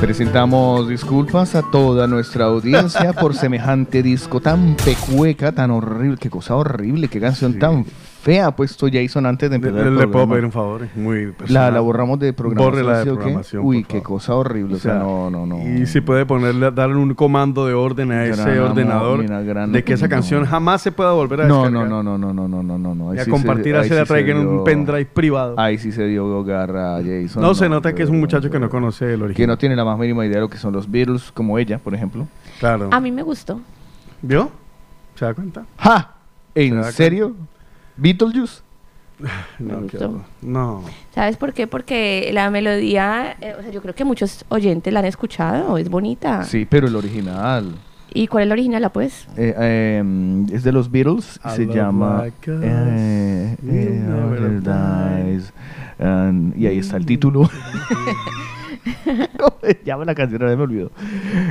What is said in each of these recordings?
Presentamos disculpas a toda nuestra audiencia por semejante disco tan pecueca, tan horrible. Qué cosa horrible, qué canción tan fea ha puesto Jason antes de empezar Le, el le puedo pedir un favor, muy La, personal. la borramos de programación. Borre la de ¿sí o qué? programación, Uy, por qué favor. cosa horrible. O sea, no, no, no. Y si puede ponerle, darle un comando de orden a ese Gran amor, ordenador mira, gran de que esa canción jamás se pueda volver a No, descargar. no, no, no, no, no, no, no, no. Ahí Y a sí compartir se- la sí se traigan en un pendrive privado. Ahí sí se dio garra a Jason. no, se nota que es un muchacho que no conoce el Que original. no tiene la más mínima idea de lo que son los Beatles, como ella, por ejemplo. Claro. A mí me gustó. ¿Vio? ¿Se da cuenta? ¡Ja! ¿En serio? ¿Beetlejuice? No, Me gustó. no. ¿Sabes por qué? Porque la melodía, eh, o sea, yo creo que muchos oyentes la han escuchado, es bonita. Sí, pero el original. ¿Y cuál es la original, la pues? Eh, eh, es de los Beatles. I se llama eh, eh. Dies. And- y ahí está el título. ¿Cómo se llama la canción? Ahora me olvidó.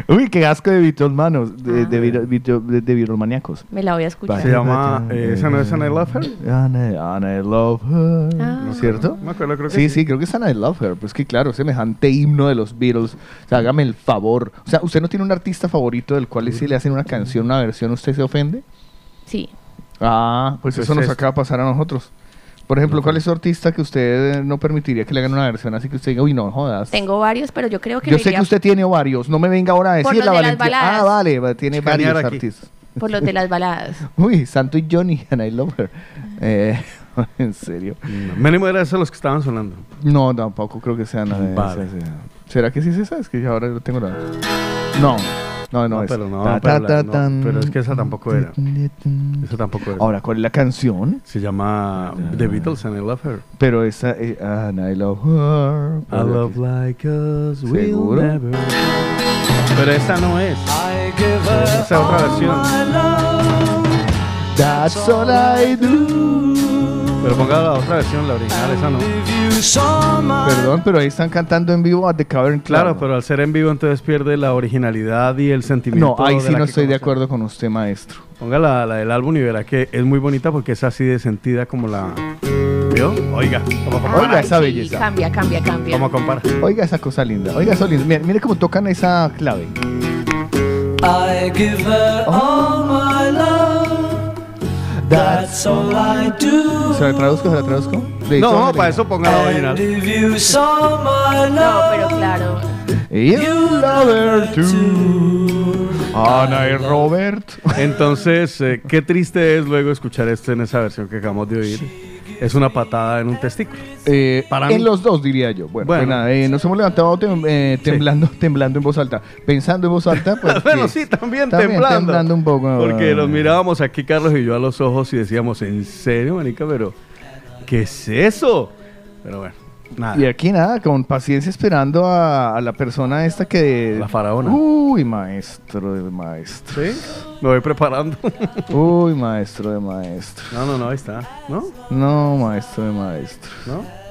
Uy, qué asco de Beatles, manos. De, de, Ah. De, de Beatles maníacos. Me la voy a escuchar. Se llama, eh, ¿esa no es And I Love Her? And I, and I love her. Ah. ¿Cierto? Me acuerdo, creo que Sí, sí, creo que es And I Love Her. Pues que claro, semejante himno de los Beatles. O sea, hágame el favor. O sea, ¿usted no tiene un artista favorito del cual si le hacen una canción, una versión, usted se ofende? Sí. Ah, pues Pues eso nos esto. acaba de pasar a nosotros. Por ejemplo, ¿cuál es su artista que usted eh, no permitiría que le hagan una versión así que usted diga, uy, no jodas? Tengo varios, pero yo creo que Yo sé iría que usted tiene varios, no me venga ahora a Por decir los la de las Valentina. baladas. Ah, vale, va- tiene varios aquí. artistas. por los de las baladas. Uy, Santo y Johnny, and I love her. Eh, en serio. No, mínimo era eso los que estaban sonando. No, tampoco creo que sea nada de esas. ¿Será que sí es esa? Es que yo ahora no tengo nada. No, no, no, No, es. pero no, Ta, pero ta, la- ta, no, tan. pero es que esa tampoco era. Esa tampoco era. Ahora, ¿cuál es la canción? Se llama The Beatles and I Love Her. Pero esa, eh, and I love her. I love like us, we'll ¿Seguro? never. Pero esa no es. Esa es otra versión. That's all I do. Pero ponga la otra versión, la original, esa no. Perdón, pero ahí están cantando en vivo a The Cavern Club. Claro, pero al ser en vivo entonces pierde la originalidad y el sentimiento. No, ahí sí no estoy de acuerdo con usted, maestro. Ponga la, la del álbum y verá que es muy bonita porque es así de sentida como la. ¿Vio? Oiga, Oiga esa Sí, belleza. Cambia, cambia, cambia. Vamos a comparar. Oiga esa cosa linda. Oiga eso lindo. Mire, mire cómo tocan esa clave. I give her all my love. That's all I do. ¿Se la traduzco? ¿Se la traduzco? No, para eso ponga la original. No, pero claro. Her too. Ana y Robert. Entonces, eh, qué triste es luego escuchar esto en esa versión que acabamos de oír. Es una patada en un testículo. Eh, Para en mí- los dos, diría yo. Bueno, Bueno. pues nada, eh, nos hemos levantado tem- eh, temblando, temblando en voz alta. Pensando en voz alta, pues. bueno, sí, también temblando. temblando un poco. Porque nos mirábamos aquí, Carlos y yo, a los ojos y decíamos, ¿en serio, manica? Pero, ¿qué es eso? Pero bueno, nada. Y aquí nada, con paciencia esperando a, a la persona esta que... La faraona. Uy, maestro de maestro. ¿Sí? Me voy preparando. Uy, maestro de maestro. no, no, no, ahí está. ¿No? No, maestro de maestro. ¿No?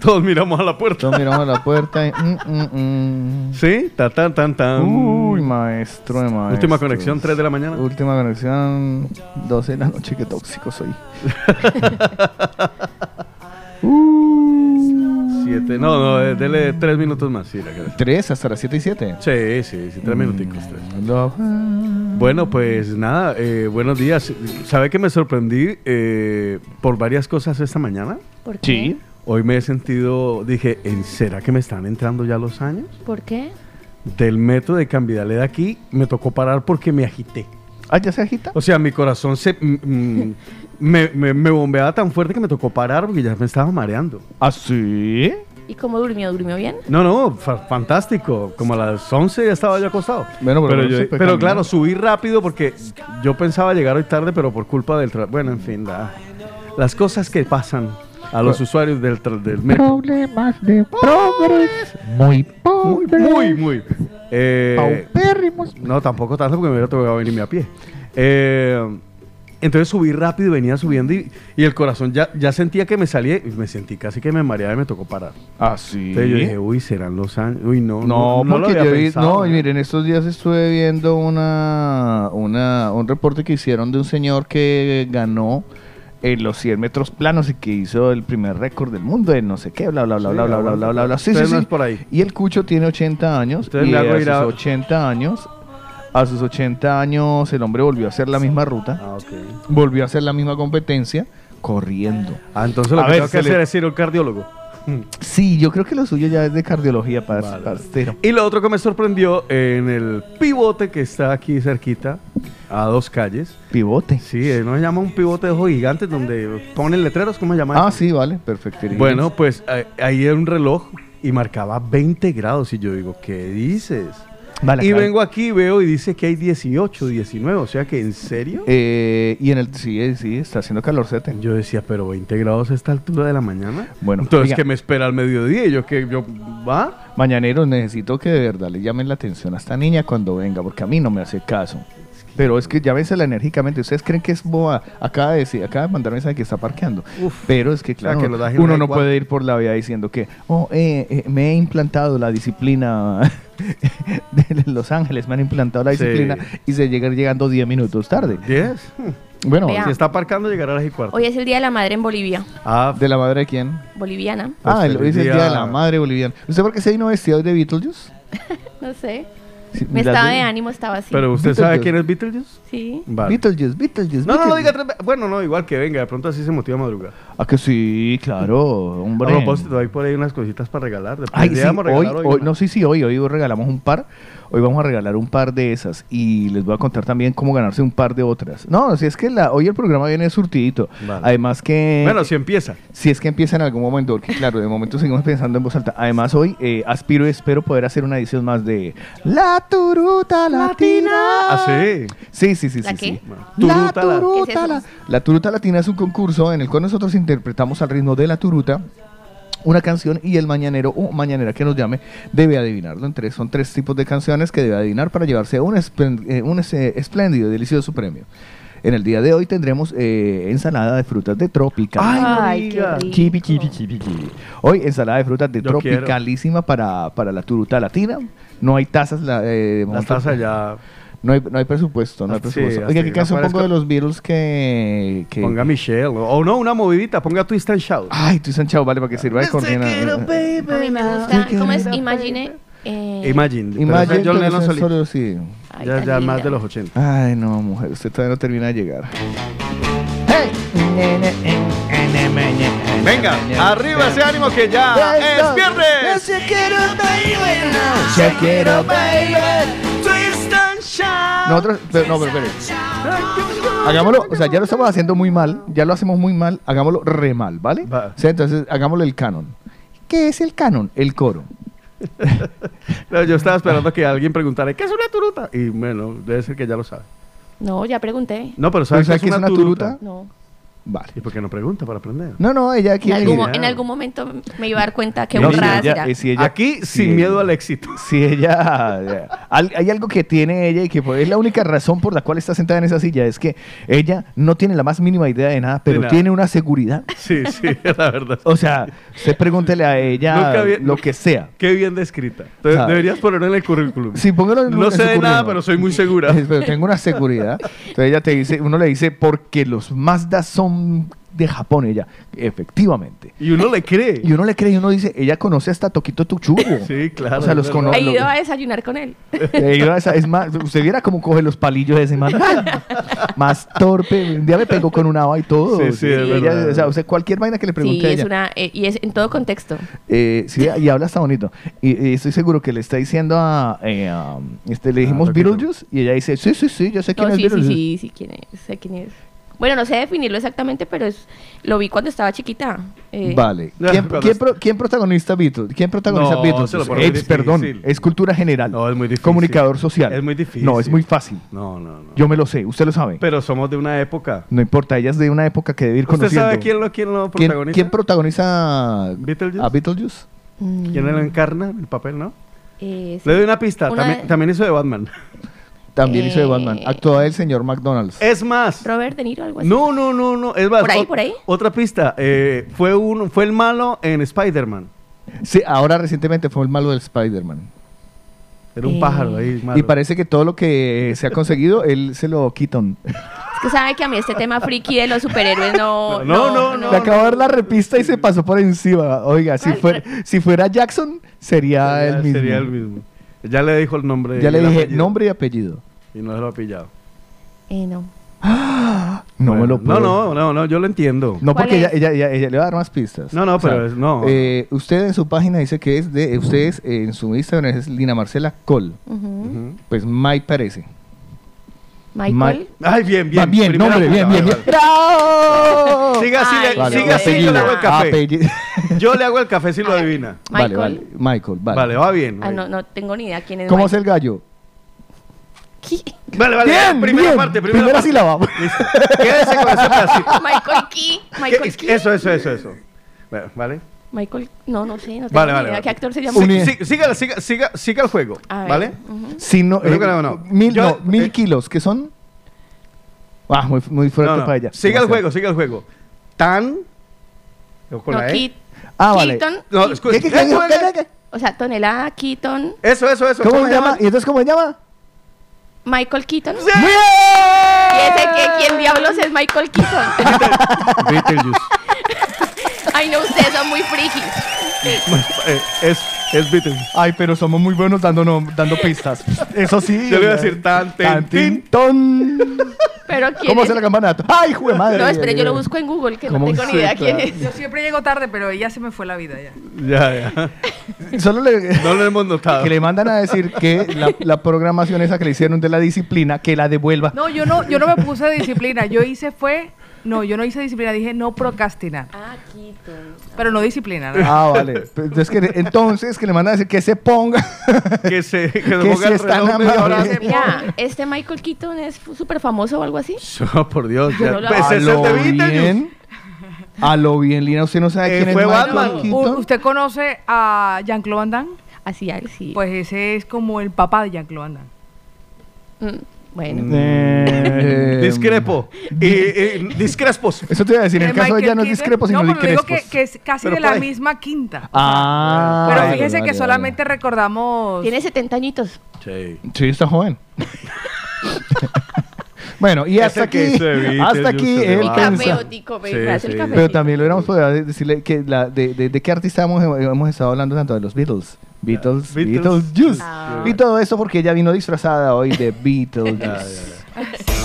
Todos miramos a la puerta. Entonces miramos a la puerta y... mm, mm, mm. ¿Sí? Ta, tan, tan, tan. Uy, maestro de maestro. Última conexión, 3 de la mañana. Última conexión, 12 de la noche, qué tóxico soy. uh, No, no, eh, dele 3 minutos más. Sí, la que- 3 hasta las 7 y 7. sí, sí, sí, 3 minuticos. tres. Her. Bueno, pues nada, eh, buenos días. ¿Sabe que me sorprendí eh, por varias cosas esta mañana? ¿Por qué? Sí. Hoy me he sentido, dije, ¿en será que me están entrando ya los años? ¿Por qué? Del método de Cambidale de aquí me tocó parar porque me agité. Ah, ¿ya se agita? O sea, mi corazón se mm, mm, me, me, me bombeaba tan fuerte que me tocó parar porque ya me estaba mareando. ¿Ah, sí? ¿Y cómo durmió? ¿Durmió bien? No, no, fa- fantástico. Como a las 11 ya estaba yo acostado. Bueno, pero pero, yo- pero claro, subí rápido porque yo pensaba llegar hoy tarde, pero por culpa del... tra- Bueno, en fin, la- las cosas que pasan a los usuarios del, tra- del metro. Problemas de progres. Muy Muy, muy, muy. Eh, Paupérrimos. no, tampoco tanto porque me hubiera tocado venirme a pie. Eh, entonces subí rápido, venía subiendo y, y el corazón ya, ya sentía que me salía y me sentí casi que me mareaba y me tocó parar. ¿Ah, sí? Entonces yo dije, uy, serán los años. Uy, no, No, no, lo porque había yo vi, pensado, no, y miren, estos días estuve viendo una, una, un reporte que hicieron de un señor que ganó en los 100 metros planos y que hizo el primer récord del mundo de no sé qué, bla, bla, bla, Sí, bla, bla, bla, bla, bla, bla. Sí, sí, sí. por ahí. Y el Cucho tiene 80 años. Entonces y le hago ir a- 80 años, a sus 80 años, el hombre volvió a hacer la misma ruta, Ah, ok. volvió a hacer la misma competencia, corriendo. Ah, entonces lo A que ver, tengo que se le- hacer es ir a un cardiólogo. Sí, yo creo que lo suyo ya es de cardiología, par- Vale. parcero. Y lo otro que me sorprendió en el pivote que está aquí cerquita, a dos calles. Pivote. Sí, eh, no se llama un pivote de ojos gigantes donde ponen letreros, ¿cómo se llama? Ah, eso? sí, vale, perfecto. Bueno, pues eh, ahí era un reloj y marcaba 20 grados y yo digo, ¿qué dices? Vale, y claro. vengo aquí, veo y dice que hay 18, 19, o sea que en serio. Eh, y en el sí, sí, está haciendo calorcete. Yo decía, pero 20 grados a esta altura de la mañana. Bueno, entonces que me espera al mediodía y yo que yo va. Mañaneros, necesito que de verdad le llamen la atención a esta niña cuando venga, porque a mí no me hace caso. Pero es que llámensela enérgicamente. Ustedes creen que es boba. Acaba de decir, acaba de mandar mensaje que está parqueando. Uf. Pero es que, claro, que lo dejen uno no puede ir por la vida diciendo que, oh, eh, eh, me he implantado la disciplina de Los Ángeles, me han implantado la Sí. disciplina y se llega llegando 10 minutos tarde. 10. Bueno, Vea. Si está aparcando llegará a las y cuarto. Hoy es el Día de la Madre en Bolivia, Ah, ¿de la madre de quién? boliviana. Pues ah, el, hoy es el día de la madre boliviana. ¿Usted por qué se vino vestido hoy de Beetlejuice? No sé. Sí, Me estaba de- ánimo, estaba así. pero usted sabe quién es Beetlejuice? Sí. Vale. Beetlejuice, Beetlejuice. No, no lo diga tres veces. Bueno, no, igual que venga, de pronto así se motiva madrugar. Ah, que sí, claro, hombre. A propósito, hay por ahí unas cositas para regalar. Después Ay, sí, regalar hoy, no, sí, sí, hoy, hoy regalamos un par. Hoy vamos a regalar un par de esas y les voy a contar también cómo ganarse un par de otras. No, si es que la, hoy el programa viene surtidito. Vale. Además que... Bueno, si empieza. Si es que empieza en algún momento, porque claro, de momento seguimos pensando en voz alta. Además, hoy eh, aspiro y espero poder hacer una edición más de La Turuta Latina. Ah, sí. Sí, sí, sí, ¿La sí. qué? sí. Bueno, La turuta la- turuta, ¿Qué es eso? la, la turuta latina es un concurso en el cual nosotros interpretamos al ritmo de la turuta una canción y el mañanero o mañanera que nos llame debe adivinarlo. Entre, son tres tipos de canciones que debe adivinar para llevarse un, esplen- eh, un ese- espléndido y delicioso premio. En el día de hoy tendremos eh, ensalada de frutas de tropical. Ay, no Ay, qué rico. Chibi, chibi, chibi, chibi. Hoy ensalada de frutas de Yo tropicalísima para, para la turuta latina. No hay tazas. La, eh, Las ya. No hay, no hay presupuesto, no hay Ah, sí, presupuesto. así, Oiga, ¿qué no canción parezca- pongo de los Beatles que... que... Ponga Michelle. O no, una movidita. Ponga Twist and Shout. Ay, tú Sanchao, vale, para que sirva de coordina. A mí me gusta. ¿Cómo es? Imagine. eh, Imagine. Imagine John Lennon solito. solo, sí. ay, Ya, ya más de los 80. Ay, no, mujer, usted todavía no termina de llegar. Venga, arriba ese ánimo que ya es viernes. Shakira, baby. Twist and Shout. Nosotros, pero, no, pero, espere. Hagámoslo, o sea, ya lo estamos haciendo muy mal, ya lo hacemos muy mal, hagámoslo re mal, ¿vale? Va. O sea, entonces, hagámoslo el canon. ¿Qué es el canon? El coro. No, yo estaba esperando que alguien preguntara, ¿qué es una turuta? Y bueno, debe ser que ya lo sabe. No, ya pregunté. No, pero ¿sabes ¿Pero qué es una, turuta? No. Vale. ¿Y por qué no pregunta para aprender? No, no, ella En quiere... algún, mo- Claro. en algún momento me iba a dar cuenta que No, ella- eh, si ella- Aquí si sin ella- miedo al éxito. Si ella. ya, al- hay algo que tiene ella y que pues, es la única razón por la cual está sentada en esa silla. Es que ella no tiene la más mínima idea de nada, pero nada. tiene una seguridad. Sí, sí, la verdad. O sea, usted pregúntele a ella Nunca había- lo que sea. Qué bien descrita. Entonces, ¿Sabe? deberías ponerlo en el currículum. Sí, póngalo en No en sé su de nada, currículum. pero soy muy segura. Pero tengo una seguridad. Entonces ella te dice, uno le dice, porque los Mazda son de Japón, ella. Efectivamente. Y uno le cree. Y uno le cree y uno dice, ella conoce hasta Toquito Tuchugo. Sí, claro, O sea, es los conoce. He ido a desayunar con él. He ido a esa- es más, usted viera cómo coge los palillos de ese man. más torpe. Un día me pegó con una haba y todo. Sí, sí, es Ella- verdad. o sea, usted cualquier vaina que le pregunte Sí, a es ella. una. eh, y es en todo contexto. Eh, sí, y habla hasta bonito. Y, y estoy seguro que le está diciendo a. eh, a- este, le dijimos Ah. Beetlejuice y ella dice: Sí, sí, sí, yo sé quién No, es sí, sí, Beetlejuice. sí, sí, quién es, sé quién es. Bueno, no sé definirlo exactamente, pero es, lo vi cuando estaba chiquita. eh, Vale. ¿Quién, quién pro- quién protagoniza Beatles? ¿Quién protagoniza No, Beatles? Es, perdón, es cultura general. No, es muy difícil. Comunicador social. Es muy difícil. No, es muy fácil. No, no, no. Yo me lo sé, usted lo sabe. Pero somos de una época. no importa, ella es de una época que debe ir ¿Usted conociendo. sabe quién lo, quién lo ¿Quién- protagoniza? quién protagoniza ¿Beetlejuice? a Beetlejuice? mm, ¿Quién lo encarna el papel, no? eh, sí. Le doy una pista. Una también, de- también hizo de Batman. También hizo de Eh, Batman. Actuaba el señor McDonald's. Es más. Robert De Niro, algo así. No, no, no, no. Es más. ¿Por ahí, por ahí? Otra pista. eh, fue, un, fue el malo en Spider-Man. Sí, ahora recientemente fue el malo del Spider-Man. Era un Eh. pájaro ahí. malo. Y parece que todo lo que se ha conseguido, él se lo quitan. Es que sabe que a mí este tema friki de los superhéroes no. No, no, no, Le acabo de dar la repista y se pasó por encima. Oiga, si, fuera, si fuera Jackson, sería, Sería- el mismo. Sería el mismo. Ya le dijo el nombre. Ya le dije apellido. nombre y apellido. Y no se lo ha pillado. Eh, no. No Bueno, me lo puedo. No, no, no, no, yo lo entiendo. No, ¿Cuál porque ella, ella, ella- ella le va a dar más pistas. No, no, pero es- no. eh, usted en su página dice que es de. Ustedes eh, en su Instagram es Lina Marcela Col. Ujú. Ujú. Pues Mike parece. Michael. Ay, bien, Va bien. bien, Primera nombre, bien, bien, vale, bien. ¡Bravo! Siga así, Ay, le- Vale, siga así, yo le hago el café. Apellido. Yo le hago el café si lo adivina. Vale, Michael. vale. Michael, vale. Vale, va bien. Ah, va no, bien. no tengo ni idea quién es ¿Cómo es el gallo? Vale, vale. bien, primera bien. parte, primera, Primera parte. sílaba. Listo. Quédese con ese pedacito. Michael Key. Michael ¿Qué- Key. Eso, eso, eso, eso. Bueno, ¿Vale? Michael. No, no sé. No tengo Vale, ni vale, idea vale. qué actor se llama. Uni- Sí, sí, siga, siga, siga, siga el juego. A ver. ¿Vale? ujú. Si no, Creo eh, que no, no. Mil, Yo- no, mil eh, kilos, ¿qué son? Ah, muy, muy fuerte No, no. para ella. Siga el juego, siga el juego. Tan. Con No, la E. Ah, vale. Keaton. No, escucha. ¿Qué, qué, qué, qué, qué, qué? O sea, tonelada, Keaton. Eso, eso, eso. ¿Cómo se llama? ¿Y entonces cómo se llama? Michael Keaton. ¡Sí! ¿Y ese que quién diablos es Michael Keaton? Beetlejuice. Ay, no, ustedes son muy frikis. Eh, es, es Beetlejuice. Ay, pero somos muy buenos dando, nom- dando pistas. Eso sí. Yo le iba a eh, decir tan, ten, tan, tin. tin, ton. Pero quién ¿Cómo es? hace la campanato? ¡Ay, jue madre! No, espere, yo lo busco en Google, que no ¿Cómo tengo ni se idea quién es. Yo siempre llego tarde, pero ya se me fue la vida ya. Ya, ya. Solo le, No lo hemos notado. que le mandan a decir que la, la programación esa que le hicieron de la disciplina, que la devuelva. No, yo no, yo no me puse de disciplina. Yo hice fue, no, yo no hice disciplina, dije no procrastinar, Ah, Keaton. pero no disciplina. ¿no? Ah, vale. Entonces que, entonces que le mandan a decir que se ponga. Que se que Que ponga si el. Mira, este Michael Keaton es súper famoso o algo así. Oh, por Dios. Ya. no lo- Pues es el de bien. A lo bien, Lina. ¿Usted no sabe Eh, quién fue es Michael Batman. Keaton? ¿Usted conoce a Jean-Claude Van Damme? Así, él sí. Pues ese es como el papá de Jean-Claude Van Damme. Mm, bueno. Eh, Discrepo. Y, y discrespos. Eso te iba a decir. En el Eh, caso de ella no es Keaton- discrepo, sino No, pero digo que, discrespos. que es casi Pero de la ahí. misma quinta. Ah. pero vale, fíjese vale, que vale. solamente recordamos... Tiene 70 añitos. Sí. Sí, está joven. bueno, y hasta aquí, hasta aquí el. Café, Otico, Sí, sí. Pero también lo hubiéramos podido decirle que la, de, de, de qué artista hemos, hemos estado hablando tanto de los Beatles. Beatles, Beatles. Beetlejuice. Ah. Y todo eso porque ella vino disfrazada hoy de Beatlejuice.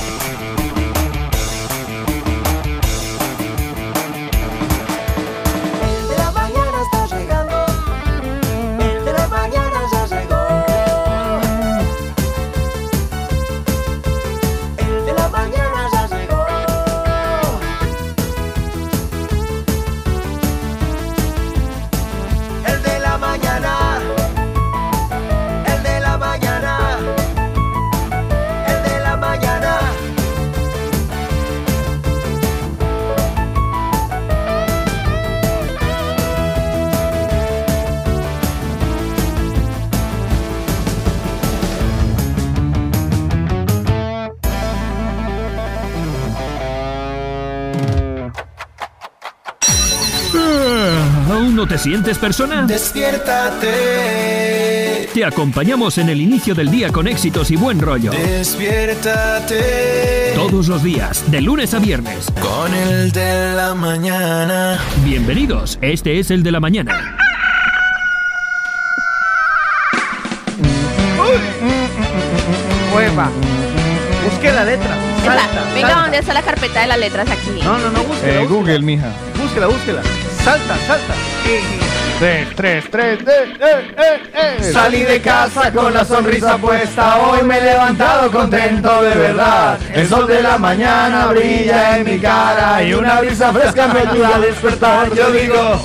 no te sientes persona? Despiértate. Te acompañamos en el inicio del día con éxitos y buen rollo. Despiértate Todos los días, de lunes a viernes. con el de la mañana. Bienvenidos, este es el de la mañana. Hueva. Busque la letra. Esa- Salta, venga, salta. ¿dónde está la carpeta de las letras aquí? No, no, no, búsquela. Eh, búsquela. Google, mija. Búsquela, búsquela. Salta, salta. Tres, tres, tres, eh, eh, eh, eh. Salí de casa con la sonrisa puesta, hoy me he levantado contento de verdad. El sol de la mañana brilla en mi cara y una brisa fresca me ayuda a despertar. Yo digo,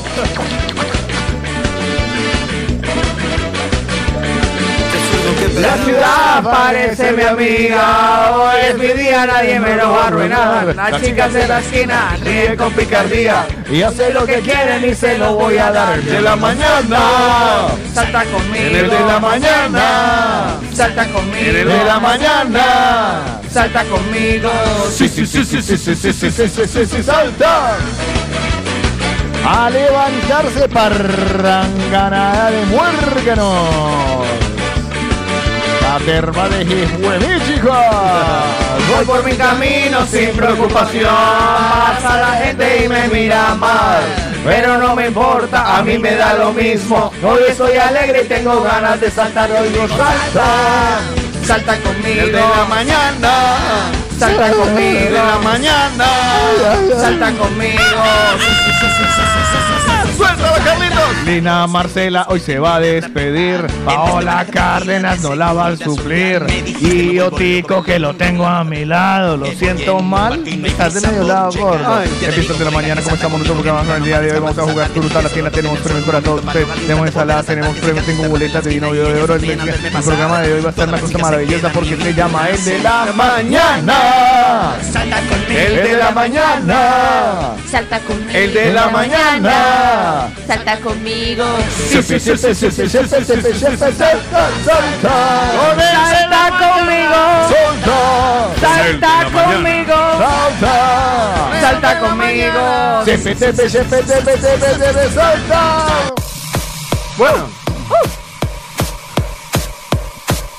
la ciudad parece mi amiga, hoy es mi día, nadie me lo va a arruinar. Las chicas de la esquina ríen con picardía y hace lo que quieren y se lo voy a dar. De la mañana. Salta conmigo. De la mañana. Salta conmigo. De la mañana. Salta conmigo. Sí, sí, sí, sí, sí, sí, sí, sí, sí, sí, sí, sí, salta. A levantarse parranganada de muérganos. terva de Jejue, chicas. Voy por mi camino sin preocupación. Pasa la gente y me mira mal. Pero no me importa, a mí me da lo mismo. Hoy estoy alegre y tengo ganas de saltar. Hoy no salta, salta conmigo. De la mañana. Salta conmigo. De la mañana. Salta conmigo. ¡Suéltalo, Carlitos! Lina Marcela hoy se va a despedir. Paola Cárdenas no la va a suplir. Y yo, Tico, que lo tengo a mi lado. Lo siento mal. Estás de medio lado, gordo. Empiezas de la mañana, como estamos nuestro programa con el día de hoy. Vamos a jugar Turuta. La tienda tenemos premios para todos ustedes. Tenemos ensalada, tenemos premios, tengo boletas de vino de oro. El, el programa de hoy va a ser una cosa maravillosa porque se llama El de la Mañana. El de la mañana. Salta conmigo. El de la mañana. Salta conmigo. Salta conmigo. Salta conmigo. Salta conmigo. Bueno,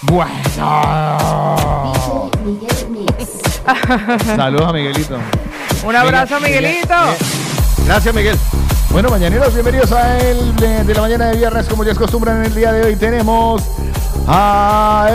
Bueno. Saludos a Miguelito. Un abrazo, Miguel- Miguelito. gracias Miguel. Bueno, mañaneros, bienvenidos a el de, la mañana de viernes. Como ya es costumbre en el día de hoy, tenemos a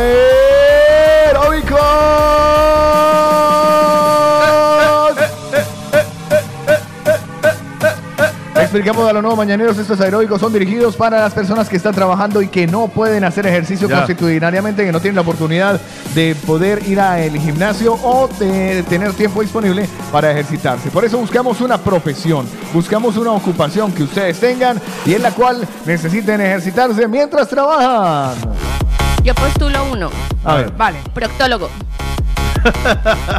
Explicamos a los nuevos mañaneros, estos aeróbicos son dirigidos para las personas que están trabajando y que no pueden hacer ejercicio Ya. constitucionalmente, que no tienen la oportunidad de poder ir al gimnasio o de tener tiempo disponible para ejercitarse. Por eso buscamos una profesión, buscamos una ocupación que ustedes tengan y en la cual necesiten ejercitarse mientras trabajan. Yo postulo uno. A ver, Vale. Proctólogo.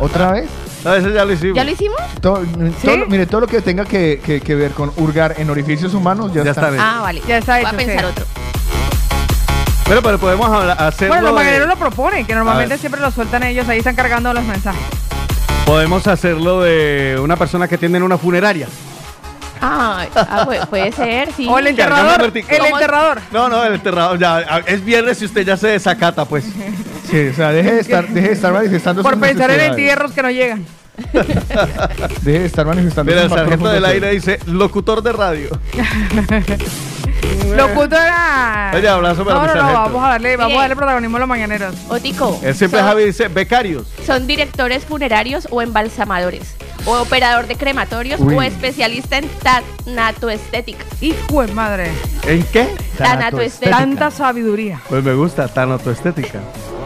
otra vez. A veces ya lo hicimos. ¿Ya lo hicimos? Todo, todo lo- mire, todo lo que tenga que, que- que ver con hurgar en orificios humanos ya, Ya está. está bien. Ah, vale. Ya está Voy hecho, a pensar sí. otro. Pero, pero podemos hacerlo. Bueno, los de- mañaneros lo proponen, que normalmente ver. siempre lo sueltan ellos, ahí están cargando los mensajes. Podemos hacerlo de una persona que tiene en una funeraria. Ah, ah, puede, puede ser, sí. O el enterrador. El enterrador. No, no, el enterrador. Ya, es viernes y usted ya se desacata, pues. Sí, o sea, deje de estar, deje de estar manifestando Por sus pensar en entierros que no llegan. Deje de estar manifestando Mira, el sargento del aire dice locutor de radio. Locutora. Oye, abrazo para no, mi no, no, sargento. vamos a darle, vamos a darle protagonismo a los mañaneros. Otico. Él siempre son, Javi dice becarios. son directores funerarios o embalsamadores. O operador de crematorios Uy. o especialista en tanatoestética. Hijo de madre. ¿En qué? Tanatoestética. Tanta sabiduría. Pues me gusta, tanotoestética.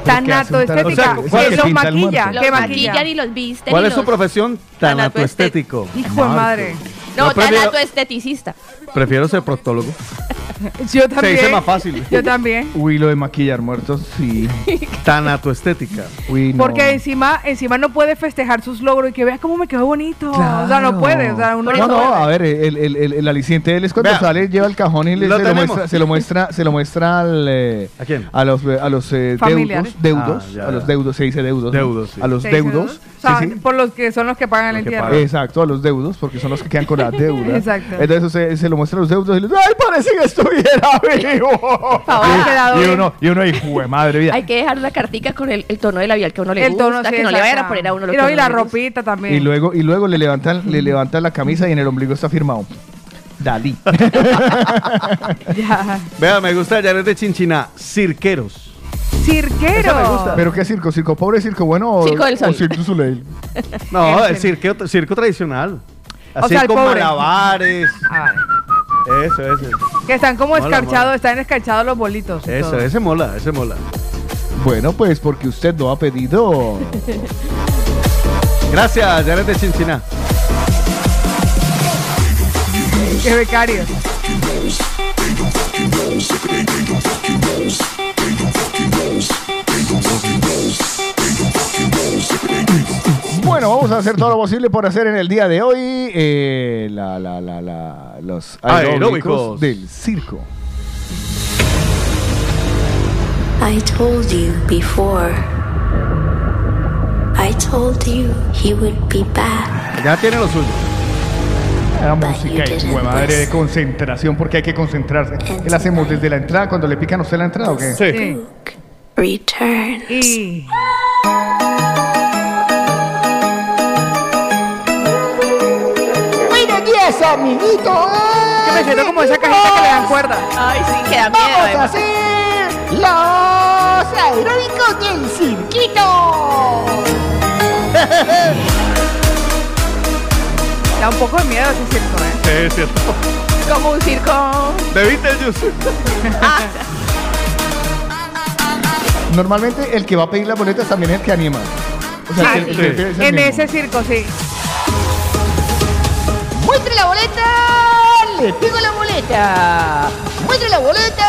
Tanato O sea, estética. ¿cuál que los maquilla. que maquillan maquilla. y los visten. ¿Cuál es su profesión? Tanatoestético. Hijo de madre. No, Yo prefiero- tanatoesteticista. Prefiero ser proctólogo. Yo también. dice más fácil. Yo también. Uy, lo de maquillar muertos, sí. Tanatoestética. Uy, no. Porque encima, encima no puede festejar sus logros y que vea cómo me quedó bonito. O sea, no puede. O sea, uno no, no, puede. a ver, el, el, el, el aliciente de él es cuando Vea. sale, lleva el cajón y le- Lo se, lo muestra, se lo muestra, se lo muestra al, eh, ¿A quién? a los, a los eh, deudos, deudos, Ah, ya, a los deudos, se dice deudos, ¿no? Deudos, sí. a los ¿Se deudos, O sea, sí, sí. por los que son los que pagan el Los entierro. pagan. Exacto, a los deudos, porque son los que quedan con la deuda. Exacto. Entonces se, se lo muestra a los deudos y les dice, ¡ay, parece que estuviera vivo! favor, y, uno, y uno, hijo de madre, mira. Hay que dejar una cartica con el, el tono de labial que a uno le el gusta, tono, sí, que no le vayan a poner a uno lo y, que y la ropita también. Y luego, y luego le levantan, le levantan la camisa y en el ombligo está firmado. Dalí. Ya. Vea, me gusta Janet de Chinchina. Cirqueros. Cirquero. Me gusta. ¿Pero qué circo? ¿Circo pobre, circo bueno o, Circo del Sol. o Soleil? No, el circo, circo tradicional. O Así sea, el con pobre. malabares. Ah. Eso, ese. Que están como Mola, escarchados, mola. están escarchados los bolitos. Eso, todo. ese mola, ese mola. Bueno, pues porque usted no ha pedido. Gracias, Janet de Chinchina. Qué becarios. Bueno, vamos a hacer todo lo posible por hacer en el día de hoy eh, la, la, la, la- los aeróbicos Aeróbicos. del circo. I told you before. I told you he would be back. Ya tiene lo suyo. La música y madre de concentración porque hay que concentrarse. ¿Qué le hacemos desde la entrada cuando le pican a usted la entrada o qué? Sí. Sí. returns. Y Días, amiguito. que me siento como esa cajita que le dan cuerda. Ay, sí, que da miedo. Vamos a además. hacer los aeróbicos del cirquito. Da un poco de miedo ese circo, ¿eh? Sí, es cierto. Como un circo. De Beetlejuice. Normalmente el que va a pedir las boletas también es el que anima. O sea, Ah, el- el- sí. el- es el En mismo. ese circo, sí. Muestre la boleta, le pico la boleta. Muestre la boleta,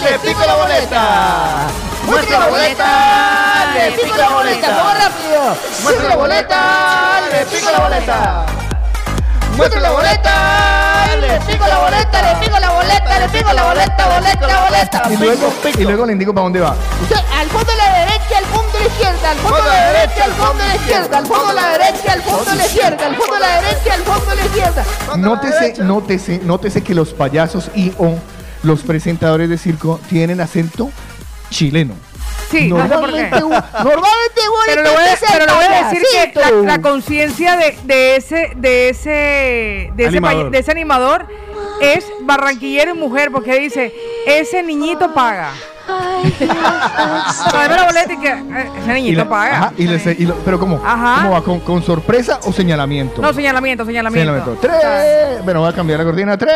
le pico la boleta. Muestre la boleta, le pico la boleta. Vamos rápido. Muestre la boleta, le pico la boleta. Muestre la boleta, le pico la boleta, le pico la boleta, le pico la boleta, boleta, boleta. Y luego, y luego le indico para dónde va. Usted, al fondo a la derecha, al fondo a la izquierda, al fondo a la derecha, al fondo a la izquierda, al fondo a la derecha, al fondo a la izquierda, al fondo a la derecha, al fondo a la izquierda. Nótese, nótese, nótese que los payasos y o los presentadores de circo tienen acento chileno. Sí, no sé por qué. Normalmente, normalmente Pero le voy pero le voy a decir que la, la conciencia de, de ese, de ese, de ese, Animador. pay- de ese animador es barranquillero y mujer, porque dice, ese niñito paga. Dame la boleta y que eh, ese niñito la- paga. ajá, y le- y lo- pero ¿cómo? Ajá. ¿Cómo va? ¿Con, con sorpresa o señalamiento? No, señalamiento, señalamiento. Señalamiento. Tres. Bueno, voy a cambiar la cortina. Tres.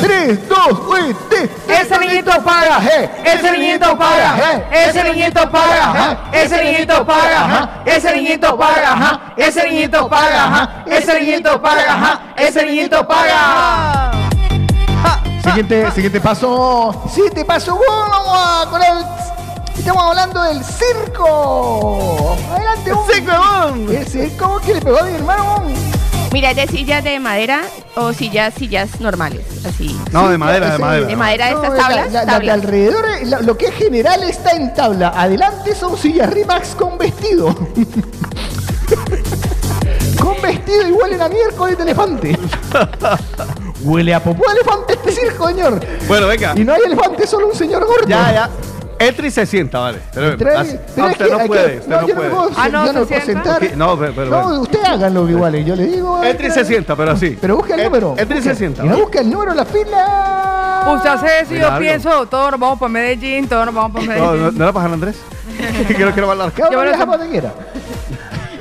Tres, dos, uy, tres. Ese niñito paga, ese niñito paga, ese niñito paga, ese niñito paga, ese niñito paga, ese niñito paga, ese niñito paga, ese niñito paga. Siguiente, siguiente paso. Siguiente paso, wow, vamos a con el... Estamos hablando del circo. Adelante, un circo, El circo que le pegó a mi hermano. Mira, de sillas de madera o sillas, sillas normales, así. No, de madera, de sí, madera. De madera de No, estas la- tablas. la- la de tablas. alrededor, eh, la- lo que es general está en tabla. Adelante son sillas Rimax con vestido. con vestido y huelen a miércoles de elefante. Huele a popó de elefante este circo, señor. Bueno, venga. Y no hay elefante, solo un señor gordo. Ya, ya. Entra y se sienta, vale. Pero, así- pero no, es usted que no hay puede, que- usted no yo puede. puedo, Ah, no, yo no me ¿se puedo sienta? sentar. No, pero- pero no, bueno. usted háganlo igual, y yo le digo. Entra y se sienta, pero así. Pero busca el En- número. entra y se sienta, Y no ¿vale? busca el número en la fila. Usted hace eso y yo pienso, todos nos vamos para Medellín, todos nos vamos para No, Medellín. no, ¿no era para San Andrés? Quiero que no va a Yo uno me lo donde quiera.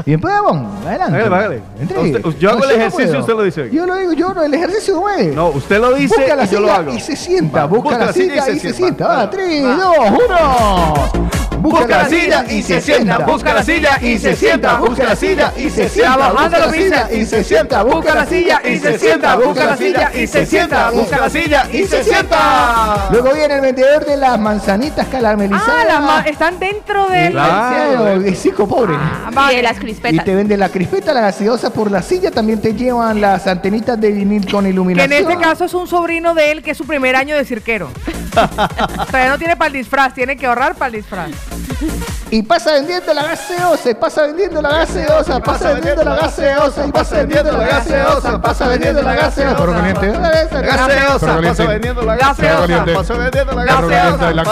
Y después vamos, adelante. Hágale, hágale. Entre. Usted- yo hago el ejercicio y usted lo dice. Yo lo digo, yo no, el ejercicio no es. No, usted lo dice busca la y yo lo silla hago. y se sienta. Va, busca, la silla y se sienta. Va, Va, 3, va. 2, 1. Busca la silla y se sienta. Busca la silla y se sienta. Busca la silla y se sienta. Busca la silla y se sienta. Busca la silla y se sienta. Busca la silla y se sienta. Busca la silla y se sienta. Luego viene el vendedor de las manzanitas caramelizadas. Ah, están dentro del... Claro. Hijo pobre. Ah, Y de las Y crispetas. te venden la crispeta, la gaseosa por la silla, también te llevan las antenitas de vinil con Que iluminación. en este caso es un sobrino de él que es su primer año de cirquero. Todavía no tiene para el disfraz, tiene que ahorrar para el disfraz. Y pasa vendiendo la gaseosa, y pasa vendiendo la gaseosa, pasa vendiendo la gaseosa, y pasa vendiendo la gaseosa, pasa vendiendo la gaseosa. Perro caliente. Gaseosa, pasa vendiendo la Gaseosa. Pasa vendiendo la gaseosa. caliente, la.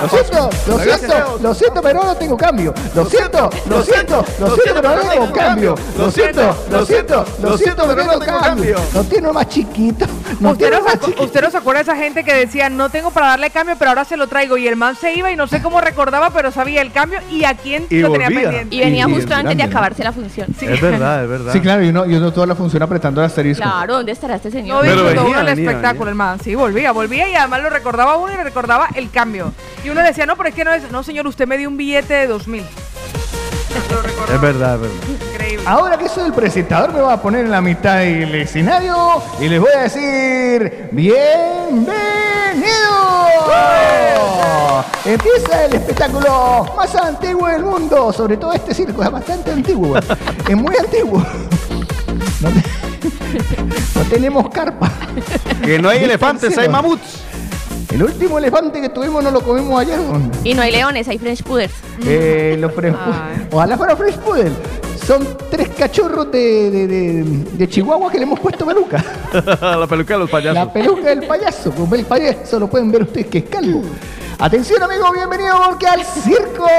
Lo siento, lo siento, lo siento, pero no tengo cambio. Lo siento, lo siento, lo siento, pero no tengo cambio. Lo siento, lo siento, lo siento, pero no tengo cambio. No tiene más chiquito. ¿Usted tiene no, más se, chiquito. usted no se acuerda de esa gente que decía, no tengo para darle cambio, pero ahora se lo traigo? Y el man se iba y no sé cómo recordaba, pero sabía el cambio y a quién Y lo tenía pendiente. Y venía Y- justo antes de ¿no? acabarse la función. Sí. Es verdad, es verdad. Sí, claro, y uno, y uno toda la función apretando el asterisco. Claro, ¿dónde estará este No señor? Pero disfrutó venía, el espectáculo, venía. el man. Sí, volvía, volvía y además lo recordaba uno y le recordaba el cambio. Y uno decía, no, pero es que no es. No, señor, usted me dio un billete de dos mil. Es verdad, es verdad. Increíble. Ahora que soy el presentador, me voy a poner en la mitad del escenario y les voy a decir: ¡Bienvenido! Empieza el espectáculo más antiguo del mundo. Sobre todo este circo es bastante antiguo. Es muy antiguo. No, te- no tenemos carpa. Que no hay elefantes, hay mamuts. El último elefante que tuvimos no lo comimos ayer. Y no hay leones, hay French Pooders. Eh, los French Ay. Poodle. Ojalá fuera French Poodle. son tres cachorros de, de- de- de Chihuahua que le hemos puesto peluca. la peluca de los payasos. La peluca del payaso. El payaso lo pueden ver ustedes que es calvo. Atención amigos, bienvenido porque al circo.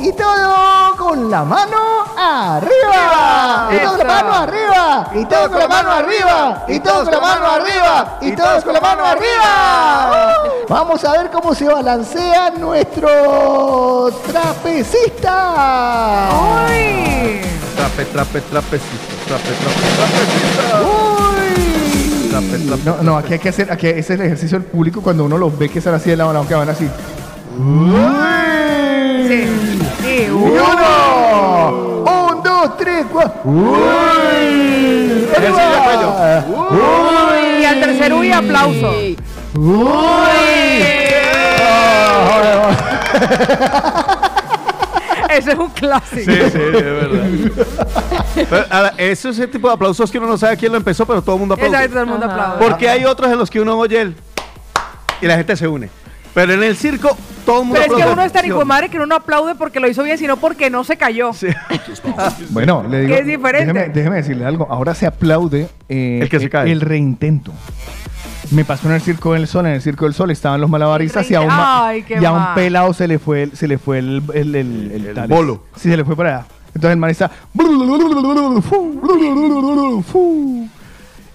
Y todo con la mano arriba. Y todo con la mano arriba. Y todo con la mano arriba. Y todos con la mano arriba. Y todos con la mano arriba. Vamos a ver cómo se balancean nuestros trapecistas. ¡Uy! Trape, trape, trapecista. Trape, trape, trapecista. Uy. No, no, aquí hay que hacer, aquí es el ejercicio del público cuando uno los ve que están así de la mano, que van así. Sí. Uy. uno, un, dos, tres, cuatro. Uy. Arriba. Y al tercer uy, aplauso. Ese es un clásico. Sí, sí, es verdad. Pero, ahora, eso es ese tipo de aplausos que uno no sabe quién lo empezó, pero todo el mundo aplaude. Exacto, todo el mundo aplaude. Porque hay otros en los que uno oye el y la gente se une. Pero en el circo todo el mundo Pero es que uno es tan hijo de madre que uno no aplaude porque lo hizo bien, sino porque no se cayó. Sí. Bueno, le digo. Que es diferente. Déjeme, déjeme decirle algo. Ahora se aplaude eh, El que se cae. el reintento. Me pasó en el Circo del Sol. En el Circo del Sol estaban los malabaristas y a un, ma- Ay, qué y a un pelado se le fue, el- se le fue el, el, el, el, El bolo. Sí, se le fue para allá. Entonces el man está.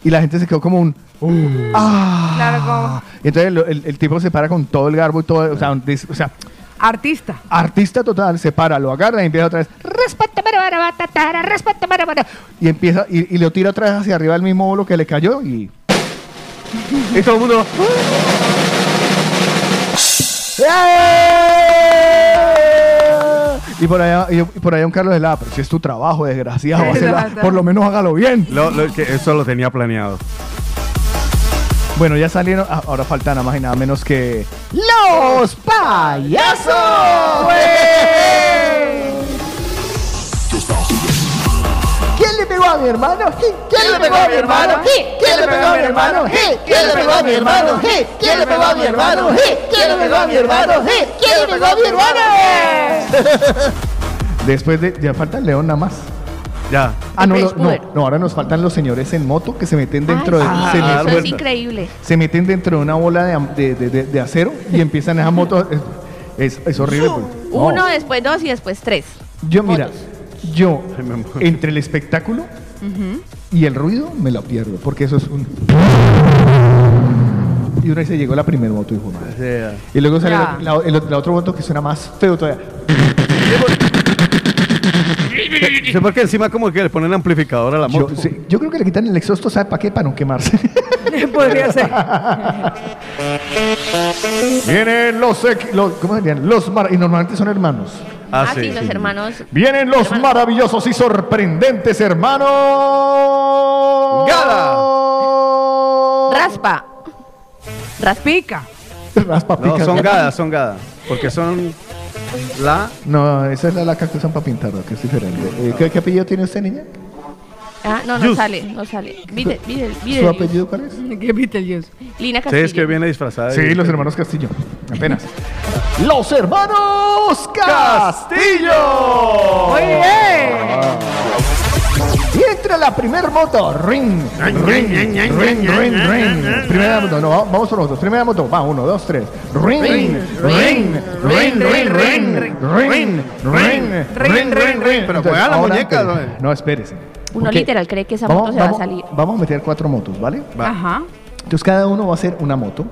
Y la gente se quedó como un. ¡Ah! Claro, como- Y entonces el, el- el tipo se para con todo el garbo y todo. O sea, un dis- o sea, Artista. artista total, se para, lo agarra y empieza otra vez. "Respeta, bara, bara, batatara, respeta, bara, bara", Y empieza y, y lo tira otra vez hacia arriba del mismo bolo que le cayó y. Y todo el mundo. Y por allá, y por allá un Carlos de la, pero si es tu trabajo, desgraciado, hacela- por lo menos hágalo bien. Lo- lo que eso lo tenía planeado. Bueno, ya salieron, ah, ahora faltan nada más y nada menos que los payasos. Pegó a mi hermano? ¿Quién le pegó a mi hermano? ¿Quién le pegó a mi hermano? ¿Quién le pegó a mi hermano? ¿Quién le pegó a mi hermano? ¿Quién le pegó a mi hermano? ¿Quién le pegó a mi hermano? Después de, ya falta el león nada más. Ya. Ah, no, no, no, ahora nos faltan los señores en moto que se meten dentro de, Ay, se, sí, me- eso es increíble. se meten dentro de una bola de, de, de- de- de acero y empiezan esa moto. Es, es- horrible. pues. No. Uno, después dos y después tres. Yo, mira, motos. Yo, entre el espectáculo y el ruido, me lo pierdo, porque eso es un... Y una vez se llegó la primera moto, hijo madre. Y luego sale la, la- el- la otra moto que suena más feo todavía. Sí, porque encima como que le ponen amplificador a la Yo, moto. sí, yo creo que le quitan el exhausto, ¿sabe para qué? Para no quemarse. Podría ser. Vienen los, los ¿cómo serían? Los mar- y normalmente son hermanos. Ah, Ah, sí. sí, los hermanos. Vienen los Hermanos. maravillosos y sorprendentes hermanos. Gala. Raspa. Raspa. Pica. Raspa No, pica. son gadas, son gadas. Porque son la... No, esa es la laca que usan para pintar, que es diferente. Eh, ¿qué, qué apellido tiene usted, niña? Ah, no, no Yus. sale, no sale. Videl, Videl, ¿Su Videl. apellido cuál es? ¿Qué Beetlejuice? Lina Sí, Castillo. es que viene disfrazada. Sí, de- los hermanos Castillo. Apenas. ¡Los hermanos Castillo! Muy bien. Y entra la primer moto. Ring, ring, ring, ring, ring. Primera moto, no, vamos por motos. Primera moto, va, uno, dos, tres. Ring, ring, ring, ring, ring, ring, ring, ring, ring, ring. Pero juega la muñeca. No, espérese. Uno Ok. literal cree que esa Vamos- moto se va a salir. Vamos a meter cuatro motos, ¿vale? Ajá. Entonces cada uno va a hacer una moto.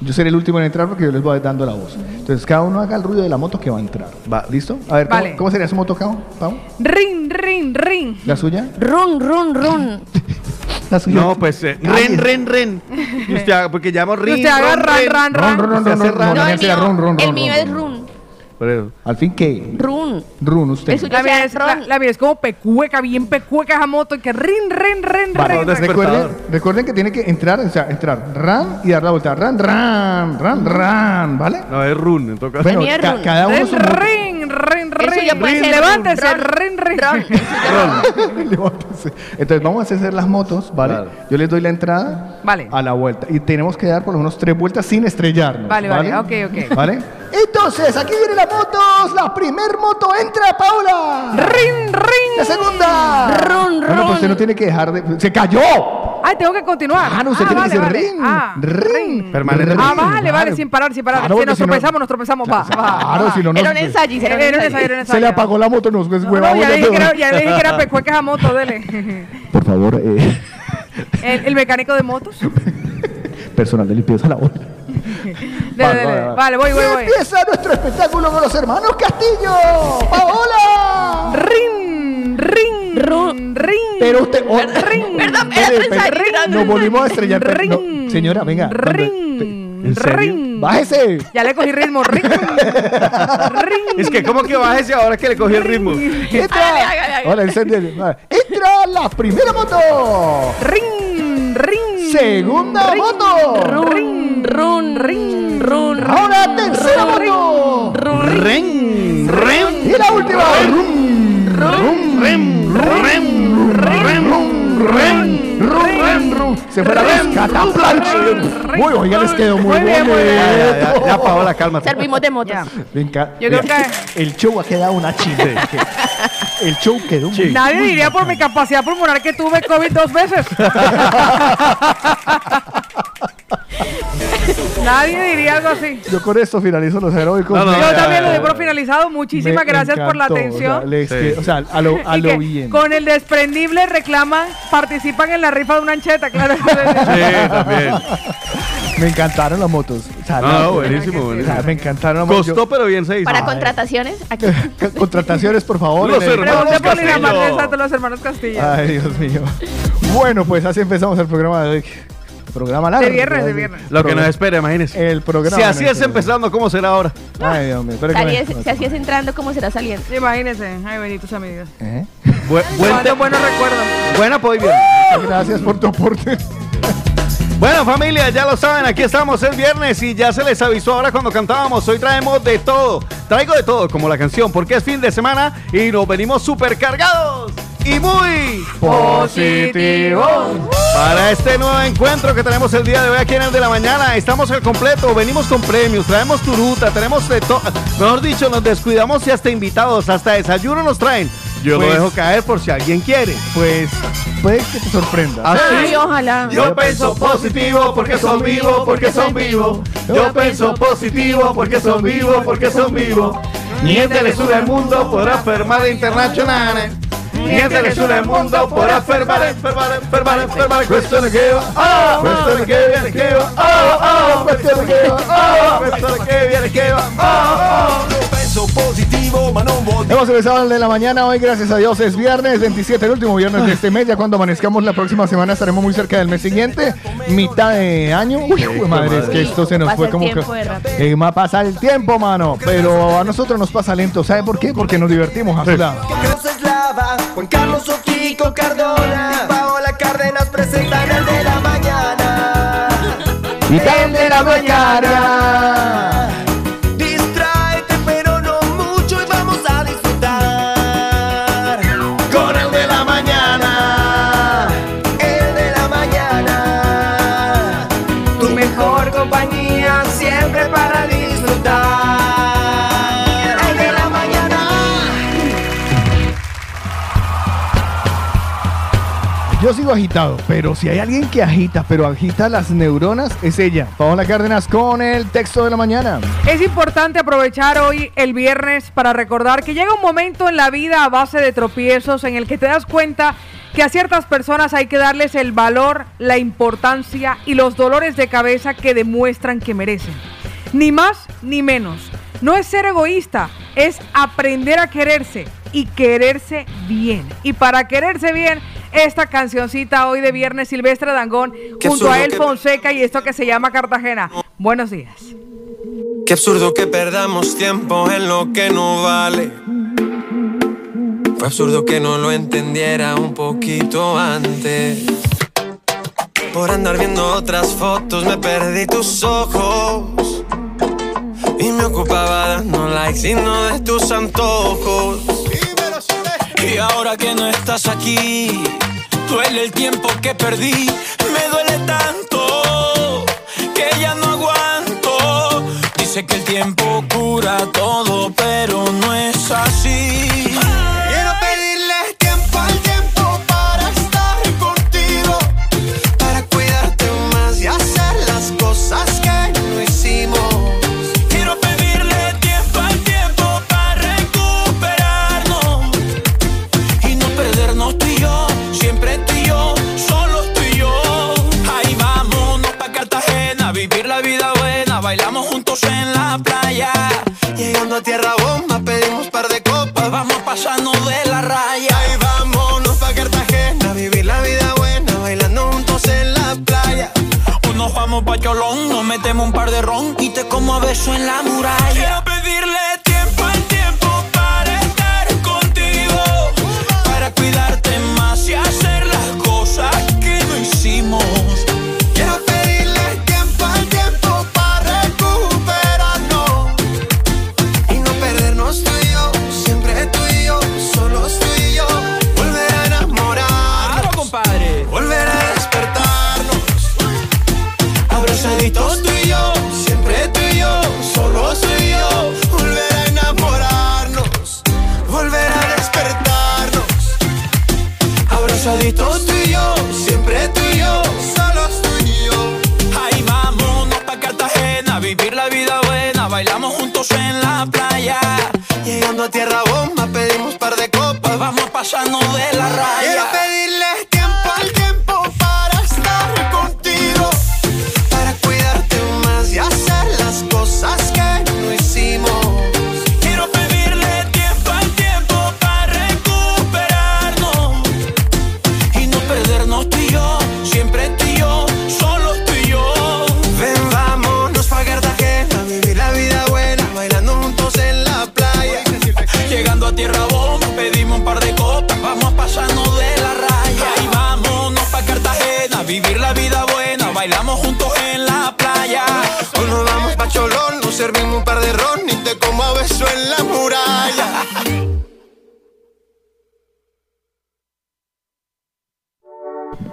Yo seré el último en entrar porque yo les voy dando la voz. Entonces cada uno haga el ruido de la moto que va a entrar. Va. ¿Listo? A ver, ¿cómo, Vale. cómo sería su moto, Cao? Pau? Ring, ring, ring. ¿La suya? Run, run, run. ¿La suya? No, pues eh, ren, ren, ren. Y usted, porque llamo rin, Usted haga ron, ran, ren. ran, Ron, ran. ron, ron, Usted ron, hace ron, ran. ron, ron, ron. Eso. ¿Al fin qué? Run. Run, usted. El suyo La mía, es, la, la mía es como pecueca, bien pecueca esa moto. y Que rin, rin, rin, rin. recuerden, recuerden que tiene que entrar, o sea, entrar ran y dar la vuelta. Ran, ran, ran, ran, ¿vale? No, es run, en todo caso. Bueno, ca- run. cada uno Rin, su moto. rin, rin, rin. puede ser Levántese, ron, rin, rin. ron. Levántese. Entonces vamos a hacer las motos, ¿vale? Yo les doy la entrada Vale. a la vuelta. Y tenemos que dar por lo menos tres vueltas sin estrellarnos. Vale, vale, ok, ok. ¿Vale? Entonces, aquí vienen las motos. La primer moto entra, Paula. Rin, rin. La segunda. Run, Bueno, pues usted no tiene que dejar de. ¡Se cayó! Ay, tengo que continuar. Ah, no, usted Ah, tiene vale, que decir vale. ring. Ah, ring. Permanente. Ah, Ring, vale, vale, sin parar, sin parar. Claro, si nos si no- tropezamos, nos tropezamos, va, va. Claro, va. si no nos. Era un ensayo, era un Era un ensayo. ensayo, era un ensayo. Se le apagó la moto, nos pues, No, no, ya, le dije que era, ya le dije que era pecueca esa moto, dele. Por favor, eh, El, el mecánico de motos. personal de limpieza la bola. Dele, dele. vale, vale. Vale, voy, voy, voy. Empieza nuestro espectáculo con los hermanos Castillo. ¡Paola! Rin, rin, Ru- rin. Pero usted. oh, Rin. Perdón, otro Nos volvimos a estrellar. pero Rin. no, señora, venga. cuando- Rin. ¿En serio? Rin. Bájese. Ya le cogí ritmo. Rin. Rin. Es que, ¿cómo que bájese ahora que le cogí el ritmo? Entra. Hola, enciende. Entra la primera moto. Rin. Rin. Segunda moto. Run, run, rin, run. Ahora tercera moto. Ren, ren, Y la última. Rum, rum, rem, rem, rem, rum, rem, rum, rem, rum. Se fue la vez. Cataplanche. Muy, oiga, les quedó muy bien. Ya, Paola, cálmate. Servimos de encanta. Yo creo Vea, que- El show ha quedado una chingada. El show quedó muy Nadie diría por mi capacidad pulmonar que tuve COVID dos veces. Nadie diría algo así. Yo con esto finalizo los heroicos. No, no, Me- Yo también lo por finalizado. Muchísimas me gracias por la atención. O sea, les Sí. que- o sea, a lo, a lo bien. con el desprendible reclaman, participan en la rifa de una ancheta, claro. Sí, también. Me encantaron las motos. O sea, No, la- no, buenísimo, o sea, buenísimo. me encantaron las motos. Costó, pero bien se hizo. Para contrataciones, aquí. Contrataciones, por favor. Los hermanos Castillo. Los hermanos Castillo. Ay, Dios mío. Bueno, pues así empezamos el programa de hoy. Programa largo. De viernes, de viernes. Lo que nos espera, imagínense. El programa. Si así es empezando, ¿cómo será ahora? Ay, Dios mío. Si me- así es- si así es entrando, ¿cómo será saliendo? Imagínense. Ay, benditos amigos. ¿Eh? Bu- buen Cuántos te- buenos recuerdos. buena pues bien. Gracias por tu aporte. Bueno, familia, ya lo saben, aquí estamos el viernes y ya se les avisó ahora cuando cantábamos. Hoy traemos de todo. Traigo de todo, como la canción, porque es fin de semana y nos venimos súper cargados y muy Positivo. Para este nuevo encuentro que tenemos el día de hoy aquí en el de la mañana, estamos al completo, venimos con premios, traemos turuta, tenemos de todo. Mejor dicho, nos descuidamos y hasta invitados, hasta desayuno nos traen. Yo Pues- lo dejo caer por si alguien quiere. Pues puede que te sorprenda. ¿Ah? Ay, ojalá. Yo pienso positivo porque son vivos, porque son vivos. Yo pienso positivo porque son vivos, porque son vivos. Niente le sube al mundo por afirmar internacional. Niente al afirmar, afirmar, afirmar, afirmar. Cuestione che va, ah, cuestione che viene che va, che va, ah, cuestione che viene che va, ah, ah. Hemos empezado el de la mañana hoy, gracias a Dios. Es viernes 27, el último viernes de este mes. Ya cuando amanezcamos la próxima semana estaremos muy cerca del mes siguiente, mitad de año. Uy, madre, es que esto se nos Pasa fue el como tiempo que. Eh, ma- pasa el tiempo, mano. Pero a nosotros nos pasa lento. ¿Sabe por qué? Porque nos divertimos a su lado. Juan Carlos o Kiko Cardona, Paola Cárdenas presentan el de la mañana. Y el de la mañana. Sigo agitado, pero si hay alguien que agita, pero agita las neuronas, es ella. Paola Cárdenas con el texto de la mañana. Es importante aprovechar hoy el viernes para recordar que llega un momento en la vida a base de tropiezos en el que te das cuenta que a ciertas personas hay que darles el valor, la importancia y los dolores de cabeza que demuestran que merecen. Ni más ni menos. No es ser egoísta, es aprender a quererse y quererse bien. Y para quererse bien, esta cancioncita hoy de viernes Silvestre Dangón Qué junto a El que- Fonseca y esto que se llama Cartagena. Buenos días. Qué absurdo que perdamos tiempo en lo que no vale. Fue absurdo que no lo entendiera un poquito antes. Por andar viendo otras fotos me perdí tus ojos. Y me ocupaba dando likes y no de tus antojos. Y ahora que no estás aquí, duele el tiempo que perdí. Me duele tanto que ya no aguanto. Dice que el tiempo cura todo, pero no es así. Vamos pa' Cholón, nos metemos un par de ron y te como a beso en la muralla. Quiero pedirle tierra bomba, pedimos par de copas, vamos pasando de la raya.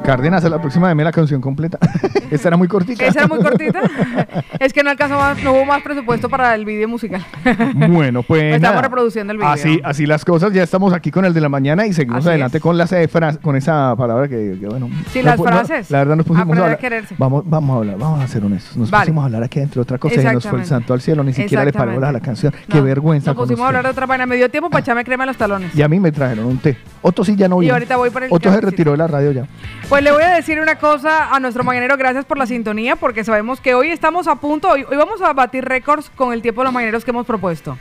Cárdenas, a la próxima deme la canción completa. Esta era muy cortita. Esa era muy cortita. es que no alcanzó más, no hubo más presupuesto para el video musical. Bueno, pues. Estamos nada. reproduciendo el video. Así, así las cosas. Ya estamos aquí con el de la mañana y seguimos Así adelante es. con las eh, con esa palabra que, que, bueno. Sí, no las no, frases. la verdad nos pusimos a a hablar. quererse. Vamos, vamos a hablar, vamos a ser honestos. Nos Vale. pusimos a hablar aquí entre otras cosas y nos fue el santo al cielo. Ni siquiera le paró a la canción. Qué No, vergüenza. Nos pusimos a hablar de otra vaina. Me dio tiempo para echarme crema en los talones. Y a mí me trajeron un té. Otto sí ya no Y vino. ahorita voy para el Otto se retiró de la radio ya. Pues le voy a decir una cosa a nuestro mañanero, gracias por la sintonía, porque sabemos que hoy estamos a punto, hoy, hoy vamos a batir récords con el tiempo de los mañaneros que hemos propuesto.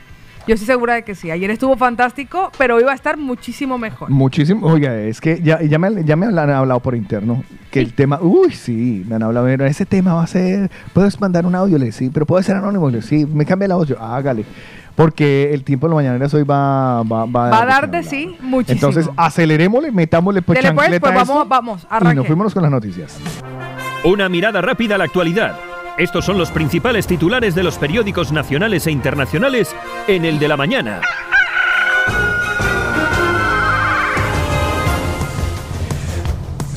Yo estoy segura de que sí. Ayer estuvo fantástico, pero hoy va a estar muchísimo mejor. Muchísimo. Oiga, es que ya, ya, me, ya me han hablado por interno que el tema. Uy, sí, me han hablado. "Mira, Ese tema va a ser. Puedes mandar un audio, le sí, pero puede ser anónimo. Le sí, me cambia la voz. Yo, hágale. Porque el tiempo de los mañaneros hoy va, va, va, Va a dar de sí muchísimo. Entonces, acelerémosle, metámosle pues pues, chancleta pues, a esto vamos, vamos, y arranque. nos fuimos con las noticias. Una mirada rápida a la actualidad. Estos son los principales titulares de los periódicos nacionales e internacionales en el de la mañana.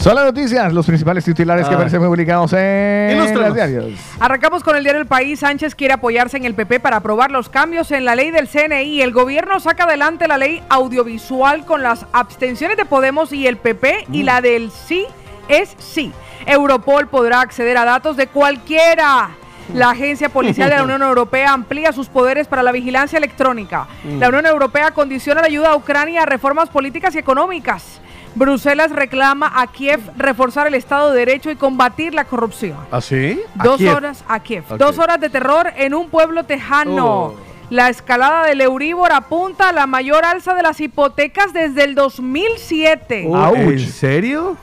Son las noticias, los principales titulares que Ah. aparecen publicados en Ilústranos. los diarios. Arrancamos con el diario El País. Sánchez quiere apoyarse en el PP para aprobar los cambios en la ley del CNI. El gobierno saca adelante la ley audiovisual con las abstenciones de Podemos y el PP y la del sí es sí. Europol podrá acceder a datos de cualquiera. La Agencia Policial de la Unión Europea amplía sus poderes para la vigilancia electrónica. La Unión Europea condiciona la ayuda a Ucrania a reformas políticas y económicas. Bruselas reclama a Kiev reforzar el Estado de Derecho y combatir la corrupción. ¿Así? Dos Kiev. horas a Kiev. Dos horas de terror en un pueblo tejano. Oh. La escalada del Euribor apunta a la mayor alza de las hipotecas desde el 2007. Ouch. ¿En serio?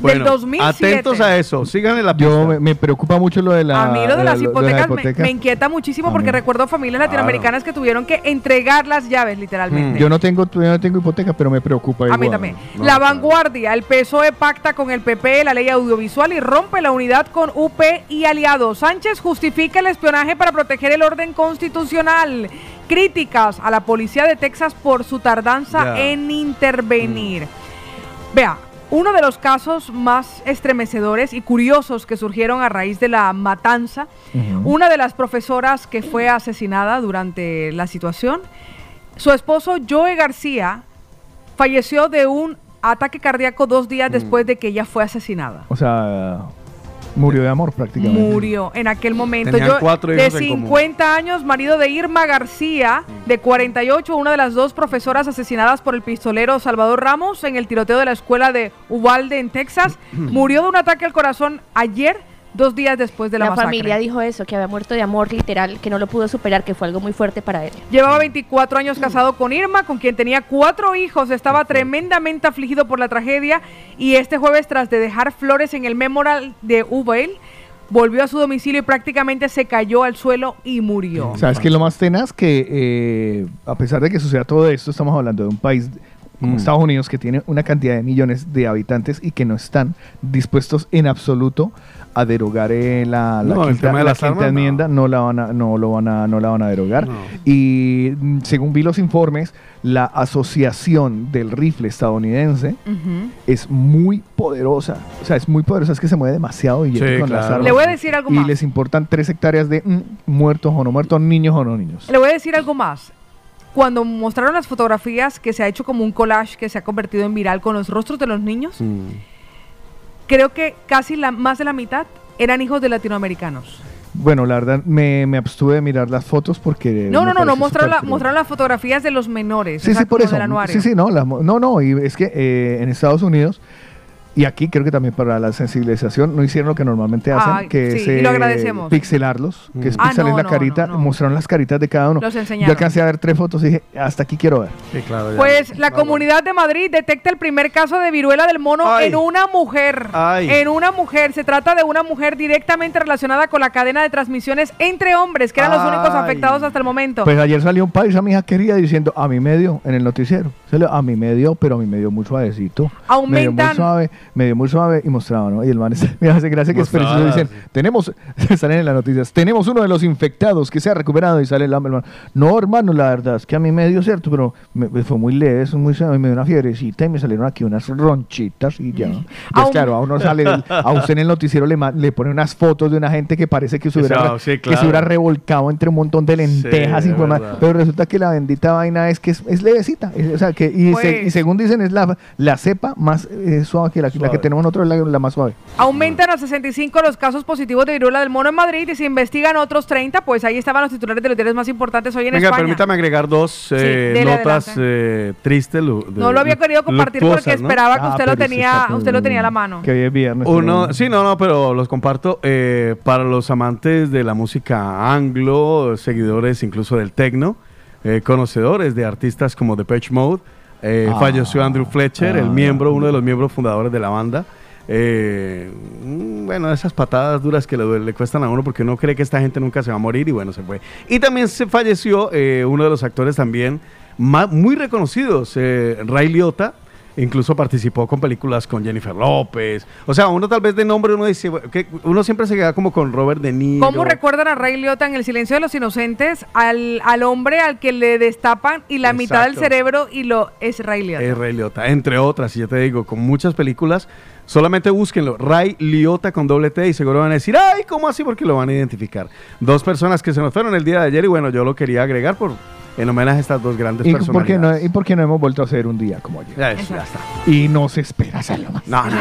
Bueno, 2007. Atentos a eso, síganle la Yo me, me preocupa mucho lo de la. A mí lo de las hipotecas, me- hipotecas. Me, inquieta muchísimo A porque mí. recuerdo familias latinoamericanas que tuvieron que entregar las llaves literalmente. Yo no tengo, yo no tengo hipoteca, pero me preocupa A mí igual. también. la vanguardia, el PSOE pacta con el PP la ley audiovisual y rompe la unidad con UP y aliados. Sánchez justifica el espionaje para proteger el orden constitucional. Críticas a la policía de Texas por su tardanza en intervenir. Vea, uno de los casos más estremecedores y curiosos que surgieron a raíz de la matanza, una de las profesoras que fue asesinada durante la situación, su esposo Joe García falleció de un ataque cardíaco dos días después de que ella fue asesinada. O sea, murió de amor prácticamente. Murió en aquel momento. Tenían Yo, cuatro de hijos en común. 50 años, marido de Irma García, de 48, una de las dos profesoras asesinadas por el pistolero Salvador Ramos en el tiroteo de la escuela de Uvalde, en Texas, murió de un ataque al corazón ayer, dos días después de la, La masacre. familia dijo eso, que había muerto de amor literal, que no lo pudo superar, que fue algo muy fuerte para él. Llevaba 24 años casado con Irma, con quien tenía cuatro hijos. Estaba tremendamente afligido por la tragedia y este jueves, tras de dejar flores en el Memorial de Uvalde, volvió a su domicilio y prácticamente se cayó al suelo y murió. ¿Sabes qué es lo más tenaz? Que eh, a pesar de que suceda todo esto, estamos hablando de un país como Mm. Estados Unidos que tiene una cantidad de millones de habitantes y que no están dispuestos en absoluto a derogar eh, la, la No, el quinta, tema de la las quinta armas, no. enmienda, no. la van a, no lo van a, no la van a derogar. Y mm, según vi los informes, la asociación del rifle estadounidense es muy poderosa. O sea, es muy poderosa, es que se mueve demasiado billete Sí, con las claro. armas. Le voy a decir algo y más. les importan tres hectáreas de mm, muertos o no muertos, niños o no niños. Le voy a decir algo más. Cuando mostraron las fotografías que se ha hecho como un collage que se ha convertido en viral con los rostros de los niños, Mm. Creo que casi la, más de la mitad eran hijos de latinoamericanos. Bueno, la verdad me, me abstuve de mirar las fotos porque... No, no, no, no, mostraron, la- las fotografías de los menores. Sí, sí, por eso. Sí, sí, no, no, no, y es que eh, en Estados Unidos y aquí creo que también para la sensibilización no hicieron lo que normalmente hacen, que sí, es lo eh, agradecemos. pixelarlos, que es Ah, pixelar no, la no, carita, mostraron las caritas de cada uno. Los Yo enseñaron. alcancé a ver tres fotos y dije, hasta aquí quiero ver. Sí, claro. Pues la Comunidad de Madrid detecta el primer caso de viruela del mono Ay. en una mujer. Ay. En una mujer. Se trata de una mujer directamente relacionada con la cadena de transmisiones entre hombres, que eran los únicos afectados hasta el momento. Pues ayer salió un país a mi hija querida diciendo, a mí me dio, en el noticiero, a mí me dio, pero a mí me dio muy suavecito. Aumentan- muy suave, me dio muy suave y mostraba, ¿no? Y el man, está- me hace gracia que es preciso, Mostraba, dicen, tenemos, salen en las noticias, tenemos uno de los infectados que se ha recuperado y sale el hermano. No, hermano, la verdad es que a mí me dio cierto, pero me, me fue muy leve, es muy suave, me dio una fiebrecita y me salieron aquí unas ronchitas y ya. Entonces, Aún- claro, a uno sale, a usted en el noticiero le, pone unas fotos de una gente que parece que se Que hubiera, sí, que se hubiera revolcado entre un montón de lentejas y fue ma- verdad. pero resulta que la bendita vaina es que es, es levecita. es- o sea, que, y, se- Pues- y según dicen, es la, la cepa más eh, suave que la, la que tenemos nosotros, es la, la más suave. Aumentan a 65 los casos positivos de viruela del mono en Madrid y se investigan otros 30. Pues ahí estaban los titulares de los diarios más importantes hoy en Venga, España. permítame agregar dos eh, notas eh, tristes. de- No lo había querido compartir porque esperaba que Ah, usted lo tenía, usted lo tenía a la mano. Que hoy es viernes. Uno, pero- sí, no, no, pero los comparto eh, para los amantes de la música anglo, seguidores incluso del techno, eh, conocedores de artistas como Depeche Mode. Eh, Ah, falleció Andrew Fletcher, el ah, miembro, uno de los miembros fundadores de la banda. Eh, mm, bueno, esas patadas duras que le, le cuestan a uno porque uno cree que esta gente nunca se va a morir y bueno, se fue. Y también se falleció eh, uno de los actores también ma- muy reconocidos, eh, Ray Liotta. Incluso participó con películas con Jennifer López. O sea, uno tal vez de nombre uno dice que uno siempre se queda como con Robert De Niro. ¿Cómo recuerdan a Ray Liotta en El silencio de los inocentes al, al hombre al que le destapan y la mitad del cerebro y lo es Ray Liotta? Es Ray Liotta, entre otras, y yo te digo, con muchas películas, solamente búsquenlo, Ray Liotta con doble T y seguro van a decir, ay, ¿cómo así? Porque lo van a identificar. Dos personas que se nos fueron el día de ayer y bueno, yo lo quería agregar por en homenaje a estas dos grandes ¿Y por, qué no, personalidades. ¿Y por qué no hemos vuelto a hacer un día como ayer? Ya, eso, ya está. Y no se espera hacerlo más. No, no.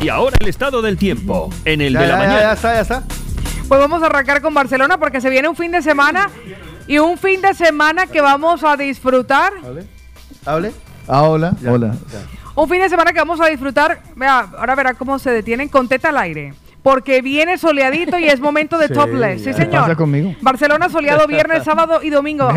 Y ahora el estado del tiempo, en el Ya, de la ya, ya, mañana. ya está, ya está. Pues vamos a arrancar con Barcelona porque se viene un fin de semana y un fin de semana que vamos a disfrutar. Hable. Ah, hola, Ya, hola. ya. Un fin de semana que vamos a disfrutar. Vea, ahora verá cómo se detienen con teta al aire. Porque viene soleadito y es momento de Sí, topless. Sí, ¿qué señor. pasa conmigo? Barcelona soleado viernes, sábado y domingo.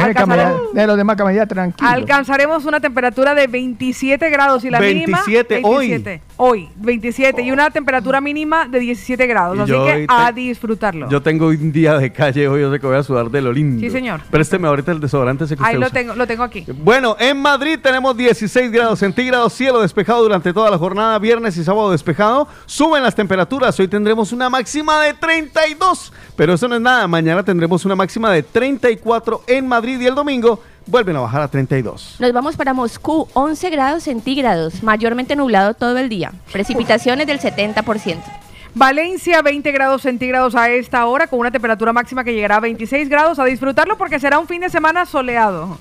De los demás camellar, tranquilo. alcanzaremos una temperatura de 27 grados y la mínima. 27 hoy. 27. Hoy, 27. Y una temperatura mínima de 17 grados. Y Así que a disfrutarlo. Yo tengo un día de calle hoy, yo sé que voy a sudar de lo lindo. Sí, señor. Présteme ahorita el desodorante ese que Ahí usted lo usa. tengo, lo tengo aquí. Bueno, en Madrid tenemos 16 grados centígrados, cielo despejado durante toda la jornada, viernes y sábado despejado. Suben las temperaturas, hoy tendremos una máxima de 32, pero eso no es nada. Mañana tendremos una máxima de 34 en Madrid y el domingo vuelven a bajar a 32. Nos vamos para Moscú, 11 grados centígrados, mayormente nublado todo el día. Precipitaciones del 70%. Valencia, 20 grados centígrados a esta hora, con una temperatura máxima que llegará a 26 grados. A disfrutarlo porque será un fin de semana soleado.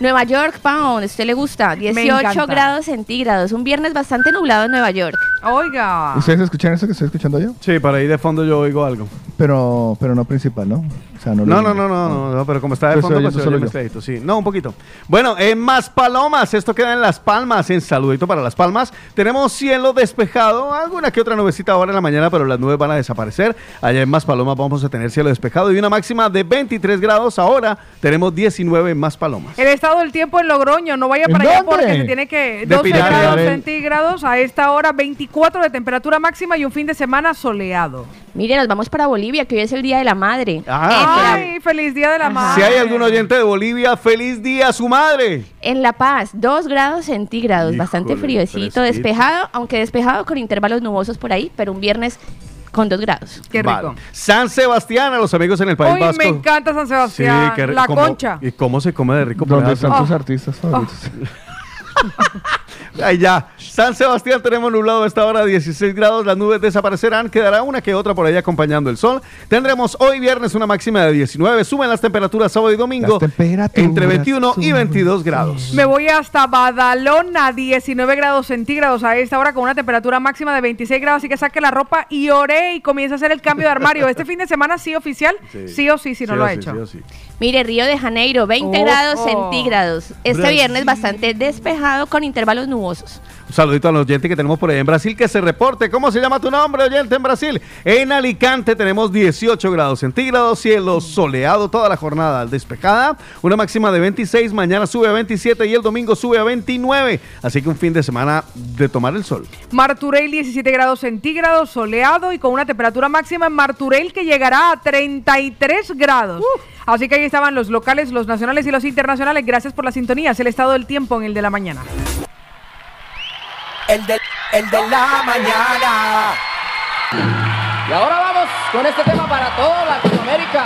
Nueva York, Pound, ¿usted le gusta? 18 encanta. grados centígrados. Un viernes bastante nublado en Nueva York. Oiga. ¿Ustedes escuchan eso que estoy escuchando yo? Sí, para ahí de fondo yo oigo algo. Pero, pero no principal, ¿no? O sea, no, No, no, no, no, no, no, pero como está de Pues fondo, pues solo yo. sí. No, un poquito. Bueno, en Más Palomas, esto queda en Las Palmas, en Saludito para Las Palmas. Tenemos cielo despejado, alguna que otra nubecita ahora en la mañana, pero las nubes van a desaparecer. Allá en Más Palomas vamos a tener cielo despejado y una máxima de 23 grados. Ahora tenemos 19 en Más Palomas. El estado del tiempo en Logroño, no vaya ¿En para allá dónde? porque se tiene que De 12 Pinar. grados centígrados a esta hora, 24 de temperatura máxima y un fin de semana soleado. Mire, nos vamos para Bolivia, que hoy es el Día de la Madre. Ah. En, Ay, feliz día de la Ajá. madre. Si hay algún oyente de Bolivia, feliz día a su madre. en La Paz, 2 grados centígrados, bastante Híjole, friecito, despejado, aunque despejado con intervalos nubosos por ahí, pero un viernes con 2 grados. Qué rico. Vale. San Sebastián, a los amigos en el País Uy, Vasco. me encanta San Sebastián. qué ri- la cómo- concha. ¿Y cómo se come de rico por ¿Dónde allá? están tus Oh. artistas favoritos? Ahí ya. San Sebastián tenemos nublado a esta hora 16 grados. Las nubes desaparecerán. Quedará una que otra por ahí acompañando el sol. Tendremos hoy viernes una máxima de 19. Suben las temperaturas sábado y domingo. Temperaturas Entre 21 y suben. 22 grados. Me voy hasta Badalona, 19 grados centígrados a esta hora con una temperatura máxima de 26 grados, así que saque la ropa y ore y comience a hacer el cambio de armario. Este fin de semana sí oficial, sí, o sí, si no Sí lo ha sí, hecho. sí o sí. Mire, Río de Janeiro, 20 Oh. grados centígrados. Este Brasil. viernes bastante despejado con intervalos nubosos. Un saludito a los oyentes que tenemos por ahí en Brasil que se reporte. ¿Cómo se llama tu nombre, oyente en Brasil? En Alicante tenemos 18 grados centígrados, cielo soleado toda la jornada despejada. Una máxima de 26, mañana sube a 27 y el domingo sube a 29. Así que un fin de semana de tomar el sol. Marturell, 17 grados centígrados, soleado y con una temperatura máxima en Marturell que llegará a 33 grados. Así que ahí estaban los locales, los nacionales y los internacionales. Gracias por la sintonía. Es el estado del tiempo en el de la mañana. El de, el de la mañana. Y ahora vamos con este tema para toda Latinoamérica.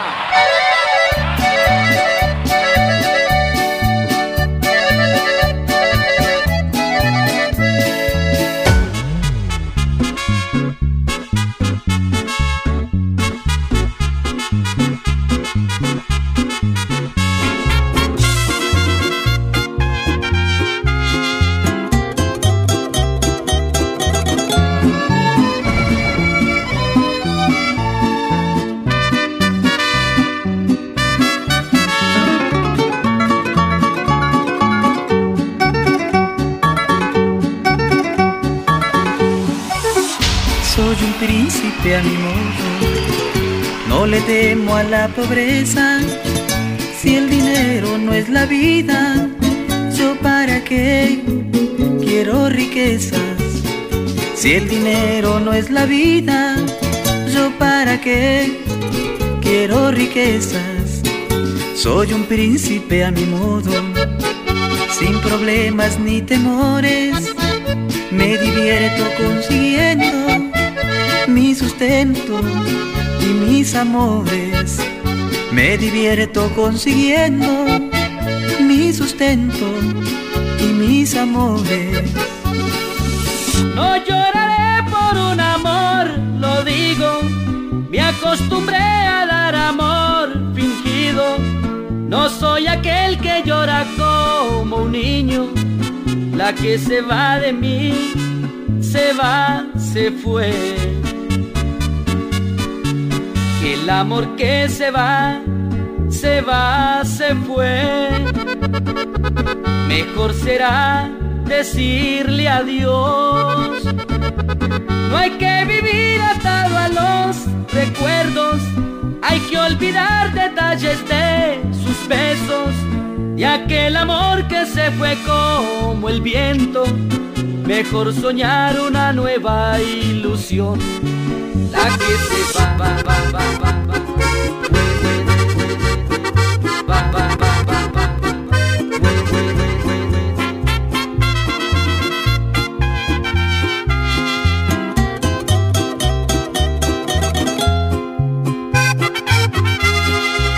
A mi modo, no le temo a la pobreza. Si el dinero no es la vida, yo para qué quiero riquezas. Si el dinero no es la vida, yo para qué quiero riquezas. Soy un príncipe a mi modo, sin problemas ni temores. Me divierto consiguiendo mi sustento y mis amores. Me divierto consiguiendo mi sustento y mis amores. No lloraré por un amor, lo digo. Me acostumbré a dar amor fingido. No soy aquel que llora como un niño. La que se va de mí, se va, se fue. El amor que se va, se va, se fue. Mejor será decirle adiós. No hay que vivir atado a los recuerdos, hay que olvidar detalles de sus besos y aquel amor que se fue como el viento. Mejor soñar una nueva ilusión, la que se va, va, va, va, va, va.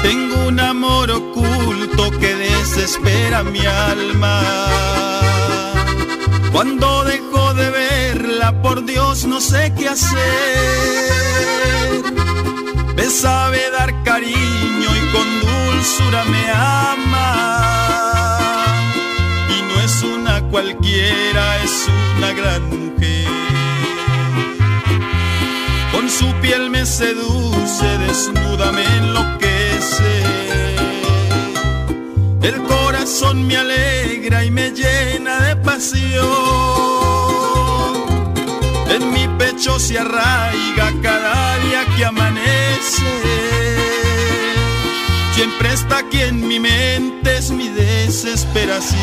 Tengo un amor oculto que desespera mi alma. Cuando dejo de verla, por Dios no sé qué hacer. Me sabe dar cariño y con dulzura me ama. Y no es una cualquiera, es una gran mujer. Con su piel me seduce, desnuda me enloquece. El corazón me alegra y me llena de pasión. En mi pecho se arraiga cada día que amanece. Siempre está aquí en mi mente, es mi desesperación.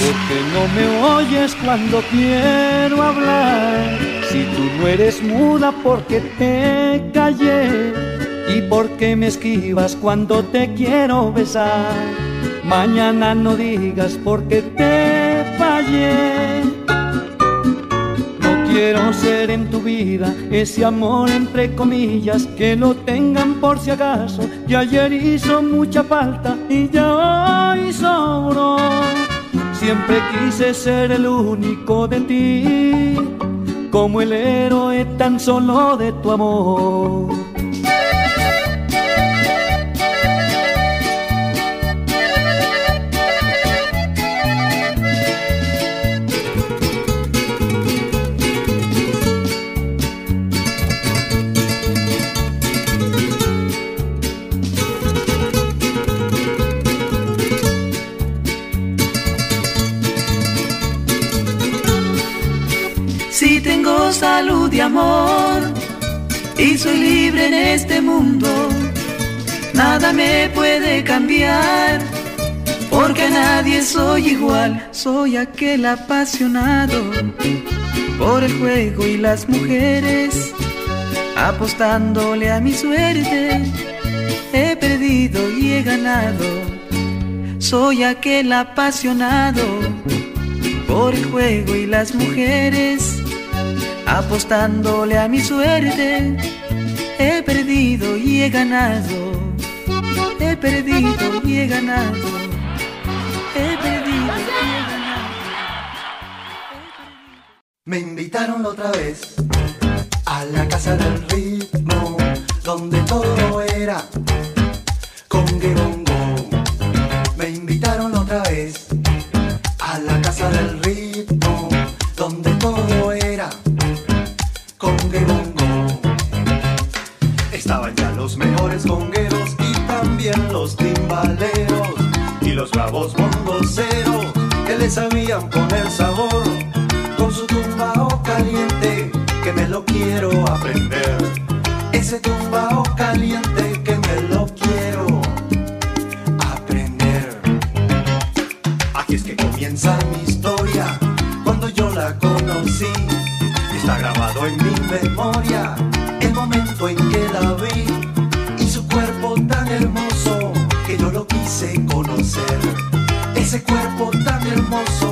Porque no me oyes cuando quiero hablar. Si tú no eres muda porque te callé. Y porque me esquivas cuando te quiero besar. Mañana no digas porque te fallé. No quiero ser en tu vida ese amor entre comillas que lo tengan por si acaso. Y ayer hizo mucha falta y ya hoy sobró. Siempre quise ser el único de ti, como el héroe tan solo de tu amor. Salud y amor. Y soy libre en este mundo, nada me puede cambiar, porque a nadie soy igual, soy aquel apasionado por el juego y las mujeres, apostándole a mi suerte, he perdido y he ganado, soy aquel apasionado por el juego y las mujeres, apostándole a mi suerte. He perdido y he ganado, he perdido y he ganado, he perdido y he ganado. Me invitaron otra vez a la casa del ritmo, donde todo era con bongo. Le sabían poner sabor con su tumbao caliente que me lo quiero aprender. Ese tumbao caliente que me lo quiero aprender. Aquí es que comienza mi historia cuando yo la conocí. Está grabado en mi memoria tan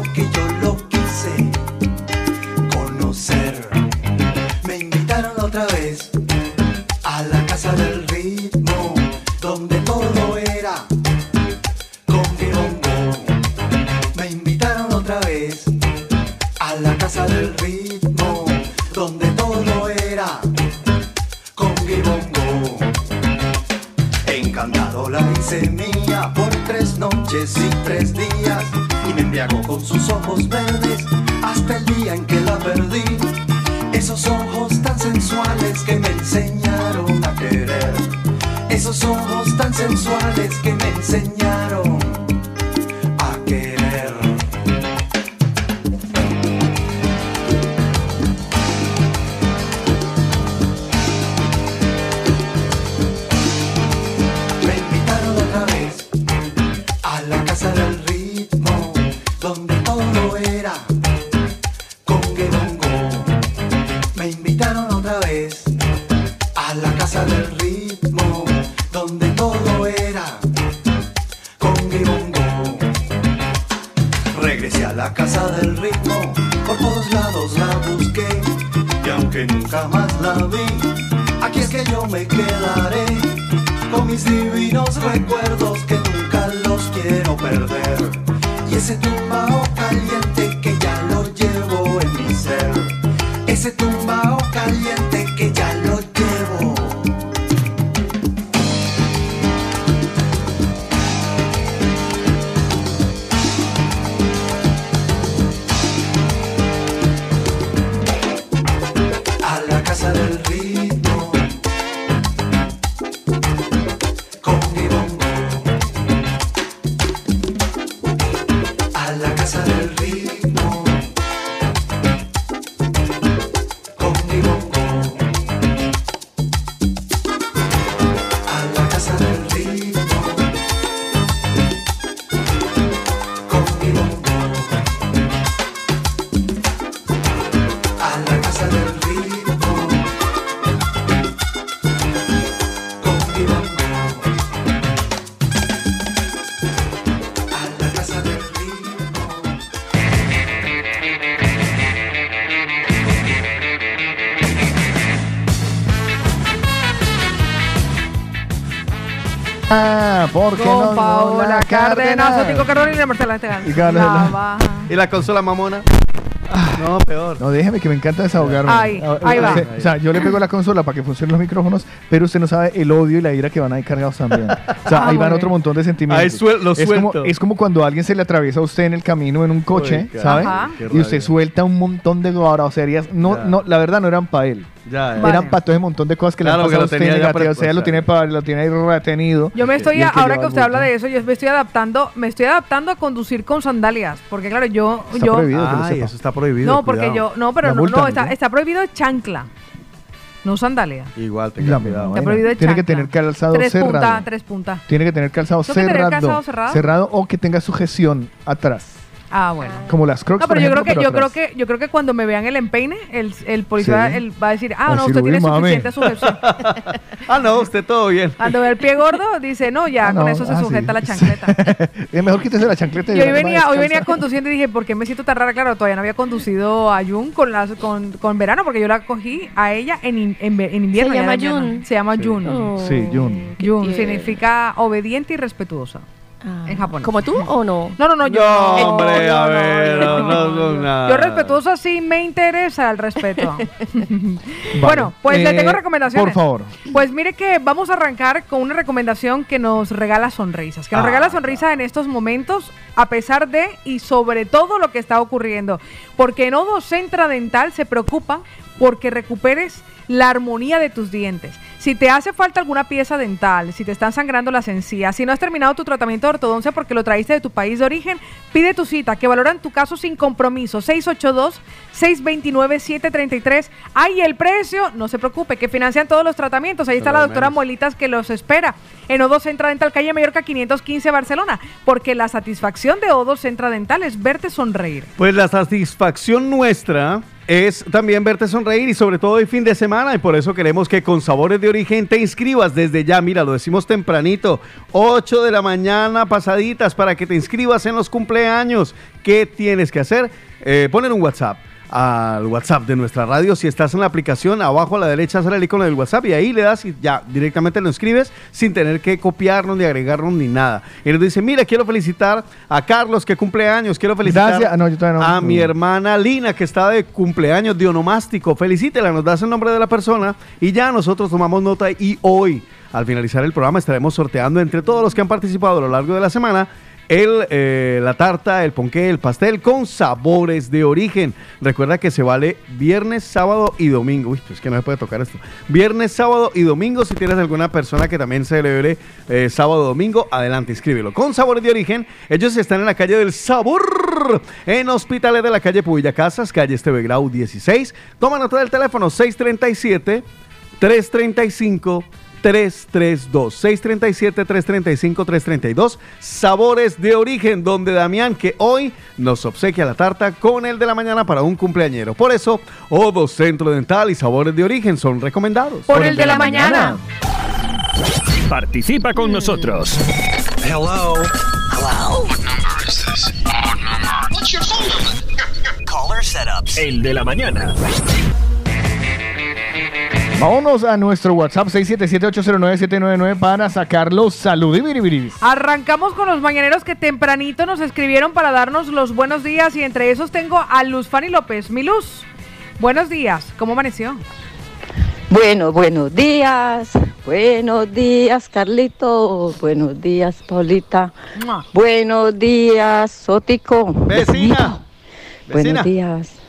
Ah, Con no, Paola la Cárdenas, y Marcela Esteban. Y Carlos- La baja. ¿Y la consola mamona? No, peor. No, déjeme que me encanta desahogarme. Ahí, Ah, ahí va. se- O sea, yo le pego la consola para que funcionen los micrófonos, pero usted no sabe el odio y la ira que van ahí cargados también. O sea, Ah, ahí van muy otro bien. montón de sentimientos. Ahí suel- lo es, como, suelto. es como cuando alguien se le atraviesa a usted en el camino en un coche, Uy, ¿sabe? Qué Y usted suelta un montón de groserías. No, Ya. no, la verdad no eran para él. Ya, ya. Vale. Eran para todo ese montón de cosas que Claro, le han que pasado a usted. O sea, lo tiene, pa- lo tiene ahí retenido. Yo me estoy, que ahora que usted habla de eso, yo me estoy adaptando, me estoy adaptando a conducir con sandalias, porque claro, yo, Está yo, prohibido que lo Ay, eso está prohibido. no, porque cuidado. yo, no, pero La no, multan, no, está, ¿no? está prohibido chancla, no sandalia. Igual, tenga cuidado. Está vaina. prohibido Tiene que chancla. tener calzado tres cerrado. puntas, tres puntas. Tiene que tener calzado ¿Tengo que tener cerrado, cerrado? o que tenga sujeción atrás. Ah, bueno. Como las crocs, No, por pero yo creo que yo creo que yo creo que cuando me vean el empeine, el, el policía Sí. él va a decir, ah, Va a no, decir, usted tiene suficiente sujeción. Ah, no, usted todo bien. Cuando ve el pie gordo, dice, no, ya Ah, con no, eso se ah, sí. sujeta la chancleta. Es mejor quítese la chancleta. Y hoy la venía, hoy venía conduciendo y dije, ¿por qué me siento tan rara? Claro, todavía no había conducido a Jun con, las, con, con verano, porque yo la cogí a ella en, in- en, ve- en invierno. Se ya llama. Jun. Se llama Jun. Sí, Jun. Jun significa obediente y respetuosa Ah. en japonés. ¿Como tú o no? No, no, no, yo. No, hombre, yo a ver, yo no, no, no, nada. Yo respetuosa sí me interesa el respeto. Bueno, pues le Eh, tengo recomendaciones. Por favor. Pues mire que vamos a arrancar con una recomendación que nos regala sonrisas, que nos Ah, regala sonrisas en estos momentos a pesar de y sobre todo lo que está ocurriendo, porque en Odo Centra Dental se preocupan porque recuperes la armonía de tus dientes. Si te hace falta alguna pieza dental, si te están sangrando las encías, si no has terminado tu tratamiento de ortodoncia porque lo traíste de tu país de origen, pide tu cita, que valoran tu caso sin compromiso. 682-629-733. Ay, el precio, no se preocupe, que financian todos los tratamientos. Ahí está Pero la doctora menos. Molitas que los espera en Odo Centra Dental, calle Mallorca 515 Barcelona, porque la satisfacción de Odo Centra Dental es verte sonreír. Pues la satisfacción nuestra es también verte sonreír y sobre todo el fin de semana y por eso queremos que con Sabores de Origen te inscribas desde ya, mira, lo decimos tempranito, 8 de la mañana pasaditas para que te inscribas en los cumpleaños. ¿Qué tienes que hacer? Eh, poner un WhatsApp al WhatsApp de nuestra radio. Si estás en la aplicación, abajo a la derecha sale el icono del WhatsApp y ahí le das y ya directamente lo escribes sin tener que copiarnos ni agregarnos ni nada. Y nos dice, mira, quiero felicitar a Carlos que cumple años, quiero felicitar. Ah, no, no. a mi hermana Lina que está de cumpleaños de onomástico. Felicítela, nos das el nombre de la persona y ya nosotros tomamos nota y hoy, al finalizar el programa, estaremos sorteando entre todos los que han participado a lo largo de la semana el, eh, la tarta, el ponqué, el pastel con sabores de origen. Recuerda que se vale viernes, sábado y domingo. Uy, pues que no se puede tocar esto. Viernes, sábado y domingo. Si tienes alguna persona que también celebre eh, sábado domingo, adelante, inscríbelo. Con sabores de origen, ellos están en la calle del sabor, en Hospitales de la calle Pubilla Casas, calle Esteve Grau 16. Toma nota del teléfono 637 335 332 637 335 332 Sabores de origen donde Damián que hoy nos obsequia la tarta con el de la mañana para un cumpleañero. Por eso, Odo Centro Dental y Sabores de origen son recomendados. Por el de la mañana. Participa con nosotros. Hello. Hello. What number is this? What's your phone number? Caller setups. El de la mañana. Vámonos a nuestro WhatsApp 677-809-799 para sacar los saludos. Arrancamos con los mañaneros que tempranito nos escribieron para darnos los buenos días y entre esos tengo a Luz Fanny López. Mi Luz, buenos días. ¿Cómo amaneció? Bueno, buenos días. Buenos días, Carlito. Buenos días, Paulita. Buenos días, Sotico. Vecina. Buenos días.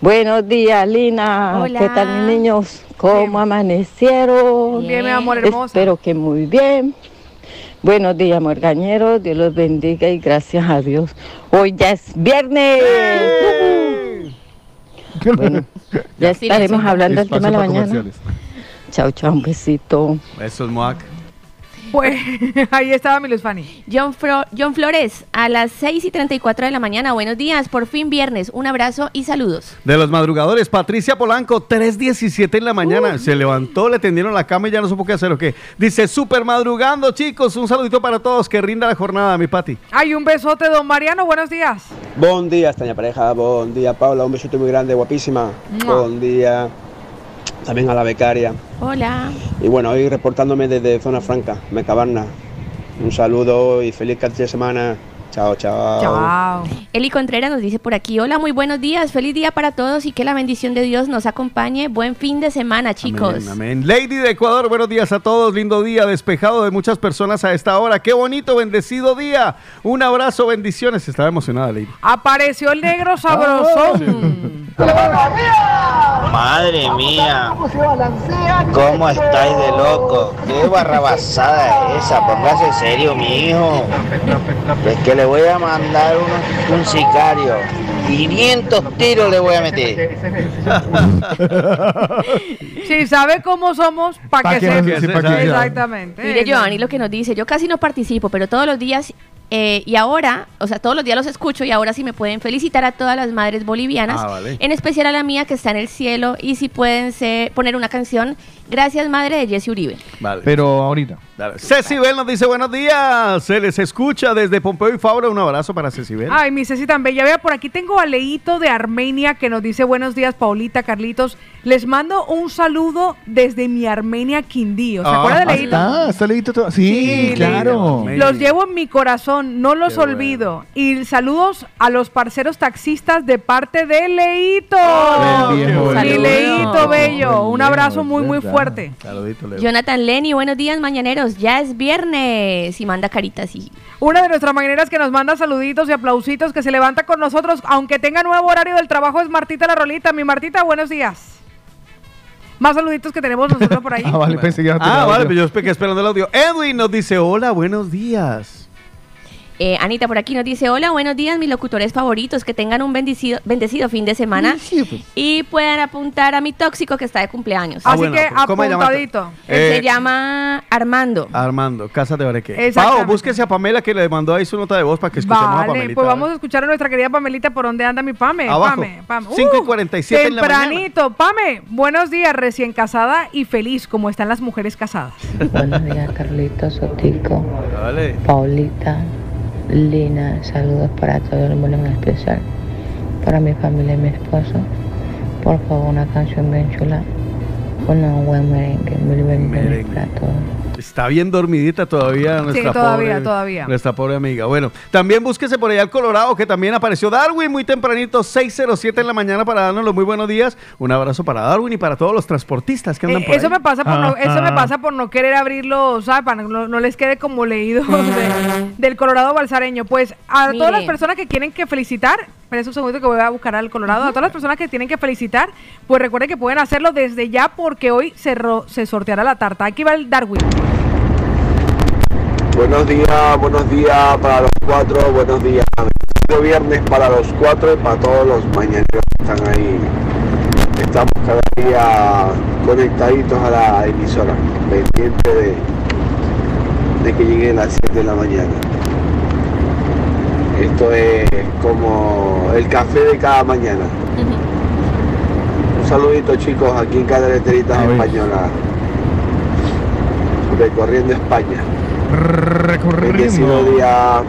Buenos días, Lina. Hola. ¿Qué tal, mis niños? ¿Cómo amanecieron? Bien, mi amor hermosa. Espero que muy bien. Buenos días, morgañeros. Dios los bendiga y gracias a Dios. Hoy ya es viernes. Bueno, ya Sí, estaremos hablando del tema de la mañana. Chao, chao, un besito. Eso es Moac. Pues ahí estaba mi Luz Fanny. John, Fro- John Flores, a las 6 y 34 de la mañana. Buenos días, por fin viernes. Un abrazo y saludos. De los madrugadores, Patricia Polanco, 3.17 en la mañana. Se levantó, le tendieron la cama y ya no supo qué hacer o qué. Dice, super madrugando, chicos. Un saludito para todos. Que rinda la jornada, mi Pati. Hay un besote, don Mariano. Buenos días. Buen día, extraña pareja. Buen día, Paula. Un besito muy grande, guapísima. Mua. Buen día. También a la becaria. Hola. Y bueno, hoy reportándome desde Zona Franca, Mecabarna. Un saludo y feliz casi de semana. Chao, chao. Chao. Eli Contreras nos dice por aquí, hola, muy buenos días, feliz día para todos y que la bendición de Dios nos acompañe. Buen fin de semana, chicos. Amén, amén. Lady de Ecuador, buenos días a todos. Lindo día, despejado de muchas personas a esta hora. Qué bonito, bendecido día. Un abrazo, bendiciones. Estaba emocionada, Lady. Apareció el negro sabrosón. Madre mía, ¿cómo estáis de loco? ¿Qué barrabasada es esa? Póngase serio, mi hijo. Es que le voy a mandar un, un sicario. 500 tiros le voy a meter. Si sabe cómo somos, ¿para Pa' que no se- sí, que- Exactamente. Mire, Giovanni lo que nos dice, yo casi no participo, pero todos los días, eh, y ahora, o sea, todos los días los escucho y ahora sí me pueden felicitar a todas las madres bolivianas, Ah, vale. en especial a la mía que está en el cielo, y si pueden se- poner una canción, Gracias Madre de Jesse Uribe. Vale. Pero ahorita. Dale. Ceci Bell nos dice buenos días. Se les escucha desde Pompeo y Fabra. Un abrazo para Ceci Bell. Ay, mi Ceci tan bella. Vea, por aquí tengo a Leito de Armenia que nos dice buenos días, Paulita, Carlitos. Les mando un saludo desde mi Armenia Quindío. ¿Se Ah, acuerda de ah, Leito? Está, está todo. Sí, Sí, claro. Los llevo en mi corazón, no los Qué bueno. olvido. Y saludos a los parceros taxistas de parte de Leito. Viejo Mi Leito. Bello. Un abrazo muy, muy fuerte. Saludito, Leo. Jonathan Lenny, buenos días mañaneros, ya es viernes y manda caritas y Una de nuestras mañaneras que nos manda saluditos y aplausitos, que se levanta con nosotros, aunque tenga nuevo horario del trabajo, es Martita la Rolita. Mi Martita, buenos días. Más saluditos que tenemos nosotros por ahí. Ah, vale, pensé que Ah, vale, audio. pues yo estoy esperando el audio. Edwin nos dice hola, buenos días. Eh, Anita por aquí nos dice, hola, buenos días, mis locutores favoritos, que tengan un bendecido, bendecido fin de semana y puedan apuntar a mi tóxico que está de cumpleaños. Ah, Así bueno, que ¿cómo se llama? apuntadito. Él Eh, se llama Armando. Armando, Casa de Bareque. Pau, búsquese a Pamela que le mandó ahí su nota de voz para que escuchemos a Vale, Pamelita. pues vamos a escuchar a nuestra querida Pamelita por dónde anda mi Pame. Abajo. Pame, Pame. 5 y 47 en la mañana. Tempranito, Pame. Buenos días, recién casada y feliz, como están las mujeres casadas. Buenos días, Carlitos, Sotico. Paulita, Lina. Saludos para todo el mundo en especial. Para mi familia y mi esposo. Por favor, una canción bien chula. Una buen merengue. Mil bendiciones para todos. Está bien dormidita todavía nuestra todavía, pobre, todavía. Nuestra pobre amiga. Bueno, también búsquese por allá al Colorado, que también apareció Darwin muy tempranito, 6.07 en la mañana para darnos los muy buenos días. Un abrazo para Darwin y para todos los transportistas que andan Eh, por eso ahí. me pasa por no, eso me Ah. pasa por no querer abrirlo, ¿sabes? Para que no, no les quede como leído de- del Colorado balsareño. Pues a Mire. todas las personas que tienen que felicitar, espera un segundo que voy a buscar al Colorado, a todas las personas que tienen que felicitar, pues recuerden que pueden hacerlo desde ya porque hoy se, ro- se sorteará la tarta. Aquí va el Darwin. Buenos días, buenos días para los cuatro, buenos días. Bendecido viernes para los cuatro y para todos los mañaneros que están ahí estamos cada día conectaditos a la emisora, pendiente de, de que lleguen las 7 de la mañana. Esto es como el café de cada mañana. Un saludito chicos aquí en Carreteritas Españolas, recorriendo España. Bendecido día,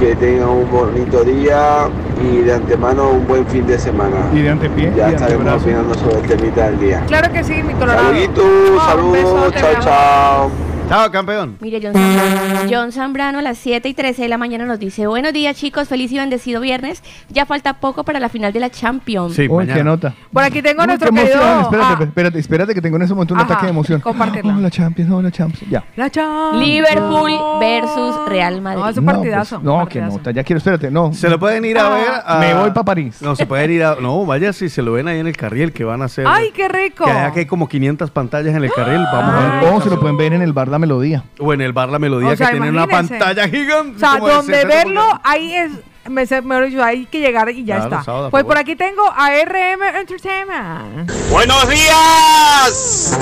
que tengan un bonito día y de antemano un buen fin de semana. Y de antepié. Ya de estaremos antebrazo. opinando sobre el temita del día. Claro que sí, mi colorado. Saluditos, un saludos, chao, chao. Chao, campeón. Mire, John Zambrano, John Zambrano a las 7 y 13 de la mañana nos dice, buenos días chicos, feliz y bendecido viernes. Ya falta poco para la final de la Champions. Uy, qué nota. Por aquí tengo Uy, nuestro querido. emoción. Espérate, ah, espérate, espérate que tengo en ese momento un Ajá, ataque de emoción. compártela. Oh, la Champions, oh, la Champions. Ya. la Champions. Liverpool versus Real Madrid. No, es un No, partidazo. pues, no, qué nota. Ya quiero, espérate, no. Se lo pueden ir a ver. a- Me voy para París. No, se pueden ir a. No, vaya si se lo ven ahí en el carril que van a hacer. ¡Ay, qué rico! Que hay como 500 pantallas en el carril. Vamos a ver. O se lo pueden ver en el bar La Melodía. O en el bar La Melodía O sea, que tiene una pantalla gigante. O sea, donde 60 verlo, ahí es. Me, mejor dicho, hay que llegar y ya Claro, está. sábado, pues por por aquí tengo a RM Entertainment. Buenos días.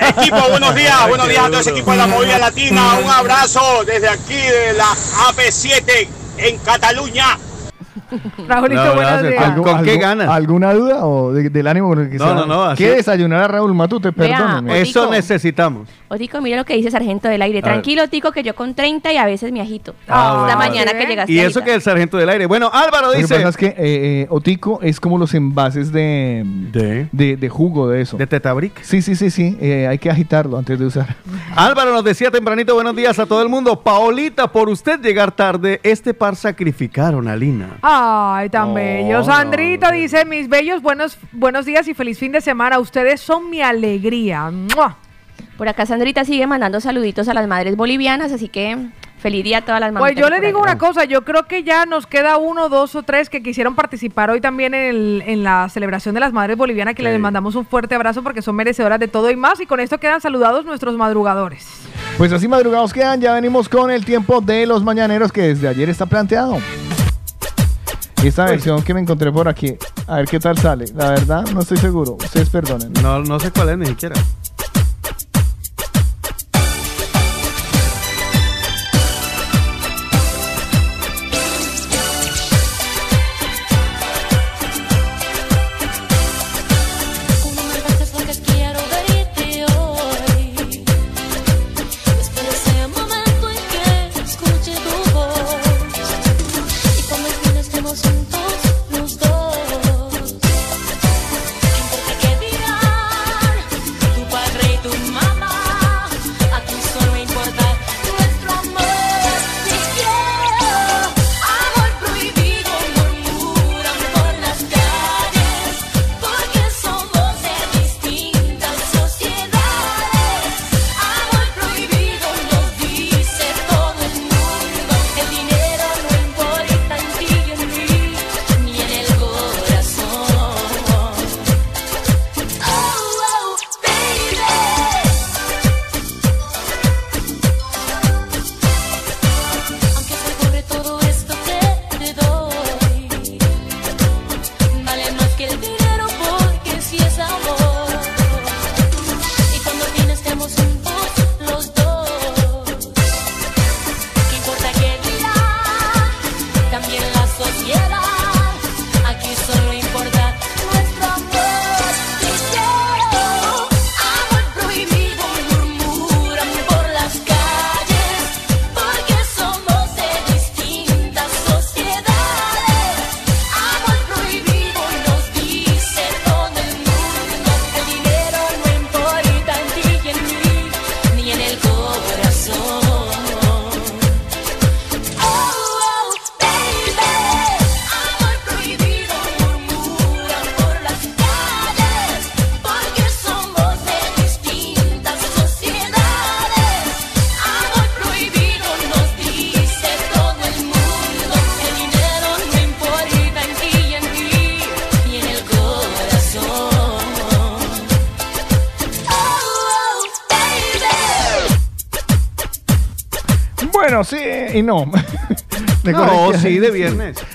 Equipo, buenos días. buenos días a todo ese equipo de la movida latina. Un abrazo desde aquí de la AP7 en Cataluña. Raulito, No, buenos días. ¿Con- con qué ganas? ¿Alguna duda o de- del ánimo con el que No, no, no, así- ¿Qué desayunar a Raúl Matute? Otico. Eso necesitamos. Otico, mira lo que dice Sargento del Aire. Tranquilo, Tico, que yo con 30 y a veces me agito. Ah, Esta bueno. mañana que llegaste Y eso ahorita. que el sargento del aire. Bueno, Álvaro Lo que dice. pasa es que eh, eh, Otico es como los envases de, De. de, de jugo de eso. De Tetabric. Sí, sí, sí, sí. eh, hay que agitarlo antes de usar. Álvaro nos decía tempranito, buenos días a todo el mundo. Paolita, por usted llegar tarde, este par sacrificaron a Lina. Ay, tan No, bello. no, Sandrito dice, mis bellos, buenos, buenos días y feliz fin de semana. Ustedes son mi alegría. ¡Mua! Por acá Sandrita sigue mandando saluditos a las madres bolivianas, así que feliz día a todas las mamás. Pues yo le digo una cosa, yo creo que ya nos queda uno, dos o tres que quisieron participar hoy también en, el- en la celebración de las madres bolivianas, que Sí. les mandamos un fuerte abrazo porque son merecedoras de todo y más. Y con esto quedan saludados nuestros madrugadores. Pues así madrugados quedan, ya venimos con el tiempo de los mañaneros que desde ayer está planteado. Esta versión que me encontré por aquí, a ver qué tal sale. La verdad, no estoy seguro. Ustedes perdonen. No, no sé cuál es ni siquiera.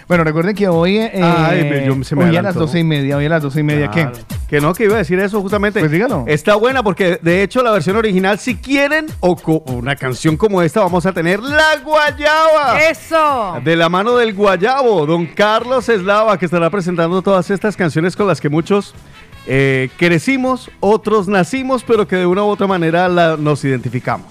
Bueno, recuerden que hoy, eh, Ay, me- yo- se me hoy a las doce y media, hoy a las doce y media, Claro. ¿qué? Que no, que iba a decir eso justamente. Pues dígalo. Está buena porque de hecho la versión original, si quieren, o una canción como esta, vamos a tener La Guayaba. ¡Eso! De la mano del Guayabo, don Carlos Eslava, que estará presentando todas estas canciones con las que muchos eh, crecimos, otros nacimos, pero que de una u otra manera la- nos identificamos.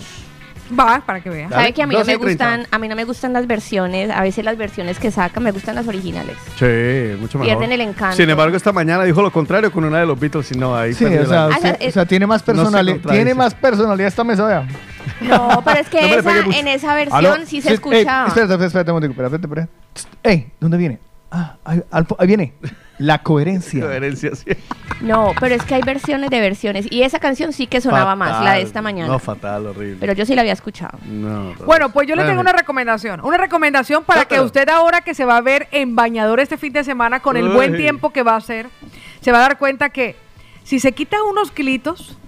Va, para que vean. ¿Sabe que a mí no 12 me y 30. gustan, a mí no me gustan las versiones, a veces las versiones que sacan me gustan las originales. Sí, mucho mejor. Pierden el encanto. Sin embargo, esta mañana dijo lo contrario con una de los Beatles y no, ahí Sí, perdió o sea, la- Ah, sí, eh, o sea, tiene más no se personalidad, tiene más personalidad esta mesa, vea. No, pero es que No esa- en esa versión Aló, sí se ey, escuchaba. espérate, espérate, espérate un momentico, espérate, espérate. Ey, ¿dónde viene? Ah, ahí, al fo- ahí viene. La coherencia. Coherencia, sí. No, pero es que hay versiones de versiones. Y esa canción sí que sonaba más, la de esta mañana. No, fatal, horrible. Pero yo sí la había escuchado. No, Bueno, pues yo le tengo una recomendación. Una recomendación para que usted ahora que se va a ver en bañador este fin de semana con el buen tiempo que va a hacer, se va a dar cuenta que si se quita unos kilitos,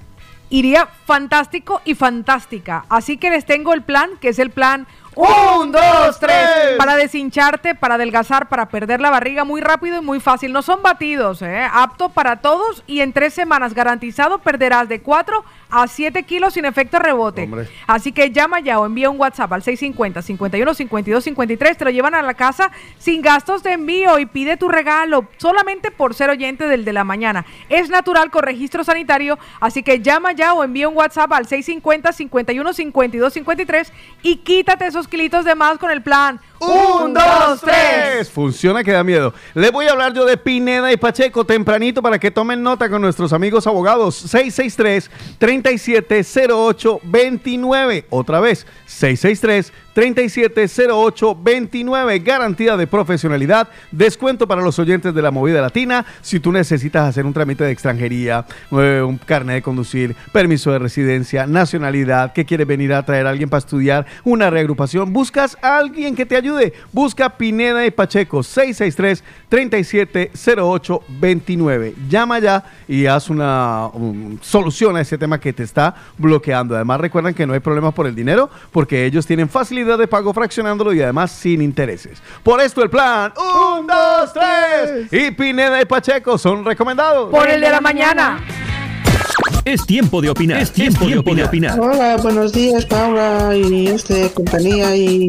iría fantástico y fantástica. Así que les tengo el plan, que es el plan un, dos, tres, para deshincharte, para adelgazar, para perder la barriga muy rápido y muy fácil. No son batidos, ¿eh? apto para todos y en tres semanas garantizado perderás de 4 a 7 kilos sin efecto rebote. Hombre. Así que llama ya o envía un WhatsApp al 650 51 52 53, te lo llevan a la casa sin gastos de envío y pide tu regalo solamente por ser oyente del de la mañana. Es natural con registro sanitario, así que llama ya o envía un WhatsApp al 650 51 52 53 y quítate esos kilitos de más con el plan. Un, dos, tres. Funciona que da miedo. Les voy a hablar yo de Pineda y Pacheco tempranito para que tomen nota con nuestros amigos abogados. 663-3708-29. Otra vez, 663-3708-29. Garantía de profesionalidad. Descuento para los oyentes de la movida latina. Si tú necesitas hacer un trámite de extranjería, eh, un carnet de conducir, permiso de residencia, nacionalidad, que quieres venir a traer a alguien para estudiar, una reagrupación, buscas a alguien que te ayude. Busca Pineda y Pacheco 663-3708-29. Llama ya y haz una um, solución a ese tema que te está bloqueando. Además, recuerdan que no hay problemas por el dinero porque ellos tienen facilidad de pago fraccionándolo y además sin intereses. Por esto el plan 1, 2, 3 y Pineda y Pacheco son recomendados. Por el de la mañana. Es tiempo de opinar. Es tiempo, de opinar. Hola, buenos días, Paula y este compañía y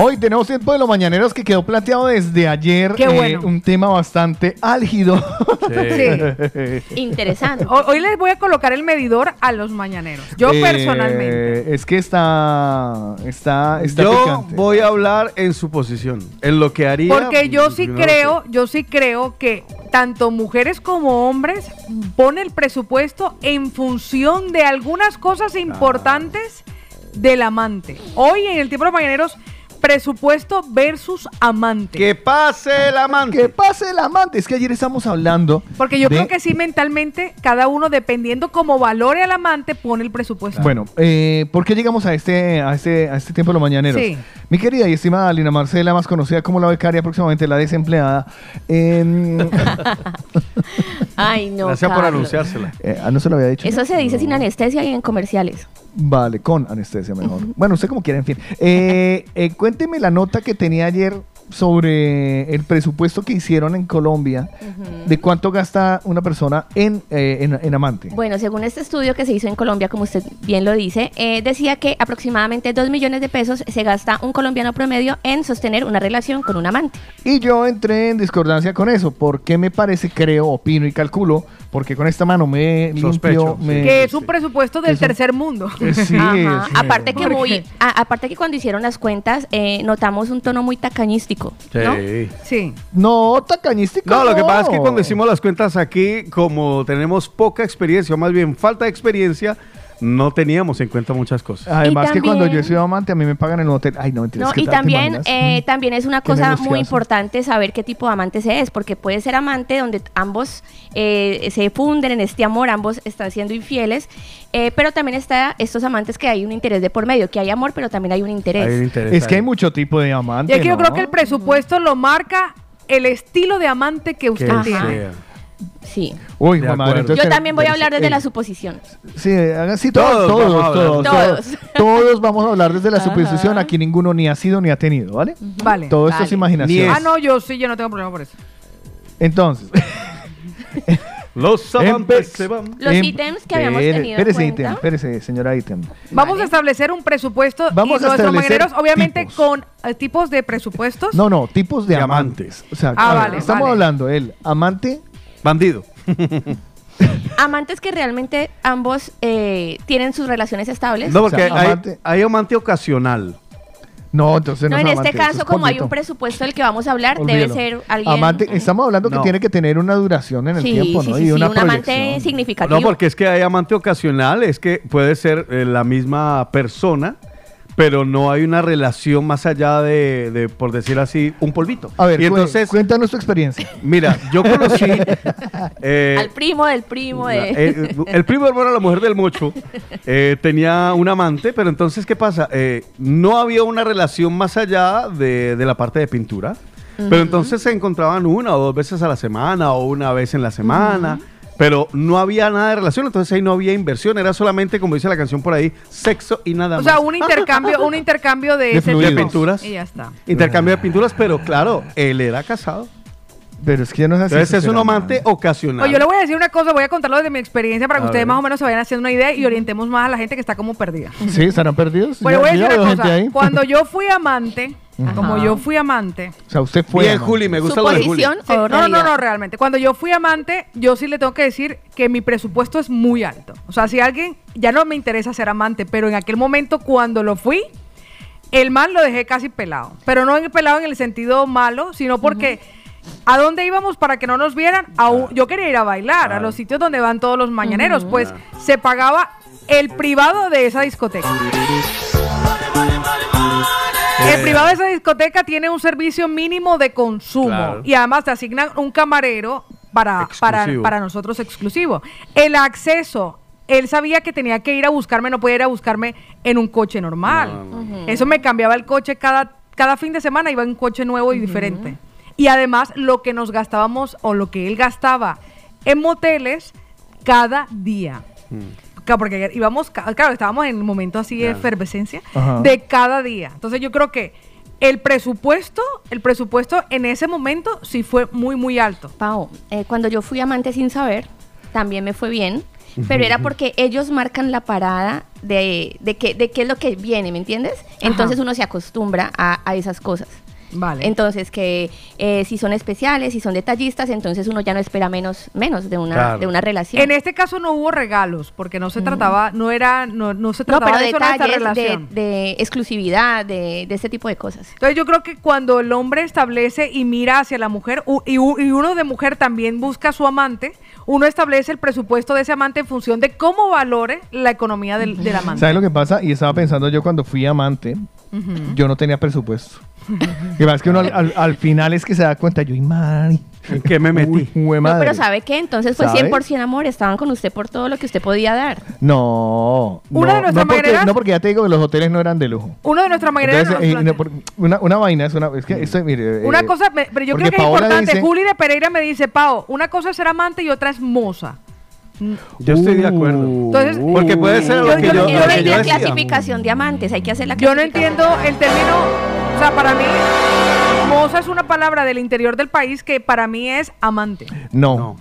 Hoy tenemos tiempo de los mañaneros que quedó planteado desde ayer. Qué eh, bueno. un tema bastante álgido. Interesante. Hoy, hoy les voy a colocar el medidor a los mañaneros. Yo Eh, personalmente. Es que está. Está, está Yo picante. voy a hablar en su posición, en lo que haría. Porque yo sí creo, yo sí creo que tanto mujeres como hombres pone el presupuesto en función de algunas cosas importantes del amante. Hoy en el tiempo de los mañaneros, presupuesto versus amante. Que pase el amante. Que pase el amante. Es que ayer estamos hablando. Porque yo de- creo que sí mentalmente cada uno dependiendo cómo valore al amante pone el presupuesto. Bueno, eh, ¿por qué llegamos a este, a este, a este tiempo de los mañaneros? Sí. Mi querida y estimada Lina Marcela, más conocida como la becaria, próximamente la desempleada. em, Ay, no. Gracias por anunciársela. eh, ah, no se lo había dicho. Eso se dice sin anestesia y en comerciales. Vale, con anestesia mejor. Bueno, usted como quiera, en fin. Eh, eh, cuénteme la nota que tenía ayer sobre el presupuesto que hicieron en Colombia de cuánto gasta una persona en, eh, en, en amante. Bueno, según este estudio que se hizo en Colombia, como usted bien lo dice, eh, decía que aproximadamente 2 millones de pesos se gasta un colombiano promedio en sostener una relación con un amante. Y yo entré en discordancia con eso, porque me parece, creo, opino y calculo, porque con esta mano me Sospecho, limpio, me- que es un presupuesto del Eso- tercer mundo. Eh, sí, Ajá. sí. Aparte que ¿Por muy, qué? a- aparte que cuando hicieron las cuentas eh, notamos un tono muy tacañístico, ¿no? Sí. Sí. No, tacañístico. No, lo que pasa es que cuando hicimos las cuentas aquí, como tenemos poca experiencia, o más bien falta de experiencia, no teníamos en cuenta muchas cosas. Además que cuando yo sido amante, a mí me pagan en el hotel. Ay, no. No, y ta- ¿te también, eh, también es una cosa muy importante saber qué tipo de amante se es, porque puede ser amante donde ambos eh, se funden en este amor, ambos están siendo infieles, eh, pero también está estos amantes que hay un interés de por medio, que hay amor, pero también hay un interés. Es que hay mucho tipo de amante. Y es que yo ¿no? creo que el presupuesto lo marca el estilo de amante que usted Que tiene. Sí. Uy, De acuerdo. entonces Yo también voy a hablar desde eh, la suposición. Sí, hagan sí, todos, Todos todos, todos, Todos. todos, todos vamos a hablar desde la suposición. Aquí ninguno ni ha sido ni ha tenido, ¿vale? Vale. Todo esto es Vale. Ah, no, yo sí, yo no tengo problema por eso. Entonces, Los amantes se van. Los ítems que habíamos tenido en Espérese, ítem, espérese, señora ítem. Vamos a establecer un presupuesto Vamos y a nuestros establecer mañaneros, obviamente, tipos. con eh, tipos de presupuestos. No, no, tipos de amantes. O sea, Ah, ver, vale, estamos vale. hablando el amante Bandido. Amantes que realmente ambos eh, tienen sus relaciones estables. No, porque O sea, hay, amante- hay amante ocasional. No, entonces no, No, en es este eso caso, es como hay completo. un presupuesto del que vamos a hablar, debe ser alguien... Amante, estamos hablando que No. tiene que tener una duración en el Sí, tiempo, sí, ¿no? sí, y sí, una un amante proyección. significativo. No, porque es que hay amante ocasional, es que puede ser eh, la misma persona, pero no hay una relación más allá de, de, por decir así, un polvito. A ver, y entonces, cuéntanos tu experiencia. mira, yo conocí eh, Al primo del primo de... eh, el primo hermano de la mujer del mocho eh, tenía un amante, pero entonces, ¿qué pasa? Eh, no había una relación más allá de, de la parte de pintura. Pero entonces se encontraban una o dos veces a la semana o una vez en la semana. Pero no había nada de relación, entonces ahí no había inversión, era solamente, como dice la canción por ahí, sexo y nada O más. sea, un intercambio, un intercambio de, De ese. De pinturas. Y ya está. Intercambio de pinturas, pero claro, él era casado. Pero es que no sé si Entonces es un amante ocasional. Oye, yo le voy a decir una cosa, voy a contarlo desde mi experiencia para que A ustedes ver. más o menos se vayan haciendo una idea y orientemos más a la gente que está como perdida. Sí, estarán perdidos. Bueno, Ya- voy a decir una cosa. Cuando yo fui amante, como yo fui amante. O sea, usted fue. Bien. Juli, me gusta lo de Juli. ¿Suposición Sí, o no, no, no, realmente. Cuando yo fui amante, yo sí le tengo que decir que mi presupuesto es muy alto. O sea, si alguien, ya no me interesa ser amante, pero en aquel momento cuando lo fui, el man lo dejé casi pelado. Pero no en pelado en el sentido malo, sino porque ¿a dónde íbamos para que no nos vieran? A un- yo quería ir a bailar, a los sitios donde van todos los mañaneros. Pues se pagaba el privado de esa discoteca. El privado de esa discoteca tiene un servicio mínimo de consumo Claro. y además te asignan un camarero para, para, para nosotros exclusivo. El acceso, él sabía que tenía que ir a buscarme, no podía ir a buscarme en un coche normal. Eso me cambiaba el coche cada, cada fin de semana, iba en un coche nuevo y diferente. Y además lo que nos gastábamos o lo que él gastaba en moteles cada día. Claro, porque íbamos, claro, estábamos en un momento así de efervescencia Ajá. de cada día. Entonces yo creo que el presupuesto, el presupuesto en ese momento sí fue muy, muy alto. Pau, eh, cuando yo fui amante sin saber, también me fue bien, pero era porque ellos marcan la parada de, de, qué, de qué es lo que viene, ¿me entiendes? Entonces uno se acostumbra a, a esas cosas. Vale. Entonces, que eh, si son especiales, si son detallistas, entonces uno ya no espera menos, menos de una, Claro. de una relación. En este caso no hubo regalos, porque no se trataba, no era, no, no se no, trataba pero de detalles de, relación. de exclusividad, de, de este tipo de cosas. Entonces yo creo que cuando el hombre establece y mira hacia la mujer, y, y uno de mujer también busca a su amante, uno establece el presupuesto de ese amante en función de cómo valore la economía del, del amante. ¿Sabes lo que pasa? Y estaba pensando yo cuando fui amante, Yo no tenía presupuesto. Y más que uno al, al- al final es que se da cuenta, yo, y mari. ¿En qué me metí? Uy, No, madre. pero ¿sabe qué? Entonces fue ¿Sabe? 100% amor, estaban con usted por todo lo que usted podía dar. No. Una no, de nuestras no porque, no porque ya te digo que los hoteles no eran de lujo. Uno de nuestras Entonces, nos eh, una, una vaina es una. Es que esto, mire, Una eh, cosa, pero yo creo que es importante. dice- Juli de Pereira me dice, Pao, una cosa es ser amante y otra es moza. Yo estoy de acuerdo. Entonces, Porque puede ser lo Yo, que yo yo, no lo entiendo que yo la decía. clasificación de amantes, hay que hacer la Yo no entiendo el término, o sea, para mí, moza es una palabra del interior del país que para mí es amante No.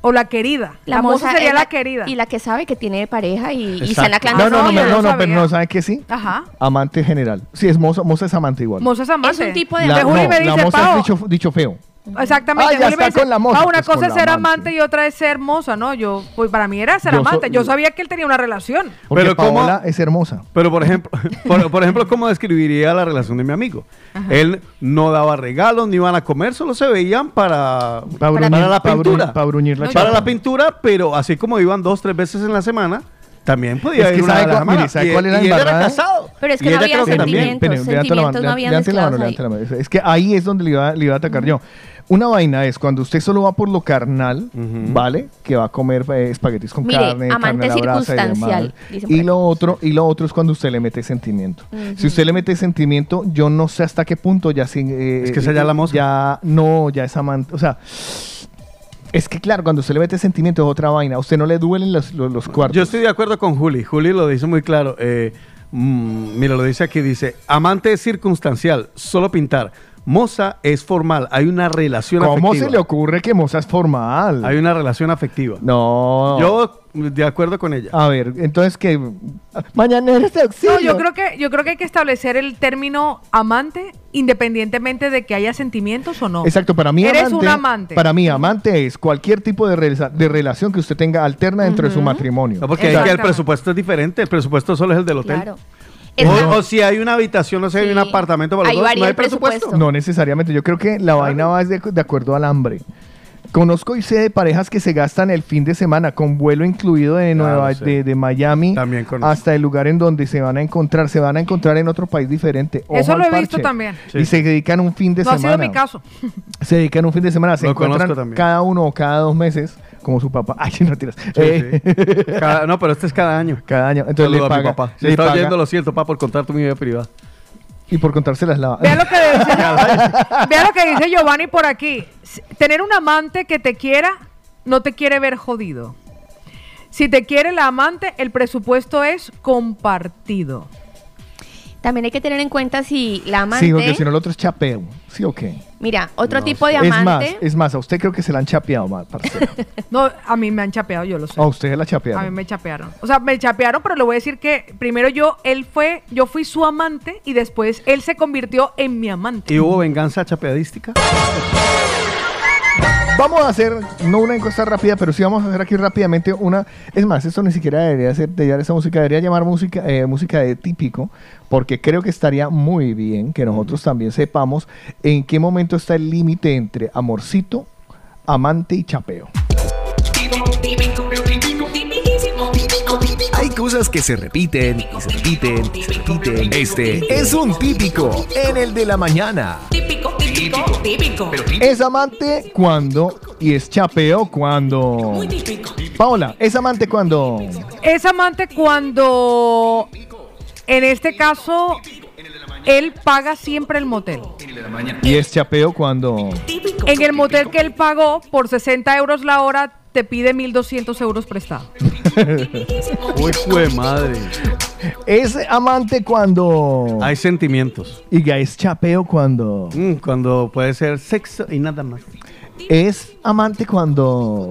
o la querida. La, moza, sería la, querida. Y la que sabe que tiene pareja y, y la No, no, no, no, no no, pero no, ¿sabe qué sí? Ajá. Amante general. Sí, es moza, moza es amante igual. Moza es amante. Es un tipo de La, De Juli no, me la dice, moza es dicho, dicho feo. Exactamente. Ah, ya está con la moza, "Ah, una pues, cosa es ser amante". amante y otra es ser hermosa, ¿no? Yo, pues para mí era ser Yo so- amante. yo sabía que él tenía una relación. Porque Pero ¿cómo- Paola es hermosa. Pero por ejemplo, por, por ejemplo, ¿cómo describiría la relación de mi amigo? Él no daba regalos ni iban a comer, solo se veían para, Para la pintura. para bruñir la para chapa. la pintura, pero así como iban dos, tres veces en la semana, También podía Es que ir una sabe las cuál-. ¿sabe Y- cuál es la y él era casado. Pero es que Y no había sentimientos, sentimientos no habían. Es que ahí es donde le iba, le iba a atacar yo. Una vaina es cuando usted solo va por lo carnal, ¿vale? Que va a comer eh, espaguetis con Mire, carne, amante carne a la brasa y demás. Y lo otro, y lo otro es cuando usted le mete sentimiento. Si usted le mete sentimiento, yo no sé hasta qué punto ya sin eh, Es que esa ya la mosca. Ya no, ya es amante, o sea, es que claro, cuando usted le mete sentimiento es otra vaina. A usted no le duelen los, los, los cuartos. Yo estoy de acuerdo con Juli. Juli lo dice muy claro. Eh, mm, mira, lo dice aquí, dice, amante es circunstancial, solo pintar. Moza es formal, hay una relación ¿Cómo afectiva. se le ocurre que Moza es formal? Hay una relación afectiva. No. Yo de acuerdo con ella. A ver, entonces que mañana de auxilio. No, yo creo que yo creo que hay que establecer el término amante independientemente de que haya sentimientos o no. Exacto, para mí eres amante, un amante. Para mí amante es cualquier tipo de, rela- de relación que usted tenga alterna dentro de su matrimonio. No, porque ahí el presupuesto es diferente. El presupuesto solo es el del hotel. Claro. O, o si hay una habitación, no sé, hay un apartamento para los dos, no hay presupuesto. presupuesto. No necesariamente, yo creo que la vaina va de, de acuerdo al hambre. Conozco y sé de parejas que se gastan el fin de semana con vuelo incluido de, Claro, Nueva, sí. de, de Miami hasta el lugar en donde se van a encontrar. Se van a encontrar en otro país diferente. Ojo Eso lo he parche. visto también. Y se dedican un fin de no ha semana. sido mi caso. Se dedican un fin de semana, se Lo encuentran cada uno o cada dos meses, como su papá. Ay, no tiras. Eh, Cada- no, pero este es cada año. Cada año. Entonces Saludo le a mi paga- papá. Si le está paga- oyendo, lo siento, papá, por contar tu vida privada. Y por contárselas la... Vea lo que dice, vea lo que dice Giovanni por aquí. Tener un amante que te quiera no te quiere ver jodido. Si te quiere la amante, el presupuesto es compartido. También hay que tener en cuenta si la amante. Sí, porque si no el otro es chapeo. ¿Sí o qué? Mira, otro tipo de Es más, amante. es más, a usted creo que se la han chapeado más, parcero. No, a mí me han chapeado, yo lo sé. A usted la A mí chapearon. me chapearon. O sea, me chapearon, pero le voy a decir que primero yo, él fue, yo fui su amante y después él se convirtió en mi amante. ¿Y hubo venganza chapeadística? Vamos a hacer, no una encuesta rápida, pero sí vamos a hacer aquí rápidamente una. Es más, esto ni siquiera debería ser de esa música, debería llamar música, eh, música de típico, porque creo que estaría muy bien que nosotros también sepamos en qué momento está el límite entre amorcito, amante y chapeo. Cosas que se repiten y se repiten y se repiten. Este es un típico en el de la mañana. Típico, típico, típico. Es amante cuando y es chapeo cuando. Paola, es amante cuando. Es amante cuando, en este caso, él paga siempre el motel. Y es chapeo cuando. En el motel que él pagó por 60 euros la hora, te pide 1.200 euros prestado. Uy, fue madre. Es amante cuando. Hay sentimientos. Y ya es chapeo cuando. Mm, cuando puede ser sexo y nada más. Es amante cuando.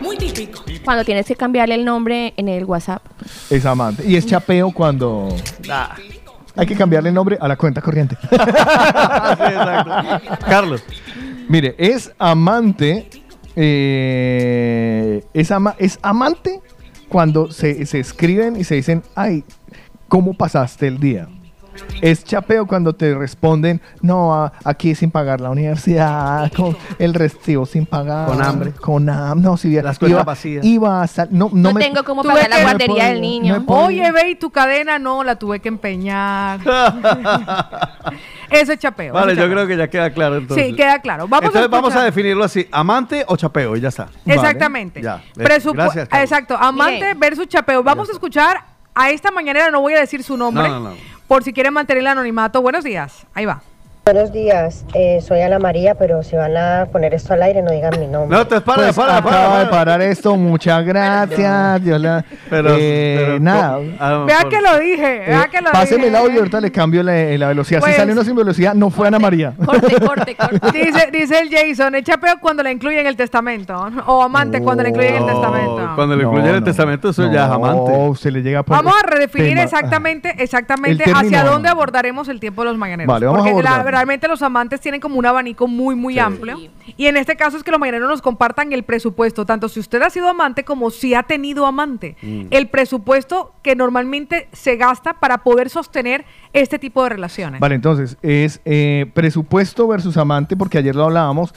Muy típico. Cuando tienes que cambiarle el nombre en el WhatsApp. Es amante. Y es chapeo cuando. Hay que cambiarle nombre a la cuenta corriente. Carlos. Mire, es amante. eh, es, ama- es amante cuando se, se escriben y se dicen, ay, ¿cómo pasaste el día? Es chapeo cuando te responden, no, aquí sin pagar la universidad, con el recibo sin pagar. Con hambre. Con hambre. No, si Las cuentas iba, vacías. Iba a sal- no, no, No, me- tengo cómo Tuve pagar la guardería del niño. Oye, ve, y tu cadena no, la tuve que empeñar. Eso es chapeo. Vale, yo creo que ya queda claro entonces. Sí, queda claro. Vamos entonces a vamos a definirlo así, amante o chapeo y ya está. Exactamente. Ya. eh, Gracias. Exacto, amante versus chapeo. Vamos a escuchar a esta mañanera, no voy a decir su nombre, No, no, no. Por si quieren mantener el anonimato. Buenos días, ahí va. Buenos días, eh, soy Ana María, pero si van a poner esto al aire no digan mi nombre. No, te para, Pues para, para, de para. parar esto, muchas gracias. Dios la- Pero, eh, pero, nada. ah, Vea por- que lo dije, vea Eh, que lo páseme dije. el audio y ahorita le cambio la, la velocidad. Pues- si sale uno sin velocidad, no fue Ana María. Corte, corte, corte. Dice, dice el Jason, es chapeo cuando le incluyen en el testamento. O amante cuando le incluyen en el testamento. Cuando le No, incluyen el no. testamento, eso No, ya es amante. usted le llega por Vamos a redefinir tema- exactamente, exactamente El término, hacia dónde abordaremos el tiempo de los mañaneros. Vale, vamos a la- abordarlo. Realmente los amantes tienen como un abanico muy, muy amplio. Y en este caso es que los mañaneros nos compartan el presupuesto, tanto si usted ha sido amante como si ha tenido amante. Mm. El presupuesto que normalmente se gasta para poder sostener este tipo de relaciones. Vale, entonces es eh, presupuesto versus amante, porque ayer lo hablábamos.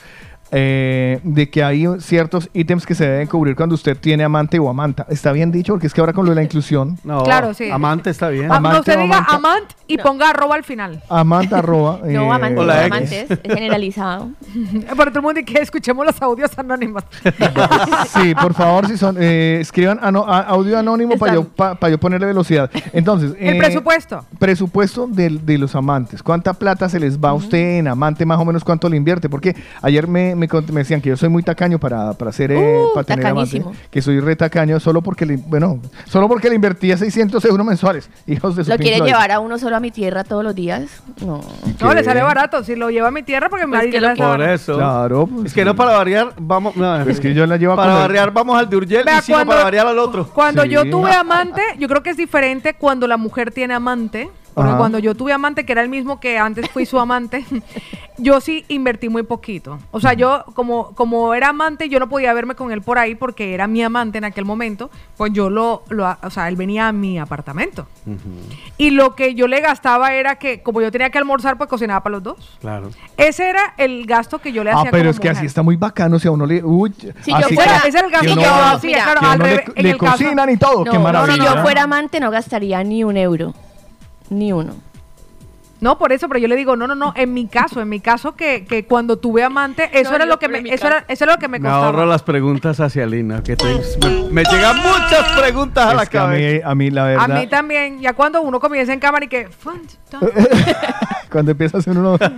Eh, de que hay ciertos ítems que se deben cubrir cuando usted tiene amante o amanta. ¿Está bien dicho? Porque es que ahora con lo de la inclusión, No, Claro, sí. Amante está bien. Ah, no, Amante usted o diga amante. amant y ponga arroba al final. amanta arroba. No, eh, amantes, no, es generalizado. Para todo el mundo y que escuchemos los audios anónimos. Sí, por favor, si son, eh, escriban ano- a- audio anónimo para yo, pa- pa yo ponerle velocidad. Entonces, El eh, presupuesto. Presupuesto del- de, los amantes. ¿Cuánta plata se les va a usted en amante? Más o menos cuánto le invierte. Porque ayer me, me, me decían que yo soy muy tacaño para, para hacer eh, Uh, para tener amante. Que soy re tacaño solo porque le, bueno, solo porque le invertía 600 euros mensuales. Hijos de su ¿Lo quiere Floyd. llevar a uno solo a mi tierra todos los días? No. No, le sale barato. Si lo lleva a mi tierra, porque me Pues que lo- Por eso. Claro, pues, Es que no para variar, vamos. no, Es que yo la llevo a Para variar, vamos al de Urgel Vea, y si no, cuando- para variar al otro. Cuando Sí. yo tuve amante, yo creo que es diferente cuando la mujer tiene amante. Porque Ajá. cuando yo tuve amante, que era el mismo que antes fui su amante, yo sí invertí muy poquito. O sea, yo como, como era amante, yo no podía verme con él por ahí porque era mi amante en aquel momento. Pues yo lo, lo o sea, él venía a mi apartamento. Y lo que yo le gastaba era que, como yo tenía que almorzar, pues cocinaba para los dos. Claro. Ese era el gasto que yo le Ah, hacía pero como es que así está muy bacano. Si a uno le. Uy, Si yo fuera- que- Ese es el gasto que yo no, hacía, claro, al le, revés, en le el caso- cocinan y todo. No, Qué no, maravilla. si yo fuera amante no gastaría ni un euro. Ni uno. No, por eso, pero yo le digo, no, no, no, en mi caso, en mi caso que, que cuando tuve amante, eso No, era lo que me, eso era, eso era lo que me Me ahorro costaba. las preguntas hacia Lina. Que te- me, me llegan muchas preguntas a la a cabeza. mí, a mí, la A verdad. mí también, ya cuando uno comienza en cámara y que Cuando empieza a hacer uno.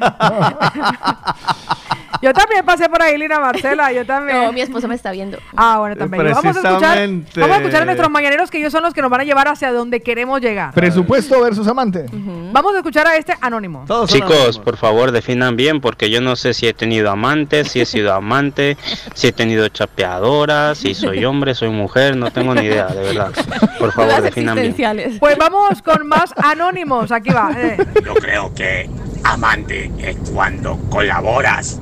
yo también pasé por ahí, Lina Marcela, yo también. No, mi esposo me está viendo. Ah, bueno, también. Vamos a escuchar, Precisamente. vamos a escuchar a nuestros mañaneros que ellos son los que nos van a llevar hacia donde queremos llegar. Presupuesto versus amante. Vamos a escuchar a este anónimo. Chicos, por favor, definan bien porque yo no sé si he tenido amantes, si he sido amante, si he tenido chapeadoras, si soy hombre, soy mujer, no tengo ni idea, de verdad. Por favor, definan bien. Pues vamos con más anónimos. Aquí va. eh. Yo creo que amante es cuando colaboras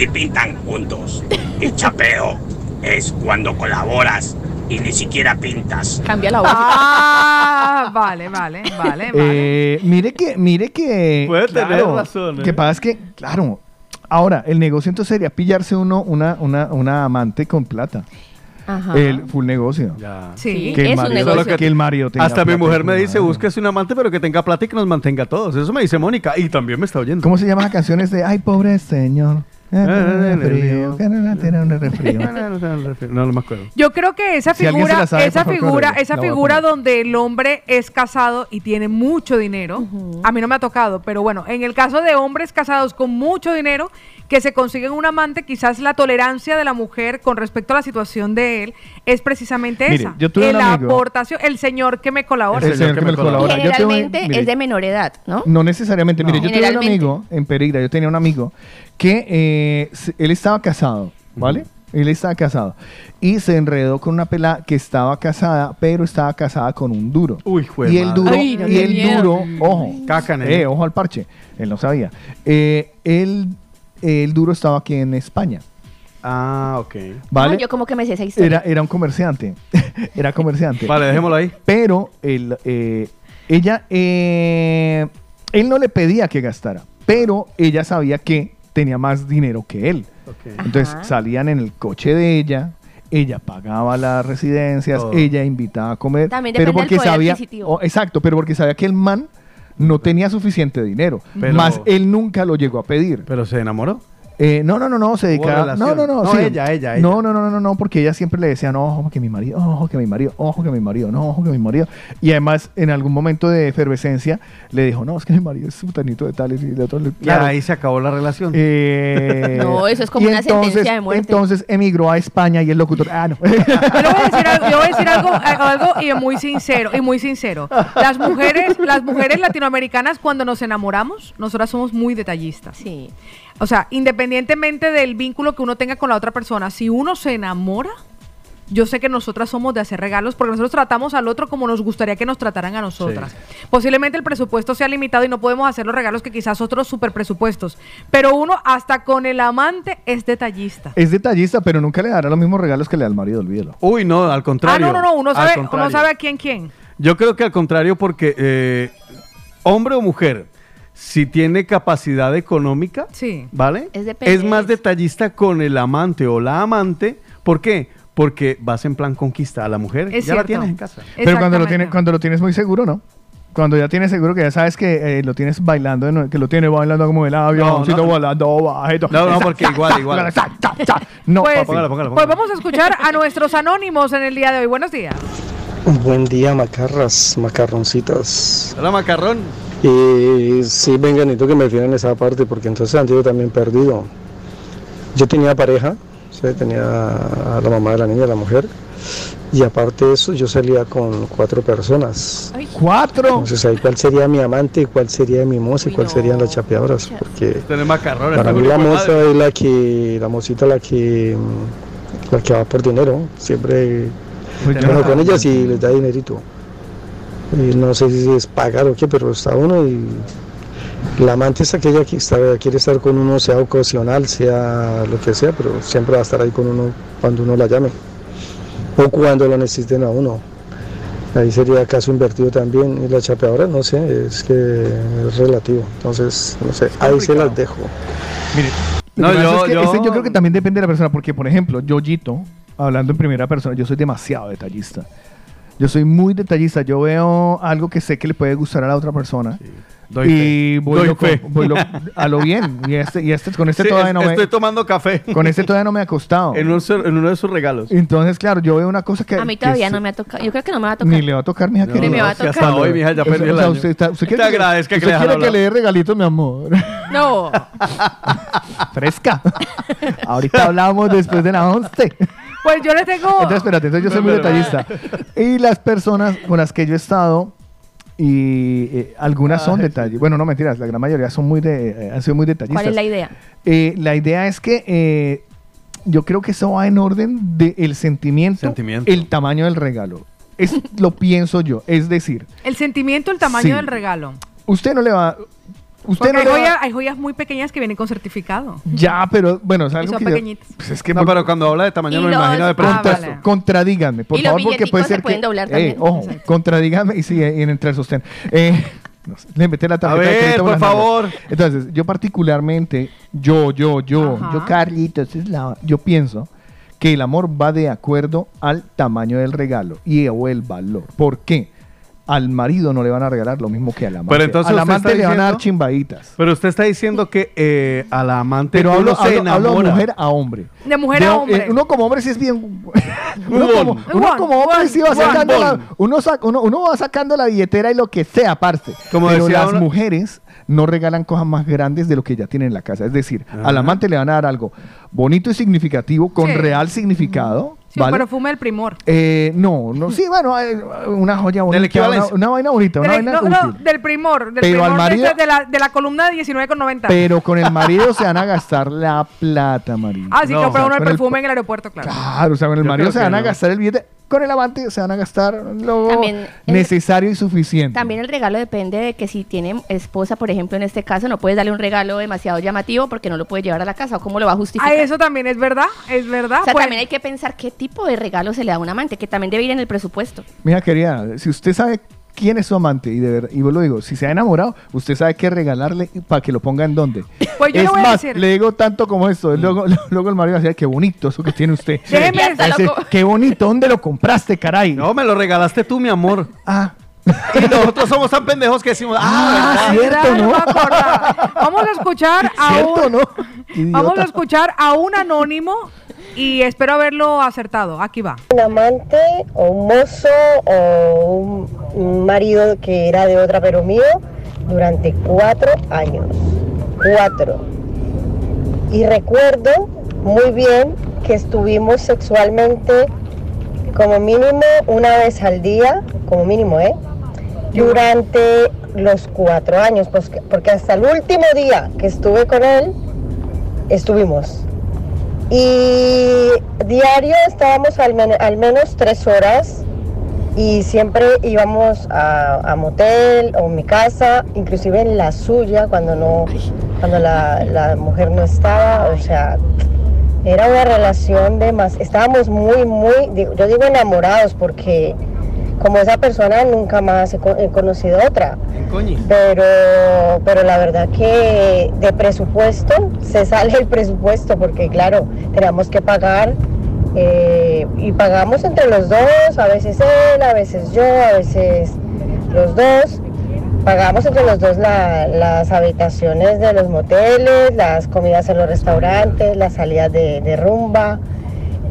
y pintan juntos. Y chapeo es cuando colaboras y ni siquiera pintas. Cambia la voz. Ah, vale, vale, vale, vale. Eh, mire que, mire que. Puede tener razón, ¿eh? Que pasa es que, claro. Ahora, el negocio entonces sería pillarse uno una, una, una amante con plata. Ajá. El full negocio. Sí, que el es un marido, negocio. que el marido tenga Hasta mi mujer me dice, búsquese un amante, pero que tenga plata y que nos mantenga a todos. Eso me dice Mónica. Y también me está oyendo. ¿Cómo se llaman las canciones de Ay, pobre señor? Eh, que no. No, no me acuerdo. Yo creo que esa Si figura, la sabe, esa figura, córrele. esa La figura donde el hombre es casado y tiene mucho dinero, a mí no me ha tocado, pero bueno, en el caso de hombres casados con mucho dinero que se consiguen un amante, quizás la tolerancia de la mujer con respecto a la situación de él es precisamente Mire, esa. yo tuve amigo- aportación, el señor que me colabora. El señor que me colabora. Yo tuve- Generalmente mire, es de menor edad, ¿no? No necesariamente. Mire, yo tuve un Generalmente. amigo en Pereira, yo tenía un amigo que eh, él estaba casado, ¿vale? Él estaba casado. Y se enredó con una pelada que estaba casada, pero estaba casada con un duro. Uy, jue y el duro, Ay, no, y el miedo. duro, ojo, Caca, eh, ojo al parche. Él no sabía. Eh, él, el duro estaba aquí en España. Ah, ok. ¿Vale? No, yo como que me sé esa historia. Era, era un comerciante. era comerciante. Vale, dejémoslo ahí. Pero el, eh, ella, eh, él no le pedía que gastara, pero ella sabía que tenía más dinero que él. Entonces Ajá. salían en el coche de ella, ella pagaba las residencias, ella invitaba a comer, También pero porque del poder sabía, oh, exacto, pero porque sabía que el man no tenía suficiente dinero, Pero- más él nunca lo llegó a pedir. Pero se enamoró. Eh, no, no, no, no, se dedicaba. No, no, no. No, sí. ella, ella, ella. No, no, no, no, no, porque ella siempre le decía, no, ojo que mi marido, ojo que mi marido, ojo que mi marido, no, ojo que mi marido. Y además, en algún momento de efervescencia, le dijo, no, es que mi marido es sutanito de tales y de otros. Y ahí se acabó la relación. Eh, No, eso es como una entonces, sentencia de muerte. Entonces emigró a España y el locutor, ah, no. Yo le voy a decir algo, yo voy a decir algo, algo y muy sincero, y muy sincero. Las mujeres, las mujeres latinoamericanas cuando nos enamoramos, nosotras somos muy detallistas. Sí. O sea, independientemente del vínculo que uno tenga con la otra persona, si uno se enamora, yo sé que nosotras somos de hacer regalos porque nosotros tratamos al otro como nos gustaría que nos trataran a nosotras. Posiblemente el presupuesto sea limitado y no podemos hacer los regalos que quizás otros super presupuestos. Pero uno, hasta con el amante, es detallista. es detallista, pero nunca le dará los mismos regalos que le da al marido, olvídelo. Uy, no, al Ah, contrario. no, no, no, uno sabe, uno sabe a quién quién. Yo creo que al contrario, porque eh, hombre o mujer, si tiene capacidad económica, Sí. ¿vale? Es más de detallista con el amante o la amante. ¿Por qué? Porque vas en plan conquista a la mujer. Es ya la tienes en casa. Pero cuando lo, tienes, cuando lo tienes muy seguro, ¿no? Cuando ya tienes seguro que ya sabes que eh, lo tienes bailando, que lo tienes bailando como el avión, No, no. volando bajito. No, no, porque igual, igual. No, Pues, papi. pues vamos a escuchar a nuestros anónimos en el día de hoy. Buenos días. Buen día, macarras, macarroncitas. Hola, macarrón. Y sí, venga, necesito que me fijen esa parte porque entonces han sido también perdido. Yo tenía pareja, ¿sí? tenía a la mamá de la niña, la mujer, y aparte de eso yo salía con cuatro personas. ¿Cuatro? Entonces ahí cuál sería mi amante, cuál sería mi moza y cuál serían las chapeadoras, porque para está mí la moza es la que, la mocita la que, la que va por dinero, siempre Pues bueno, ya. con ella sí les da dinerito. Y no sé si es pagar o qué, pero está uno y la amante es aquella que está, quiere estar con uno, sea ocasional, sea lo que sea, pero siempre va a estar ahí con uno cuando uno la llame o cuando lo necesiten a uno. Ahí sería caso invertido también. Y la chapeadora, no sé, es que es relativo. Entonces, no sé, ahí se las dejo. Lo No, yo- es que yo- ese yo creo que también depende de la persona, porque por ejemplo, yo Gito, hablando en primera persona, yo soy demasiado detallista. Yo soy muy detallista. Yo veo algo que sé que le puede gustar a la otra persona. Doy y fe. voy, Doy lo- fe. voy lo- a lo bien. Y este, y este con este Sí, todavía es- no me, Estoy tomando café. con este todavía no me ha costado. En, un ser- en uno de sus regalos. Entonces, claro, yo veo una cosa que A mí que todavía se- no me ha tocado. Yo creo que no me va a tocar. Ni le va a tocar, mija. No, querida. Ni me va a si hasta tocar. hoy, mija, ya perdió el o sea, año. usted, está- usted Te quiere, que, agradezca que usted le quiere que dé regalitos, mi amor. No. Fresca. Ahorita hablamos después de la 11. Pues yo le tengo. Entonces, espérate, entonces yo soy muy detallista. Y las personas con las que yo he estado, y eh, algunas son detalles. Bueno, no mentiras, la gran mayoría son muy de, eh, han sido muy detallistas. ¿Cuál es la idea? Eh, la idea es que eh, yo creo que eso va en orden del sentimiento, Sentimiento. el tamaño del regalo. Es, lo pienso yo. Es decir, El sentimiento, el tamaño Sí. del regalo. usted no le va. Usted no hay, joyas, hay joyas muy pequeñas que vienen con certificado. Ya, pero bueno, es Y algo son que yo- pequeñitas. pues es que No, pero cuando habla de tamaño Y me los- imagino de Ah, presupuesto. vale. Contradíganme, por Y los favor, porque puede se ser pueden que. doblar eh, también. ojo, contradíganme y sí, y en entre el sostén. Eh, no sé, le metí la tarjeta. de ver, por nalgas. favor. Entonces, yo particularmente, yo, yo, yo, Ajá. yo, Carlitos, es la- yo pienso que el amor va de acuerdo al tamaño del regalo y o el valor. ¿Por qué? Al marido no le van a regalar lo mismo que al amante. Pero entonces al usted amante le van a dar chimbaditas. Pero usted está diciendo que eh, a la amante Pero hablo, se hablo- hablo de mujer a hombre. De mujer De- a eh, hombre. uno como hombre sí es bien. uno como, uno Bon, como hombre sí va sacando la, uno, sac- uno, uno va sacando la billetera y lo que sea aparte. Como Pero decía las mujeres no regalan cosas más grandes de lo que ya tienen en la casa. Es decir, Ajá. al amante le van a dar algo bonito y significativo, con Sí. real significado. Sí, perfume del primor. Eh, no, no, sí, bueno, una joya bonita, una, una vaina bonita, una Del- vaina no, no, del primor. Del Pero al primor de marido- de, la, de la columna de 19,90. Pero con el marido se van a gastar la plata, marido. Ah, sí, No. compra uno el perfume en el aeropuerto, claro. Claro, o sea, con el Yo marido se van a gastar el billete. Con el amante se van a gastar lo También el- necesario y suficiente. También el regalo depende de que si tiene esposa, por ejemplo, en este caso, no puedes darle un regalo demasiado llamativo porque no lo puede llevar a la casa. ¿O cómo lo va a justificar? Ah, eso también es verdad, es verdad. o sea, Pues, también hay que pensar qué tipo de regalo se le da a un amante, que también debe ir en el presupuesto. Mira, querida, si usted sabe quién es su amante, y de verdad, y vos lo digo, si se ha enamorado, usted sabe qué regalarle para que lo ponga en dónde. Pues yo es le voy a más, decir- le digo tanto como esto. Luego, luego el marido va a decir, qué bonito eso que tiene usted. Déjeme Va a decir- decir, qué bonito, ¿dónde lo compraste, caray? No, me lo regalaste tú, mi amor. Ah, Y nosotros somos tan pendejos que decimos, ah, ah, cierto. Vamos a escuchar a Cierto, un, ¿no? Vamos a escuchar a un anónimo y espero haberlo acertado. Aquí va. Un amante o un mozo o un, un marido que era de otra pero mío durante cuatro años. Cuatro. Y recuerdo muy bien que estuvimos sexualmente como mínimo una vez al día, como mínimo, ¿eh? Durante los cuatro años, pues, que- porque hasta el último día que estuve con él, estuvimos. Y diario estábamos al, al menos tres horas y siempre íbamos a, a motel o mi casa, inclusive en la suya cuando no, cuando la, la mujer no estaba, o sea, era una relación de más, estábamos muy, muy, yo digo enamorados porque como esa persona nunca más he, co- he conocido otra. Pero, pero la verdad que de presupuesto se sale el presupuesto porque claro, tenemos que pagar eh, y pagamos entre los dos, a veces él, a veces yo, a veces los dos. Pagamos entre los dos la- las habitaciones de los moteles, las comidas en los restaurantes, las salidas de, de rumba.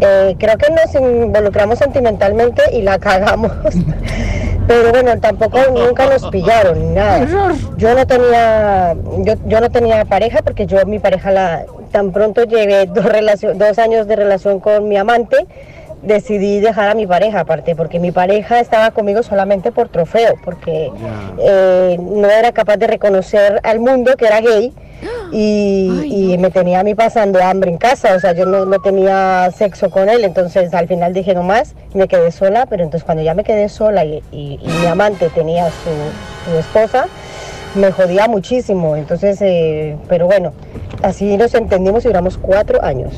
Eh, creo que nos involucramos sentimentalmente y la cagamos. Pero bueno, tampoco nunca nos pillaron ni nada. Yo no tenía, yo, yo no tenía pareja porque yo mi pareja la tan pronto llevé dos dos años de relación con mi amante, decidí dejar a mi pareja aparte porque mi pareja estaba conmigo solamente por trofeo, porque eh, no era capaz de reconocer al mundo que era gay y, y me tenía a mí pasando hambre en casa, o sea, yo no, no tenía sexo con él, entonces al final dije no más y me quedé sola, pero entonces cuando ya me quedé sola y, y- y mi amante tenía su, su esposa, me jodía muchísimo, entonces, eh, pero bueno, así nos entendimos y duramos cuatro años.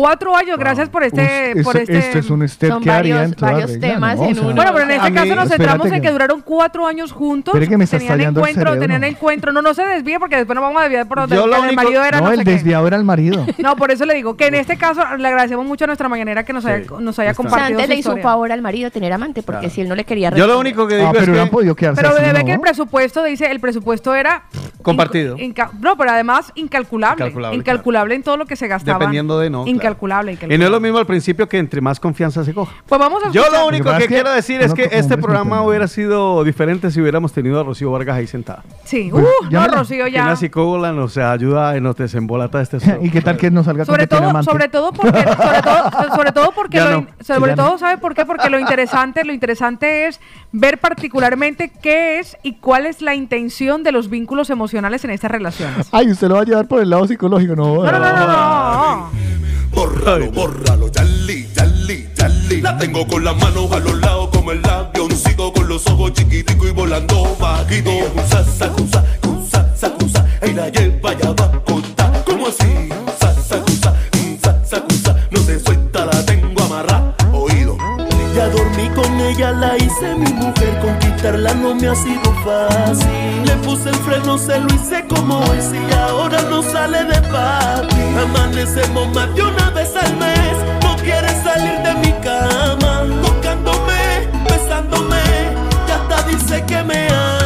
Cuatro años, gracias por este... Uf, por este esto es un step Son que haría varios- en toda varios regla, temas ¿no? en uno. Bueno, pero en este a mí- caso nos centramos en que que- duraron cuatro años juntos. Que me tenían el encuentro, tenían encuentro. No, no se desvíe porque después nos vamos a desviar por donde el único- marido era no, no, el sé qué. desviado era el marido. No, por eso le digo que en este caso le agradecemos mucho a nuestra mañanera que nos haya, nos haya O sea, compartido antes su le hizo un favor al marido tener amante, porque si él no le quería Yo lo único que Ah, digo pero es hubieran que podido quedarse Pero ¿no? que el presupuesto, dice, el presupuesto era... compartido. no, pero además incalculable. Incalculable, Incalculable, en todo lo que se gastaba. Dependiendo de no, Incalculable, Y no es lo mismo al principio que entre más confianza se coja. Pues vamos a Yo escuchar- lo único que es que quiero decir es que este programa hubiera sido diferente si hubiéramos tenido a Rocío Vargas ahí sentada. Sí, Pues, uh, no. Rocío ya. una psicóloga nos ayuda y nos desembolata este ¿Y qué tal que no salga con Sobre tiene todo, sobre todo porque, sobre todo, sobre todo porque, Ya lo no. in- sobre Ya no. todo, ¿sabe por qué? Porque lo interesante, lo interesante es ver particularmente qué es y cuál es la intención de los vínculos emocionales en estas relaciones. Ay, usted lo va a llevar por el lado psicológico, no. No, no, no, no, no. Bórralo, bórralo, Charlie, Charlie, Charlie. La tengo con las manos a los lados como el avioncito con los ojos chiquiticos y volando bajito. Cusa, sacusa, cusa, sacusa, y la lleva ya va a contar. ¿Cómo así? Ella, la hice mi mujer, conquistarla no me ha sido fácil. Le puse el freno, se lo hice como es y ahora no sale de papi. Amanecemos más de una vez al mes, no quiere salir de mi cama. Tocándome, besándome, y hasta dice que me ama.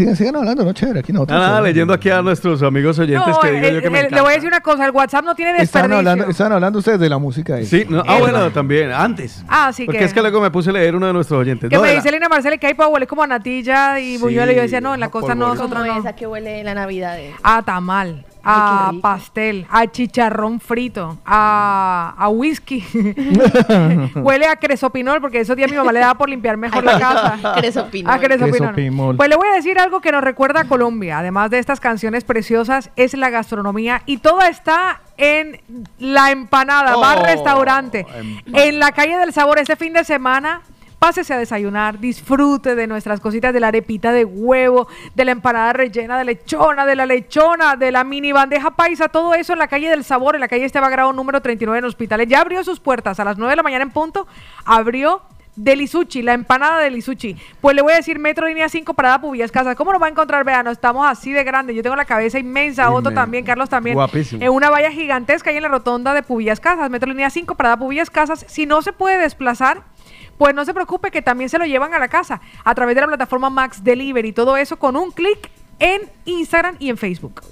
Sigan, sigan hablando, no chévere. Aquí nosotros. Nada, leyendo aquí a nuestros amigos oyentes No, que digo el- yo que me el- le voy a decir una cosa, el WhatsApp no tiene Estaban desperdicio. hablando, estaban hablando ustedes de la música. esa. Sí, no, ah, El- bueno, también, antes. Ah, sí Porque que- es que luego me puse a leer uno de nuestros oyentes. Que No, me dice Elena Marcela que hay para huele como a natilla y buñuelo. Y yo decía, no, en la costa no, nosotros no. esa que huele la Navidad. de- A tamal, a pastel, a chicharrón frito, a, a whisky. Huele a cresopinol, porque esos días mi mamá le daba por limpiar mejor la casa. Cresopinol. A cresopinol. Cresopinol. Pues le voy a decir algo que nos recuerda a Colombia. Además de estas canciones preciosas, es la gastronomía. Y toda está en La Empanada, bar Oh, restaurante. En la calle del sabor este fin de semana. Pásese a desayunar, disfrute de nuestras cositas, de la arepita de huevo, de la empanada rellena de lechona, de la lechona, de la mini bandeja paisa, todo eso en la calle del sabor, en la calle Esteban Grado número 39 en Hospitales. Ya abrió sus puertas a las 9 de la mañana en punto, abrió Delisuchi, la empanada de Delisuchi. Pues le voy a decir Metro Línea 5 Parada Pubillas Casas. ¿Cómo nos va a encontrar? Vean, estamos así de grande. Yo tengo la cabeza inmensa, Otto Inmenso. también, Carlos también. Guapísimo. En una valla gigantesca ahí en la rotonda de Pubillas Casas, Metro Línea 5 Parada Pubillas Casas. Si no se puede desplazar, pues no se preocupe que también se lo llevan a la casa a través de la plataforma Max Delivery. Todo eso con un clic en Instagram y en Facebook.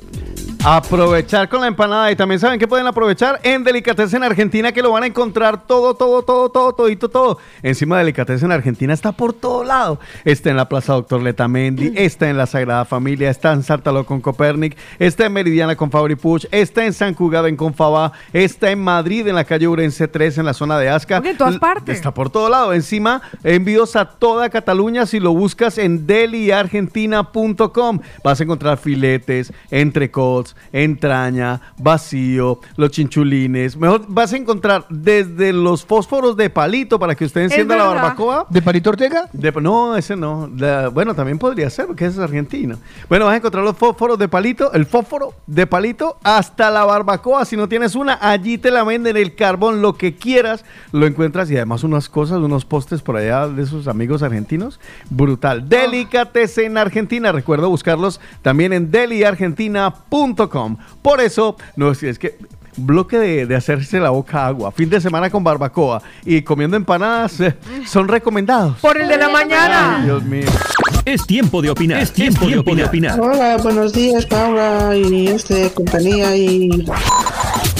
Aprovechar con la empanada y también saben que pueden aprovechar en Delicatessen Argentina que lo van a encontrar todo, todo, todo, todo, todito, todo. Encima de Delicatessen Argentina está por todo lado. Está en la Plaza Doctor Letamendi, está en la Sagrada Familia, está en Sártalo con Copernic, está en Meridiana con Fabri Puch, está en San Cugaben con Fabá, está en Madrid en la calle Urense 3 en la zona de Asca. en todas partes. Está por todo lado. Encima, envíos a toda Cataluña si lo buscas en deliargentina.com. Vas a encontrar filetes, entrecots, entraña, vacío, los chinchulines. Mejor vas a encontrar desde los fósforos de palito para que usted encienda la verdad. barbacoa. ¿De Palito Ortega? De- no, ese no. La- bueno, también podría ser, porque ese es argentino. Bueno, vas a encontrar los fósforos de palito, el fósforo de palito, hasta la barbacoa. Si no tienes una, allí te la venden el carbón, lo que quieras, lo encuentras. Y además unas cosas, unos postes por allá de sus amigos argentinos. Brutal. Delicatessen en Argentina. Recuerda buscarlos también en deliargentina.com. Por eso, no es es que bloque de, de hacerse la boca agua, fin de semana con barbacoa y comiendo empanadas eh, son recomendados. Por el de la mañana. Ay, Dios mío. Es tiempo de opinar. Es tiempo, de opinar. Hola, buenos días, Paula y este compañía y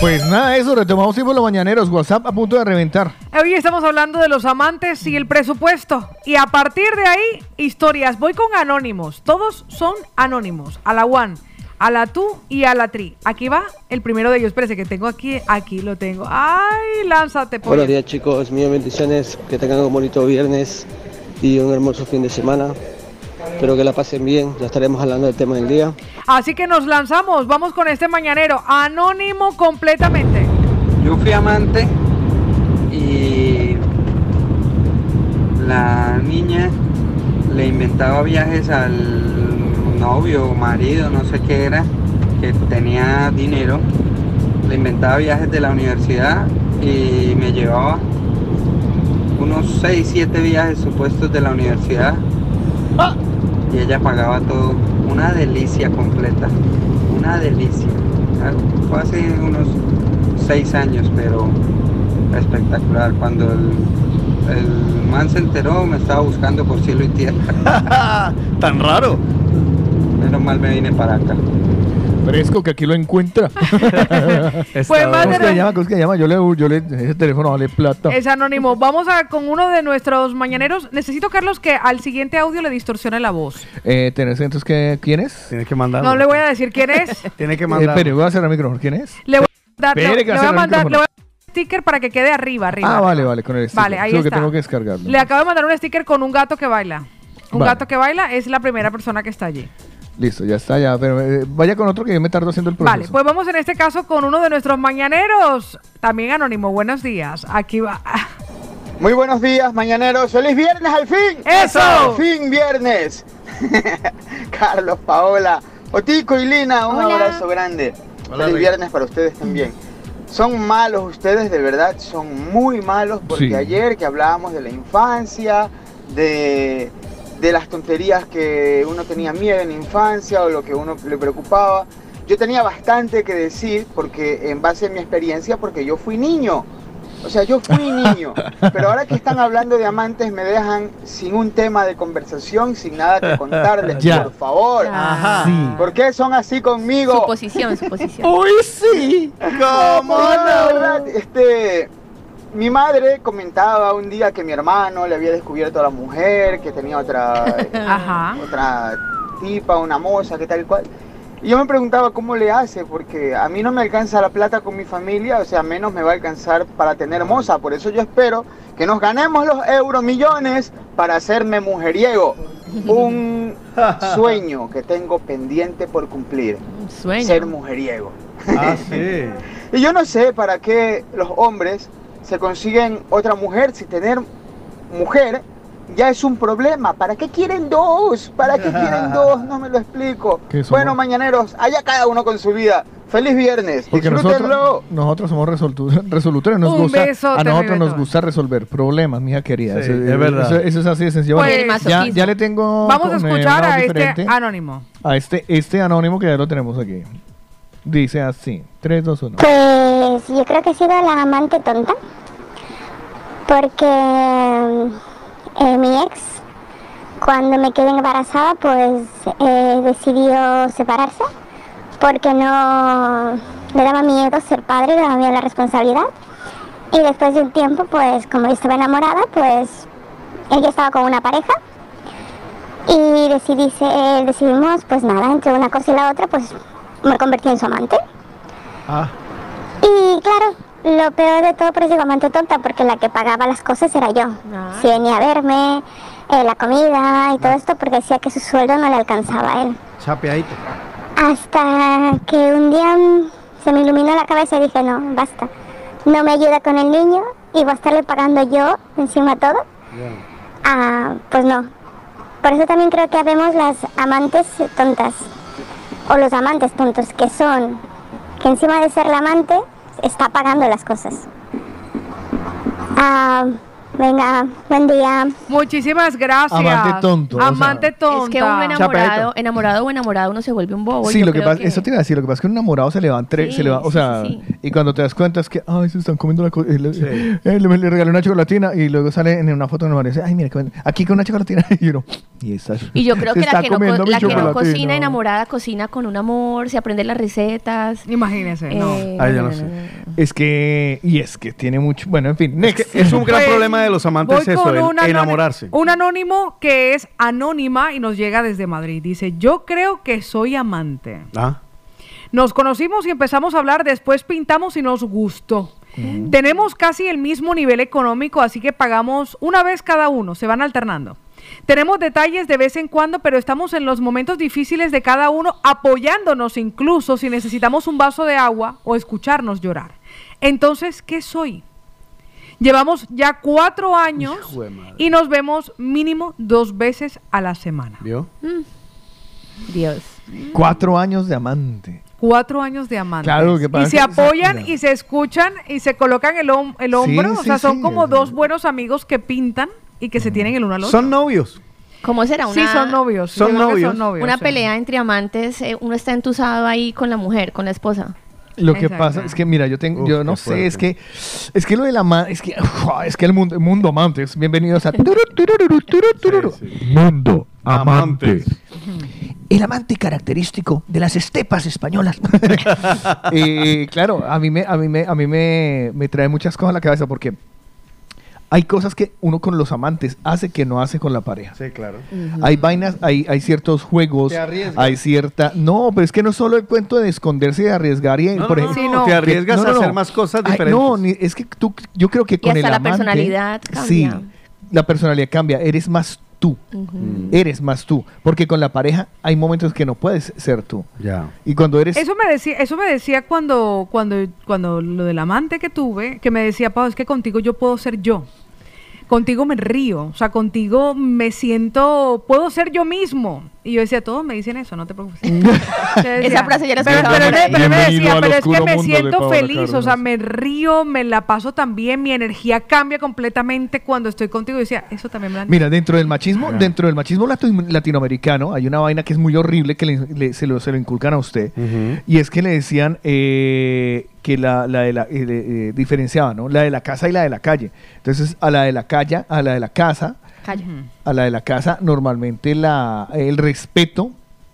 Pues nada, eso, retomamos tiempo los mañaneros. WhatsApp a punto de reventar. Hoy estamos hablando de los amantes y el presupuesto. Y a partir de ahí, historias. Voy con anónimos. Todos son anónimos. A la One, a la Tú y a la Tri. Aquí va el primero de ellos. Espérese que tengo aquí. Aquí lo tengo. ¡Ay! Lánzate, por Buenos días chicos, mío bendiciones, que tengan un bonito viernes y un hermoso fin de semana. Espero que la pasen bien, ya estaremos hablando del tema del día. Así que nos lanzamos. Vamos con este mañanero. Anónimo completamente. Yo fui amante y la niña le inventaba viajes al novio o marido, no sé qué era, que tenía dinero. Le inventaba viajes de la universidad y me llevaba unos 6, 7 viajes supuestos de la universidad. Y ella pagaba todo. Una delicia completa. Una delicia. Ah, Fue hace unos 6 años, pero espectacular. Cuando el, el man se enteró, me estaba buscando por cielo y tierra. Tan raro. Menos mal me vine para acá. Fresco que aquí lo encuentra. Pues, ¿Cómo es madre- que llama? ¿Cómo es que llama? Yo le, yo le, ese teléfono vale plata. Es anónimo. Vamos a con uno de nuestros mañaneros. Necesito, Carlos, que al siguiente audio le distorsione la voz. Eh, ¿tenés entonces qué, quién es? Tiene que mandar. No le voy a decir quién es. Tiene que Eh, mandar. espere, voy a cerrar el micrófono. ¿Quién es? Le voy a, le- Espere, que le voy mandar le voy a mandar un sticker para que quede arriba, arriba. Ah, vale, vale, con el sticker. Vale, ahí Solo que está. tengo que descargarlo. Le acabo de mandar un sticker con un gato que baila. Un Vale. gato que baila es la primera persona que está allí. Listo, ya está, ya. Pero eh, vaya con otro que yo me tardo haciendo el proceso. Vale, pues vamos en este caso con uno de nuestros mañaneros. También anónimo. Buenos días. Aquí va. Muy buenos días, mañaneros. ¡Feliz viernes al fin! ¡Eso! ¡Al fin viernes! Carlos, Paola, Otico y Lina, un Hola. abrazo grande. Hola, Feliz viernes para ustedes también. Son malos ustedes, de verdad, son muy malos porque Sí. ayer que hablábamos de la infancia, de, de las tonterías que uno tenía miedo en la infancia o lo que uno le preocupaba, yo tenía bastante que decir porque en base a mi experiencia, porque yo fui niño. O sea, yo fui niño, pero ahora que están hablando de amantes me dejan sin un tema de conversación, sin nada que contarles, Ya. por favor. Ajá. Sí. ¿Por qué son así conmigo? Su posición, su posición. ¡Uy, sí! ¿Cómo no? ¿verdad? Este, mi madre comentaba un día que mi hermano le había descubierto a la mujer, que tenía otra, eh, Ajá. otra tipa, una moza, que tal cual. Y yo me preguntaba cómo le hace, porque a mí no me alcanza la plata con mi familia, o sea, menos me va a alcanzar para tener moza. Por eso yo espero que nos ganemos los euromillones para hacerme mujeriego. Un sueño que tengo pendiente por cumplir. Sueño. Ser mujeriego. Ah, sí. Y yo no sé para qué los hombres se consiguen otra mujer si tener mujer ya es un problema. ¿Para qué quieren dos? ¿Para qué quieren dos? No me lo explico. Bueno, mañaneros, allá cada uno con su vida. feliz viernes. Porque Disfrútenlo. nosotros, nosotros somos resolutores, nos Un gusta, a nosotros nos gusta resolver problemas, mija querida. Sí, Eso- es verdad. Eso, eso es así de sencillo. Pues- Bueno, ya, ya le tengo Vamos a eh, escuchar a este diferente. anónimo. a este, este anónimo que ya lo tenemos aquí. Dice así, 3, 2, 1. Pues yo creo que he sido la amante tonta. Porque eh, mi ex, cuando me quedé embarazada, pues eh, decidió separarse. Porque no le daba miedo ser padre, le daba miedo la responsabilidad. Y después de un tiempo, pues como yo estaba enamorada, pues ella estaba con una pareja. Y decidí, se- decidimos, pues nada, entre una cosa y la otra, pues me convertí en su amante. Ah. Y claro, lo peor de todo, pero digo amante tonta, porque la que pagaba las cosas era yo. Si venía a verme, eh, la comida y todo esto, porque decía que su sueldo no le alcanzaba a él. Chapeadito. Hasta que un día mm, se me iluminó la cabeza y dije, no, basta. No me ayuda con el niño y voy a estarle pagando yo encima todo. Ah, pues no. Por eso también creo que habemos las amantes tontas. O los amantes tontos, que son que encima de ser la amante, está pagando las cosas. Ah, venga, buen día. Muchísimas gracias. Amante tonto, o sea. Amante tonta. Es que uno enamorado, enamorado o enamorado uno se vuelve un bobo. Sí, Yo lo que creo pasa, eso te iba a decir, lo que pasa es que un enamorado se le Sí, se le va, o sí, sea, sí, y cuando te das cuenta es que, ay, se están comiendo la cosa, le, eh, le, le regalé una chocolatina y luego sale en una foto normal y dice, ay, mira, qué bueno, aquí con una chocolatina y uno, y esta Y yo creo se que la está que, no, co- comiendo mi la que no chocolatina". cocina enamorada cocina con un amor, se aprende las recetas. Imagínese, no. Ay, yo no sé. Es que, y es que tiene mucho, bueno, en fin, next. Es un gran Pues, problema de los amantes eso, el enamorarse. Un anónimo que es anónima y nos llega desde Madrid. Dice, yo creo que soy amante. Ah. Nos conocimos y empezamos a hablar, después pintamos y nos gustó. Mm. Tenemos casi el mismo nivel económico, así que pagamos una vez cada uno, se van alternando. Tenemos detalles de vez en cuando, pero estamos en los momentos difíciles de cada uno, apoyándonos incluso si necesitamos un vaso de agua o escucharnos llorar. Entonces, ¿qué soy? Llevamos ya cuatro años y nos vemos mínimo dos veces a la semana. ¿Vio? Dios. Cuatro años de amante. Cuatro años de amantes. Claro, que pasa y se que- apoyan y se escuchan y se colocan el, hom- el hombro. o sí, sea, son sí, como dos buenos amigos que pintan y que se tienen el uno al otro. Son novios. ¿Cómo será una, Sí, son novios. Son novios. son novios, una sí. pelea entre amantes? eh, uno está entusado ahí con la mujer, con la esposa. Lo que Exacto. pasa es que, mira, yo tengo, Uf, yo no sé, es que, es que lo de la ma- es que, es que el mundo, el mundo amantes, bienvenidos a Mundo Amantes. El amante característico de las estepas españolas. Eh, claro, a mí me, a mí me, a mí me, me trae muchas cosas a la cabeza porque hay cosas que uno con los amantes hace que no hace con la pareja. Sí, claro. Hay vainas, hay, hay ciertos juegos, Te arriesgas. hay cierta... No, pero es que no solo el cuento de esconderse y de arriesgar y, No, por no, ejemplo... no, Sí, no. te arriesgas a hacer más cosas Ay, diferentes. no, ni- es que tú, yo creo que Y con hasta el la amante... personalidad Sí, cambia. la personalidad cambia, eres más tú. Eres más tú, porque con la pareja hay momentos que no puedes ser tú. Ya. Y cuando eres... Eso me decía, eso me decía cuando, cuando, cuando lo del amante que tuve, que me decía, Pau, es que contigo yo puedo ser yo. Contigo me río, o sea, contigo me siento, puedo ser yo mismo. Y yo decía, todos me dicen eso, no te preocupes. Esa frase ya la pero, pero, ahí. pero me decía, pero es que me siento feliz, o sea, me río, me la paso también, mi energía cambia completamente cuando estoy contigo. Y decía, eso también me lo han Mira, dentro del machismo, dentro del machismo lati- latinoamericano hay una vaina que es muy horrible que le- le- se, lo, se lo inculcan a usted y es que le decían eh, que la, la de la eh, eh, diferenciaba, ¿no? La de la casa y la de la calle. Entonces, a la de la calle, a la de la casa, A la de la casa, normalmente la el respeto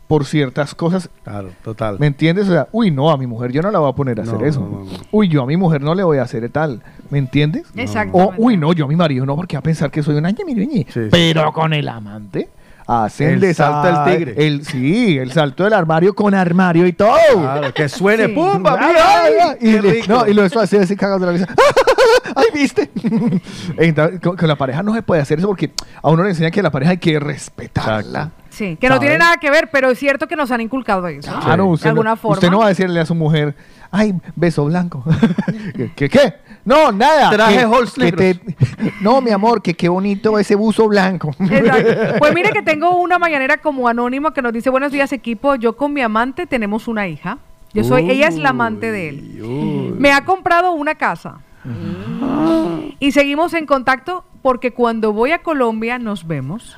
por ciertas cosas. Claro, total. ¿Me entiendes? O sea, uy, no, a mi mujer yo no la voy a poner a hacer No, eso. no, no, no. Uy, yo a mi mujer no le voy a hacer tal. ¿Me entiendes? Exactamente. O, uy, no, yo a mi marido no, porque va a pensar que soy una ñe, ñe. Pero con el amante. Hacen El de salto del tigre. El, sí, el salto del armario con armario y todo. Claro, que suene, Sí. ¡pum! Papi, ay, ah, y, le- no, y lo eso así, así cagados de la risa. ¡Ay, viste! Entonces, con, con la pareja no se puede hacer eso porque a uno le enseñan que la pareja hay que respetarla. Sí, que no tiene nada que ver, pero es cierto que nos han inculcado eso. Claro, de usted, alguna no, forma. usted no va a decirle a su mujer, ay, beso blanco. ¿Qué, qué? No, nada. Traje que- Halls que te- No, mi amor, que qué bonito ese buzo blanco. Exacto. Pues mire que tengo una mañanera como anónima que nos dice, buenos días equipo, yo con mi amante tenemos una hija. Yo soy, ella es la amante de él. Me ha comprado una casa. Y seguimos en contacto porque cuando voy a Colombia nos vemos.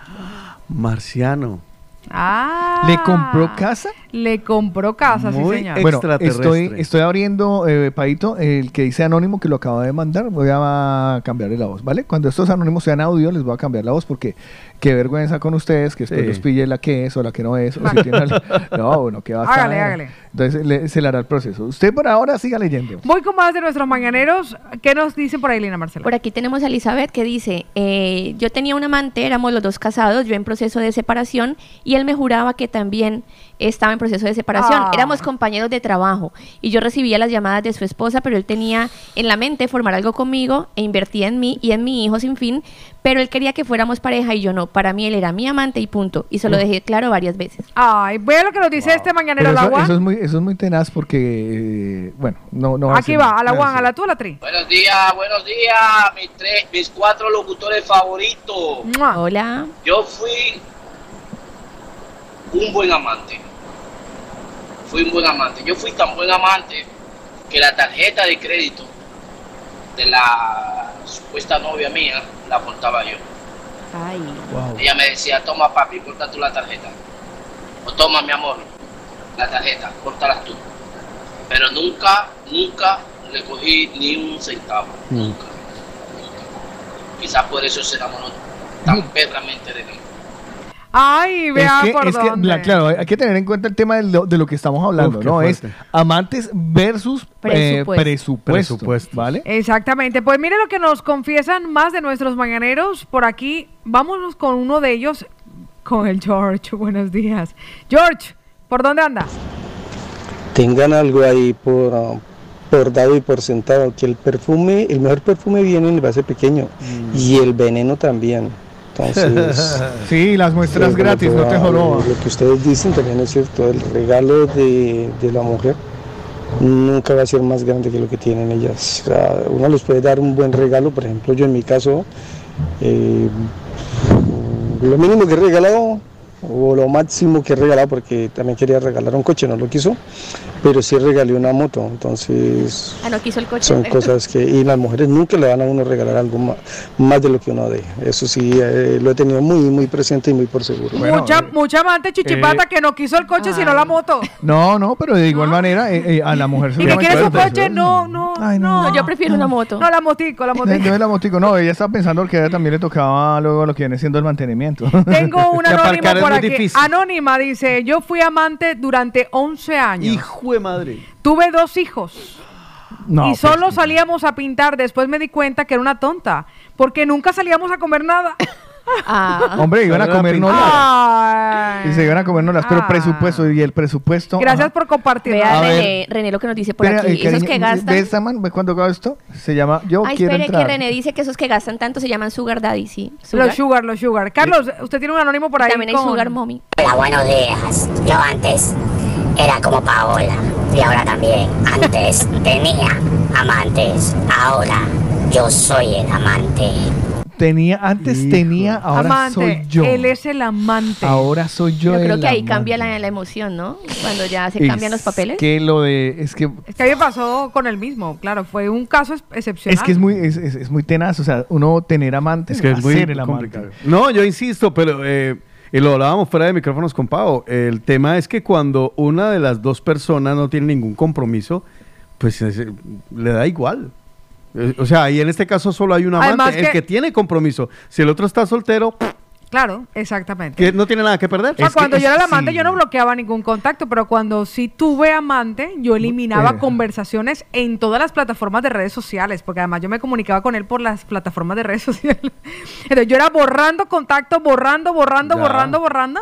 Marciano. Ah. ¿Le compró casa? Le compró casa, sí, señor. Bueno, estoy, estoy abriendo, eh, Paito, el que dice anónimo que lo acaba de mandar. Voy a cambiarle la voz, ¿vale? Cuando estos anónimos sean audio, les voy a cambiar la voz porque qué vergüenza con ustedes que después Sí. los pille la que es o la que no es. O si tiene al- no, bueno, que va a Hágale, hágale. Entonces le- se le hará el proceso. Usted por ahora siga leyendo. Voy con más de nuestros mañaneros. ¿Qué nos dicen por ahí, Lina Marcela? Por aquí tenemos a Elizabeth que dice, eh, yo tenía un amante, éramos los dos casados, yo en proceso de separación y él me juraba que también estaba en proceso de separación. Ah. Éramos compañeros de trabajo y yo recibía las llamadas de su esposa, pero él tenía en la mente formar algo conmigo e invertía en mí y en mi hijo sin fin, pero él quería que fuéramos pareja y yo no. Para mí él era mi amante y punto. Y se lo Mm. dejé claro varias veces. Ay, vea lo que nos dice este mañanero al eso, agua. eso es muy, eso es muy tenaz porque, eh, bueno, no, no Aquí va, a la a la tú, a la tri. Buenos días, buenos días, mis tres, mis cuatro locutores favoritos. Hola. Yo fui un buen amante. Fui un buen amante. Yo fui tan buen amante que la tarjeta de crédito de la supuesta novia mía la portaba yo. Ay. Ella me decía, toma papi, corta tú la tarjeta. O toma mi amor, la tarjeta, córtala tú. Pero nunca, nunca le cogí ni un centavo. Nunca. Quizás por eso se enamoró tan perramente de mí. Ay, vea es que, por es que, dónde. la- claro, hay que tener en cuenta el tema de lo, de lo que estamos hablando, Uf, ¿no? Es amantes versus eh, Presupuesto. ¿vale? Exactamente. Pues mire lo que nos confiesan más de nuestros mañaneros por aquí. Vámonos con uno de ellos, con el George. Buenos días. George, ¿por dónde andas? tengan algo ahí por, por dado y por sentado, que el perfume, el mejor perfume viene en el base pequeño y el veneno también. Entonces, sí, las muestras gratis, no te joroba. Lo que ustedes dicen también es cierto, el regalo de, de la mujer nunca va a ser más grande que lo que tienen ellas. O sea, uno les puede dar un buen regalo, por ejemplo, yo en mi caso, eh, lo mínimo que he regalado o lo máximo que he regalado, porque también quería regalar un coche, no lo quiso, pero sí regalé una moto, entonces Ah, no quiso el coche. son cosas que, y las mujeres nunca le van a uno regalar algo más, más de lo que uno dé, eso sí, eh, lo he tenido muy, muy presente y muy por seguro. mucha, mucha amante chichipata eh, que no quiso el coche sino la moto. No, no, pero de igual manera eh, eh, a la mujer Y que quiere su coche, no, no, no. No, yo prefiero una moto. No, la motico, la motico. de la motico, no, ella estaba pensando que a ella también le tocaba luego lo que viene siendo el mantenimiento. Tengo un Que anónimo aparcar es por aquí. difícil. Anónima dice, yo fui amante durante 11 años. Hijo de madre. Tuve dos hijos. No, y pues, solo salíamos a pintar. Después me di cuenta que era una tonta. Porque nunca salíamos a comer nada. Hombre, iban a comer nolas. Y se iban a comer nolas, pero presupuesto, y el presupuesto... Gracias ajá. por compartir. Vea A ver. René, René lo que nos dice por aquí. eh, esos que gastan. ¿Ves, cuando hago esto? Se llama Yo Ay, quiero espere, entrar. que René dice que esos que gastan tanto se llaman Sugar Daddy, sí. Los sugar, los sugar. Carlos, usted tiene un anónimo por ahí. También hay con- Sugar Mommy. Hola, buenos días. Yo antes era como Paola y ahora también. Antes tenía amantes, ahora yo soy el amante. Tenía, antes tenía, ahora amante. soy yo. Él es el amante. Ahora soy yo Yo creo el que ahí amante. cambia la, la emoción, ¿no? Cuando ya se cambian los papeles. Es que lo de... Es que, Es que a mí me pasó con el mismo, claro, fue un caso excepcional. es que es muy, es, es- es muy tenaz, o sea, uno tener amantes Es que es muy el amante. complicado. No, yo insisto, pero eh, y lo hablábamos fuera de micrófonos con Pau. El tema es que cuando una de las dos personas no tiene ningún compromiso, pues es- le da igual. Eh, O sea, y en este caso solo hay un amante, Además el que- que tiene compromiso. Si el otro está soltero, Claro, exactamente. que no tiene nada que perder. O sea, cuando yo era la amante, yo no bloqueaba ningún contacto, pero cuando sí tuve amante, yo eliminaba Eh. conversaciones en todas las plataformas de redes sociales, porque además yo me comunicaba con él por las plataformas de redes sociales. Entonces yo era borrando contacto, borrando, borrando, Ya. borrando, borrando.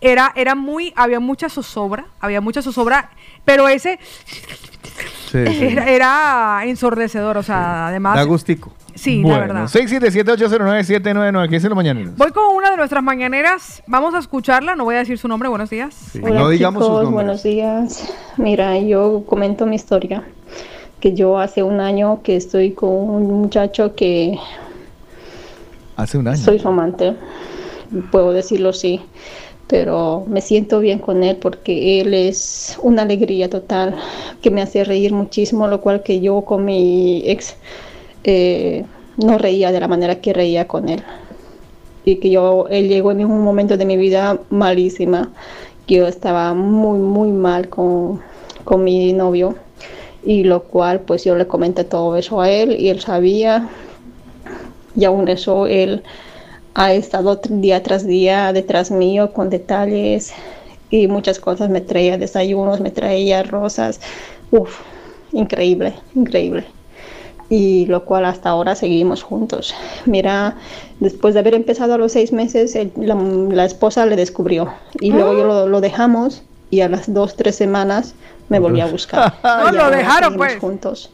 Era, era muy, había mucha zozobra, había mucha zozobra, pero ese era, era ensordecedor, o sea, además... Da gustico. Sí, la verdad. 677-809-799, ¿qué es lo mañanero? Voy con una de nuestras mañaneras, vamos a escucharla, no voy a decir su nombre, buenos días. Hola chicos, buenos días. Mira, yo comento mi historia. Que yo hace un año que estoy con un muchacho que Hace un año. soy su amante, puedo decirlo así. pero me siento bien con él porque él es una alegría total que me hace reír muchísimo, lo cual que yo con mi ex eh, no reía de la manera que reía con él. Y que yo, él llegó en un momento de mi vida malísima, yo estaba muy, muy mal con, con mi novio. Y lo cual, pues yo le comenté todo eso a él y él sabía. Y aún eso, él ha estado día tras día detrás mío con detalles y muchas cosas. Me traía desayunos, me traía rosas. Uf, increíble, increíble. Y lo cual hasta ahora seguimos juntos. Mira, después de haber empezado a los seis meses, el- la, la esposa le descubrió. Y luego yo lo, lo dejamos y a las dos, tres semanas me volvió a buscar. No, lo dejaron, pues. juntos.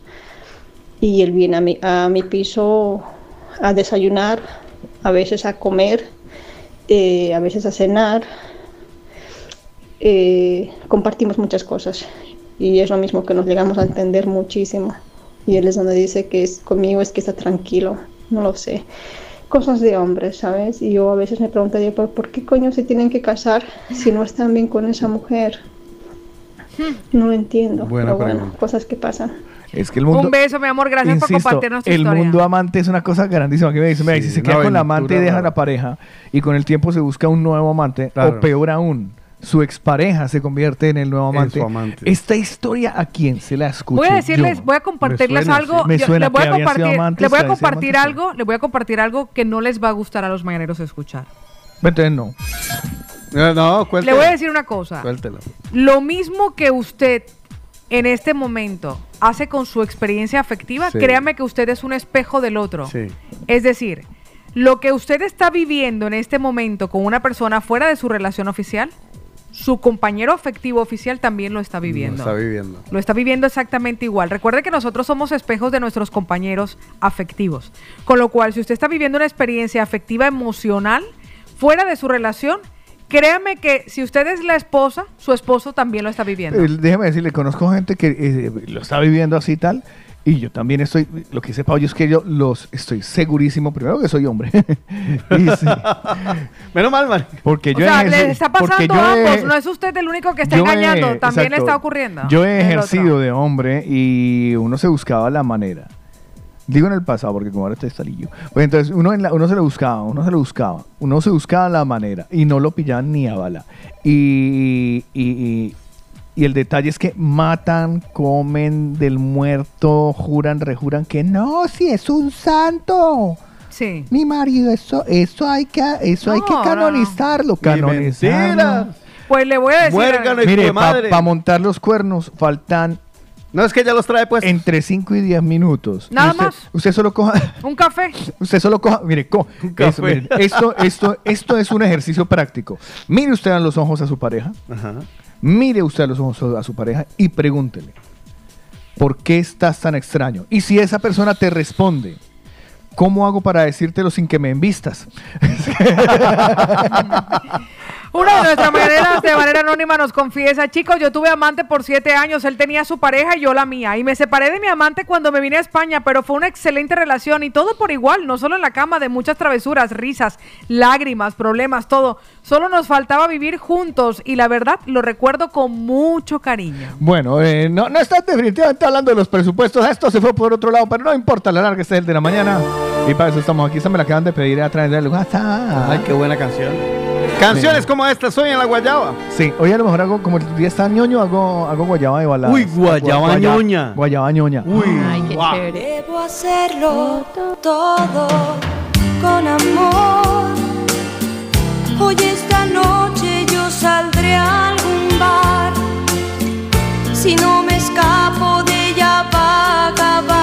Y él viene a mi, a mi piso a desayunar, a veces a comer, eh, a veces a cenar. Eh, compartimos muchas cosas y es lo mismo que nos llegamos a entender muchísimo. Y él es donde dice que es conmigo es que está tranquilo, no lo sé. Cosas de hombres, ¿sabes? Y yo a veces me pregunto, ¿por, por qué coño se tienen que casar si no están bien con esa mujer? No lo entiendo. Buena pero bueno, cosas que pasan. Es que el mundo. Un beso, mi amor. Gracias por compartirnos tu el historia. mundo amante es una cosa grandísima que me dice, mira, y si se queda una con la amante y deja la pareja y con el tiempo se busca un nuevo amante Claro. o peor aún, su expareja se convierte en el nuevo amante. Esta historia a quién se la escucha. Voy a decirles, voy a compartirles suena, algo. Me yo- suena les voy que a compartir, amantes, les voy a compartir amantes, algo, les voy a compartir algo que no les va a gustar a los mañaneros escuchar. Entonces no. No, no, Le cuéntelo. voy a decir una cosa. Cuéntelo. Lo mismo que usted en este momento hace con su experiencia afectiva, Sí. créame que usted es un espejo del otro. Sí. Es decir, lo que usted está viviendo en este momento con una persona fuera de su relación oficial, su compañero afectivo oficial también lo está viviendo. Lo está viviendo. Lo está viviendo exactamente igual. Recuerde que nosotros somos espejos de nuestros compañeros afectivos. Con lo cual, si usted está viviendo una experiencia afectiva emocional fuera de su relación, créame que si usted es la esposa, su esposo también lo está viviendo. Eh, déjeme decirle, conozco gente que eh, lo está viviendo así y tal. Y yo también estoy, lo que dice Pablo es que yo los estoy segurísimo, primero que soy hombre. Y sí, Menos mal, man. porque o yo sea, ejercí- le está pasando a he- ambos. No es usted el único que está yo he- engañando. también le exacto. está ocurriendo. Yo he ejercido de hombre y uno se buscaba la manera. Digo en el pasado porque como ahora estoy estalillo. Pues entonces uno, en la- uno se lo buscaba, uno se lo buscaba, uno se buscaba la manera y no lo pillaban ni a bala. Y, y, y- y el detalle es que matan, comen del muerto, juran, rejuran que no, si es un santo. Sí. Mi marido, eso, eso hay que, eso hay que No, no, no. canonizarlo, Ni canonizarlo. Pues le voy a decir. Muérgano, Mire, para montar los cuernos faltan No es que ya los trae pues. entre 5 y 10 minutos. Nada usted, más. Usted solo coja, Un café. usted solo coja, mire, co- café. eso, mire, esto, esto, esto es un ejercicio práctico. Mire usted a los ojos a su pareja, Ajá. Mire usted a los ojos a su pareja y pregúntele, ¿por qué estás tan extraño? Y si esa persona te responde, ¿cómo hago para decírtelo sin que me envistas? Una de nuestras maneras de manera anónima nos confiesa, chicos, yo tuve amante por siete años, él tenía su pareja y yo la mía. Y me separé de mi amante cuando me vine a España, pero fue una excelente relación y todo por igual, no solo en la cama, de muchas travesuras, risas, lágrimas, problemas, todo. Solo nos faltaba vivir juntos y la verdad lo recuerdo con mucho cariño. Bueno, eh, no, no estás definitivamente hablando de los presupuestos. Esto se fue por otro lado, pero no importa, la larga este es el de la mañana. Y para eso estamos aquí. Esta me la acaban de pedir a través del WhatsApp. Ay, qué buena canción. Canciones como esta, Soy en la Guayaba. Sí, hoy a lo mejor hago, como el día está ñoño, hago, hago guayaba de balada. Uy, guayaba ñoña. Guayaba ñoña. Uy, Ay, qué chévere. Debo hacerlo todo con amor. Hoy esta noche yo saldré a algún bar. Si no me escapo de ella va a acabar.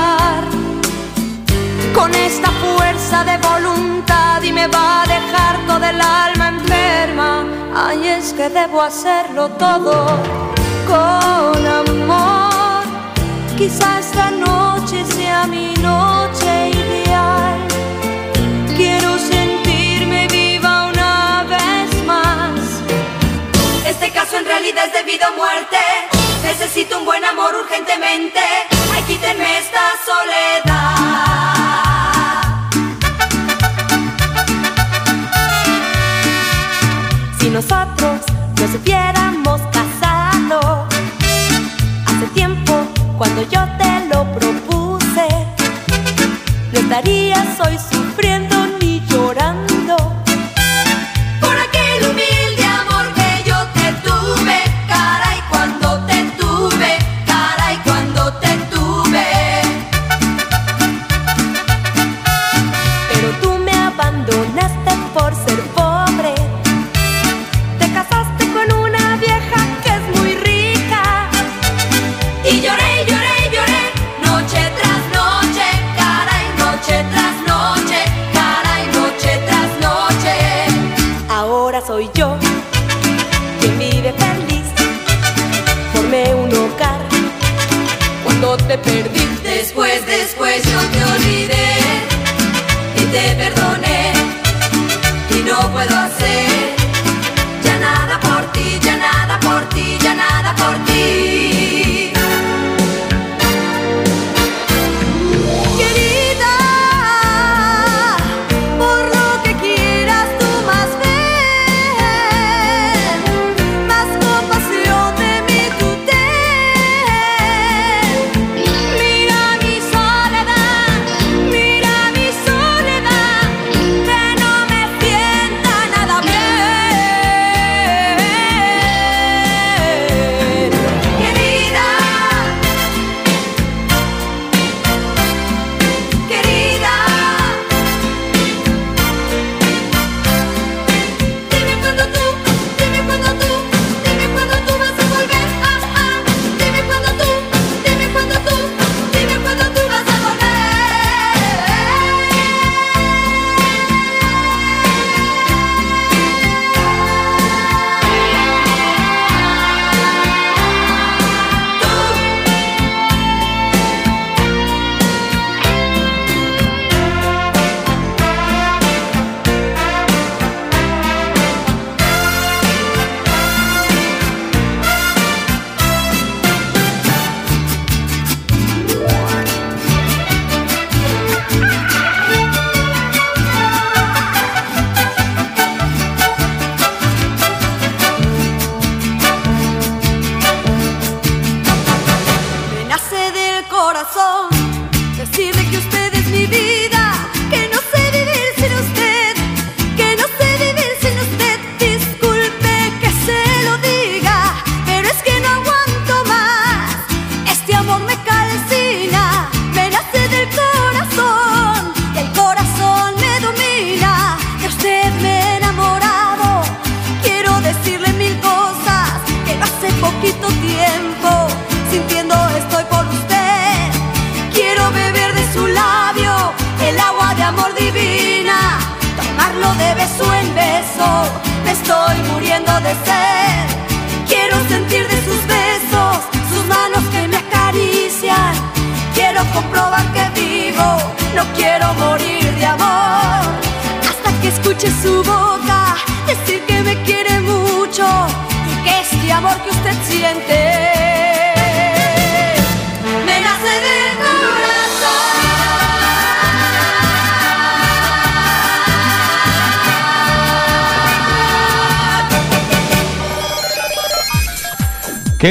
Con esta fuerza de voluntad y me va a dejar toda el alma enferma. Ay, es que debo hacerlo todo con amor. Quizá esta noche sea mi noche ideal. Quiero sentirme viva una vez más. Este caso en realidad es debido a muerte. Necesito un buen amor urgentemente. Ay, quítenme esta soledad. Nosotros nos hubiéramos casado. Hace tiempo, cuando yo te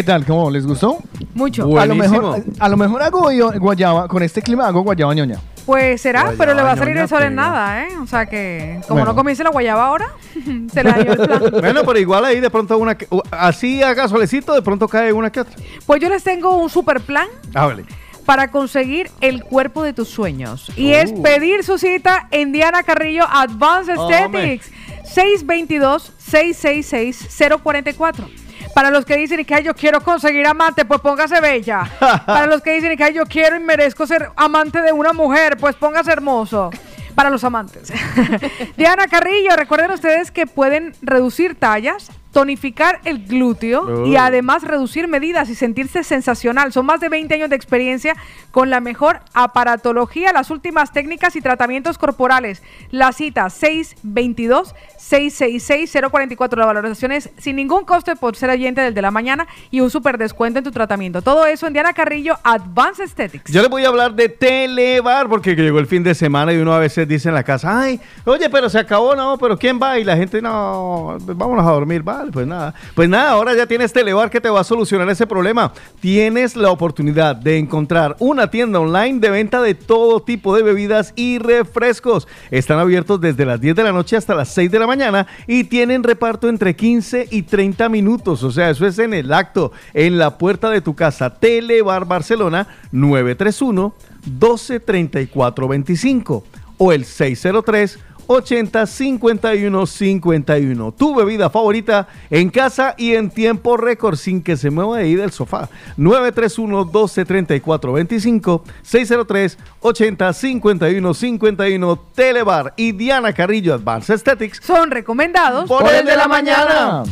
tal? ¿Cómo? ¿Les gustó? Mucho. A lo mejor, a lo mejor hago yo guayaba, con este clima hago guayaba ñoña. Pues será, Guayaba, pero le va a salir el sol en nada, ¿eh? O sea que, como Bueno. no comience la guayaba ahora, se le dañó el plan. Bueno, pero igual ahí de pronto una que- u- así haga solecito, de pronto cae una que otra. Pues yo les tengo un super plan Ah, vale. para conseguir el cuerpo de tus sueños. Y es Uh. pedir su cita en Diana Carrillo Advanced Hombre. Aesthetics 622-666-044. Para los que dicen que "Ay, yo quiero conseguir amante, pues póngase bella. Para los que dicen que "Ay, yo quiero y merezco ser amante de una mujer, pues póngase hermoso. Para los amantes. Diana Carrillo, recuerden ustedes que pueden reducir tallas, tonificar el glúteo y además reducir medidas y sentirse sensacional. Son más de 20 años de experiencia con la mejor aparatología, las últimas técnicas y tratamientos corporales. La cita 622-666-044. La valoración es sin ningún coste por ser oyente del de la mañana y un super descuento en tu tratamiento. Todo eso en Diana Carrillo Advanced Aesthetics. Yo les voy a hablar de Telebar porque llegó el fin de semana y uno a veces dice en la casa, ay, oye, pero se acabó, no, pero ¿quién va? Y la gente, no, vámonos a dormir, vale, pues nada. Pues nada, ahora ya tienes Telebar que te va a solucionar ese problema. Tienes la oportunidad de encontrar una tienda online de venta de todo tipo de bebidas y refrescos. Están abiertos desde las 10 de la noche hasta las 6 de la mañana y tienen reparto entre 15 y 30 minutos. O sea, eso es en el acto, en la puerta de tu casa. Telebar Barcelona 931 123425 o el 603 80 51 51. Tu bebida favorita en casa y en tiempo récord sin que se mueva de ahí del sofá. 931 12 34 25 603 80 51 51 Telebar y Diana Carrillo Advanced Aesthetics son recomendados por, el de la mañana.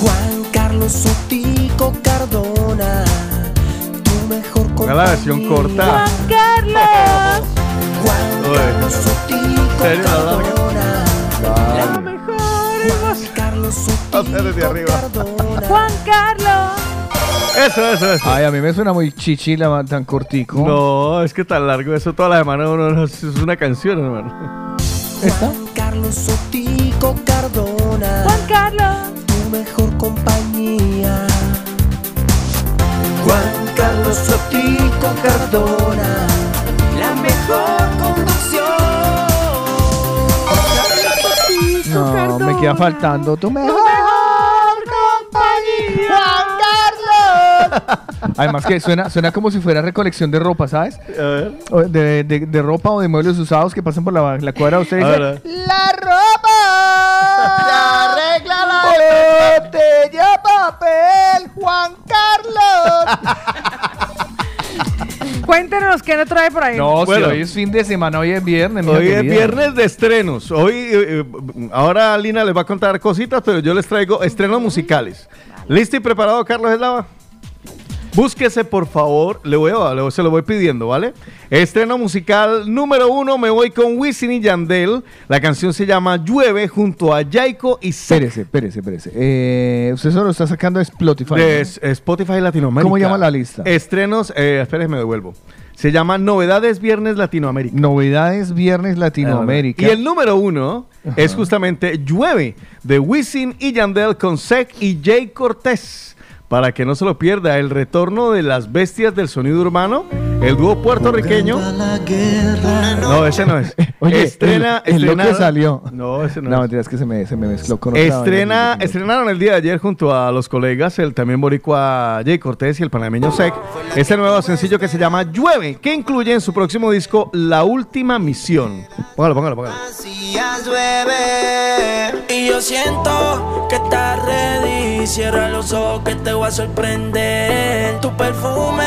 Juan Carlos Sotico Cardona, tu mejor Ponga la versión corta. Carlos. Oye, ¿serio, la larga? La mejor. Vamos a hacer desde arriba. Juan Carlos. Eso, eso, eso. Ay, a mí me suena muy chichila tan cortico. No, es que tan largo eso toda la semana uno no- es una canción, hermano. Juan Carlos Sotico Cardona, Juan Carlos. tu mejor compañía. Juan Carlos Sotico Cardona, la mejor conducción. No, me queda faltando tu mejor compañía. Juan Carlos. Además que suena, suena como si fuera recolección de ropa, ¿sabes? O De, de- de ropa o de muebles usados que pasan por la, la cuadra. Usted dice, A ver, ¡La ropa! ¡Se arregla la botella papel! ¡Juan Carlos! Cuéntenos qué nos trae por ahí. No, Bueno. si hoy es fin de semana, hoy es viernes. Hoy es viernes de estrenos. Hoy, eh, eh, ahora Lina les va a contar cositas, pero yo les traigo estrenos musicales. ¿Listo y preparado, Carlos Eslava? Búsquese, por favor, le voy a, se lo voy pidiendo, ¿vale? Estreno musical número uno, me voy con Wisin y Yandel. La canción se llama Llueve junto a Jaiko y Sek. Espérese, espérese, espérese. Eh, usted solo está sacando de Spotify. De Spotify Latinoamérica. ¿Cómo llama la lista? Estrenos, eh, espérese, me devuelvo. Se llama Novedades Viernes Latinoamérica. Novedades Viernes Latinoamérica. Y el número uno es justamente Llueve, de Wisin y Yandel con Sek y Jay Cortés. Para que no se lo pierda, el retorno de las bestias del sonido urbano, el dúo puertorriqueño. No, ese no es. Oye, estrena, es lo que salió. No, ese no, No, es. mentira, es que se me, se me mezcló con otra Estrena, estrenaron el día de ayer junto a los colegas, el también boricua Jay Cortés y el panameño Sec, este nuevo sencillo que se llama Llueve, que incluye en su próximo disco La Última Misión. Póngalo, póngalo, póngalo. Días llueve y yo siento que estás ready. Cierra los ojos que te voy a sorprender. Tu perfume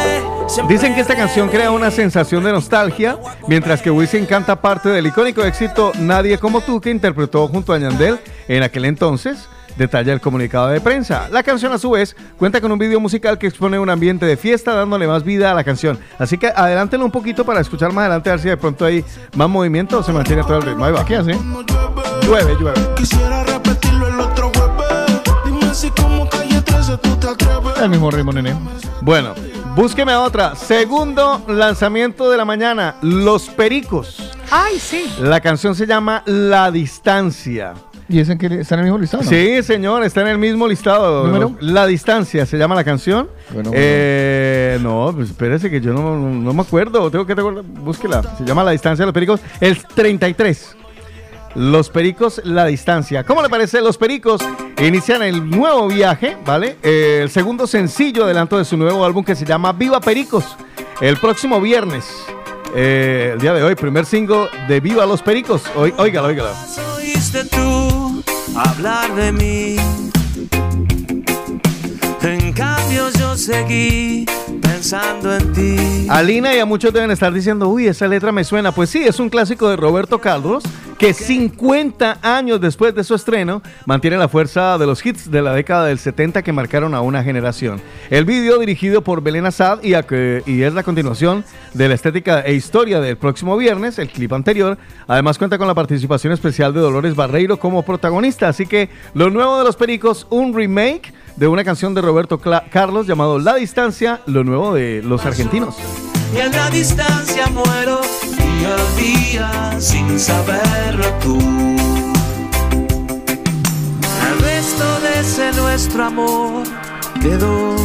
Dicen que esta canción crea una sensación de nostalgia, mientras que Wisin canta parte del icónico éxito Nadie como tú que interpretó junto a Yandel en aquel entonces. Detalla el comunicado de prensa. La canción a su vez cuenta con un video musical que expone un ambiente de fiesta dándole más vida a la canción. Así que adelántenlo un poquito para escuchar más adelante a ver si de pronto hay más movimiento o se mantiene todo el ritmo. Ahí va. ¿Qué hace? Llueve, llueve. Quisiera repetirlo El mismo ritmo, nene. Bueno, búsqueme otra. Segundo lanzamiento de la mañana, Los Pericos. Ay, sí. La canción se llama La Distancia. ¿Y ese en que está en el mismo listado? no? Sí, señor, está en el mismo listado. ¿Número? La Distancia se llama la canción. Bueno, Eh, no, pues espérese que yo no, no- no me acuerdo. Tengo que recordar, búsquela. Se llama La Distancia de los Pericos. El 33. Los Pericos, La Distancia. ¿Cómo le parece? Los Pericos inician el nuevo viaje, ¿vale? Eh, el segundo sencillo adelanto de su nuevo álbum que se llama Viva Pericos. El próximo viernes. eh, el día de hoy, primer single de Viva los Pericos. Oí- Óigalo, óigalo. Oíste tú hablar de mí. En cambio yo seguí pensando en ti. Alina y a muchos deben estar diciendo, uy, esa letra me suena. Pues sí, es un clásico de Roberto Carlos que 50 años después de su estreno mantiene la fuerza de los hits de la década del 70 que marcaron a una generación. El vídeo dirigido por Belén Assad y, que- y es la continuación de la estética e historia del próximo viernes, el clip anterior. Además cuenta con la participación especial de Dolores Barreiro como protagonista. Así que lo nuevo de los Pericos, un remake de una canción de Roberto Cla- Carlos llamado La Distancia, lo nuevo de los argentinos. Y en la distancia muero día a día sin saberlo tú. El resto de ese nuestro amor quedó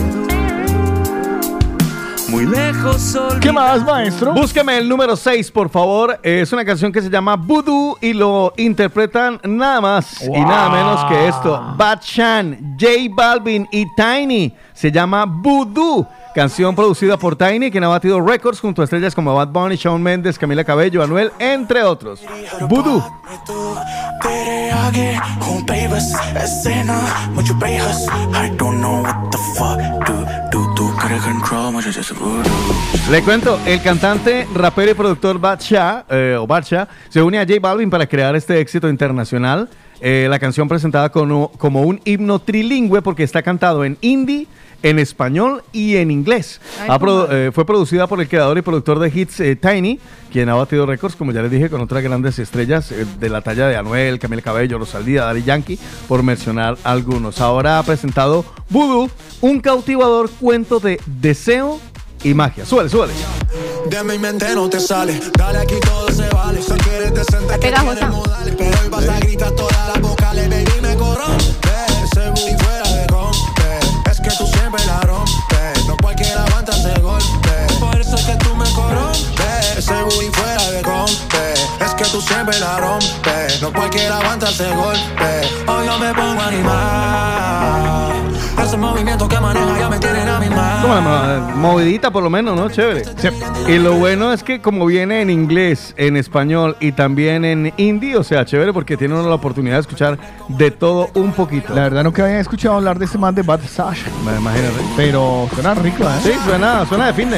muy lejos. ¿Qué más, maestro? Búsqueme el número 6, por favor. Es una canción que se llama Voodoo y lo interpretan nada más y nada menos que esto. Bad Chan, J Balvin y Tiny. Se llama Voodoo. Canción producida por Tiny, quien ha batido récords junto a estrellas como Bad Bunny, Shawn Mendes, Camila Cabello, Anuel, entre otros. Voodoo. Le cuento, el cantante, rapero y productor Batsha, eh, o Batsha, se une a J Balvin para crear este éxito internacional. Eh, la canción presentada como, como un himno trilingüe porque está cantado en hindi, en español y en inglés. Ay, Ha produ- comadre. eh, fue producida por el creador y productor de hits eh, Tiny, quien ha batido récords, como ya les dije, con otras grandes estrellas eh, de la talla de Anuel, Camila Cabello, Rosalía, Daddy Yankee, por mencionar algunos. Ahora ha presentado Voodoo, un cautivador cuento de deseo y magia. Súbele, súbele. De mi mente no te sale Dale aquí todo se vale Sé que eres decente que tienes modales Pero hoy vas a gritar todas las vocales Baby me corrompe siempre la rompes No cualquiera aguanta ese golpe Hoy yo me pongo a animar Ese movimiento que maneja ya me tienen a mi mano mo- movidita por lo menos, ¿no? Chévere. Y lo bueno es que como viene en inglés, en español y también en hindi, o sea, chévere porque tiene uno la oportunidad de escuchar de todo un poquito. La verdad nunca había escuchado hablar de este man de Bad Sash. Imagínate. Pero suena rico, ¿eh? Sí, suena, suena de fin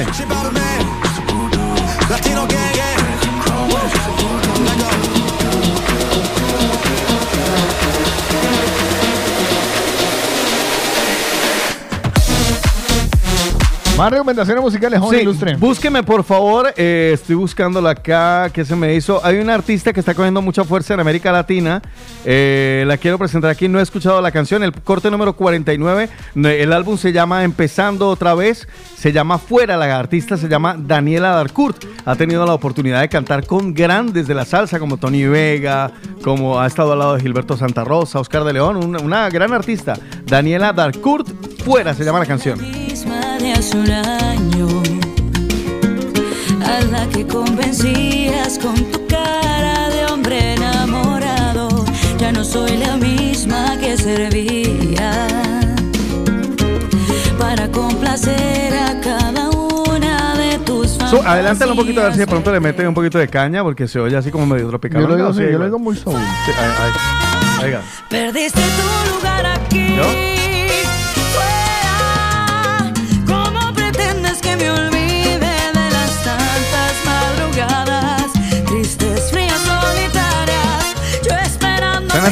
Más recomendaciones musicales, joven Sí, ilustre. búsqueme por favor, eh, estoy buscándola acá, que se me hizo. Hay una artista que está cogiendo mucha fuerza en América Latina, eh, la quiero presentar aquí, no he escuchado la canción, el corte número 49, ne- el álbum se llama Empezando otra vez, se llama Fuera, la artista se llama Daniela Darcourt, ha tenido la oportunidad de cantar con grandes de la salsa como Tony Vega, como ha estado al lado de Gilberto Santa Rosa, Oscar de León, una, una gran artista, Daniela Darcourt, Fuera se llama la canción. Hace un año a la que convencías con tu cara de hombre enamorado ya no soy la misma que servía para complacer a cada una de tus So, adelántalo un poquito a ver si de pronto le meten un poquito de caña porque se oye así como medio tropical. Yo lo digo, No, sí, sí, yo lo digo muy soul. Sí, ahí, ahí. Oiga. perdiste tu lugar aquí ¿No?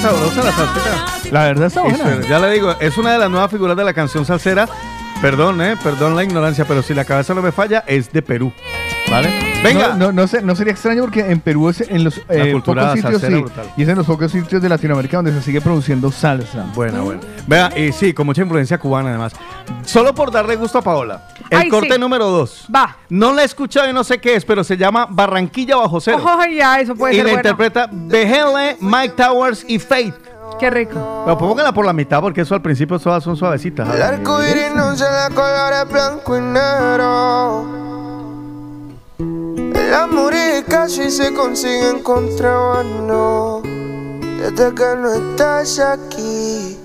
Suena sabrosa la. La verdad está buena. suena- Ya le digo, es una de las nuevas figuras de la canción salsera. Perdón, eh, perdón la ignorancia, pero si la cabeza no me falla, es de Perú. ¿Vale? Venga. No, no, no, sé- no sería extraño porque en Perú es en los eh, cultura pocos sitios sí, y es en los pocos sitios de Latinoamérica donde se sigue produciendo salsa. Buena, buena. Vea, y sí, con mucha influencia cubana además. Solo por darle gusto a Paola. El Ay, corte sí. número 2. Va. No la he escuchado y no sé qué es, pero se llama Barranquilla Bajo Cero. Ojo, ya, eso puede y ser la bueno. interpreta BGL, Mike Towers y Faith. Qué rico. Pero póngala por la mitad porque eso al principio todas son suavecitas. El arco iris no se de colores blanco y negro. El amor y casi se consigue en contrabando. Desde que no estás aquí,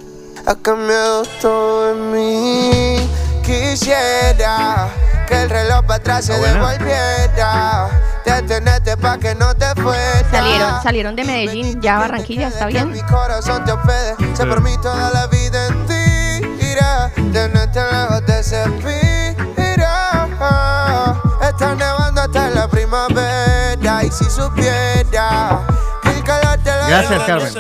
ha cambiado todo en mí. Quisiera que el reloj para atrás se devolviera. Detenerte pa' que no te fuera. Salieron, salieron de Medellín, ya Barranquilla, ¿está bien? Mi corazón te obedece por mí toda la vida en ti. Irá, tenerte lejos de ese pira. Primavera. Y si supiera que el calor te lo Gracias, Carmen.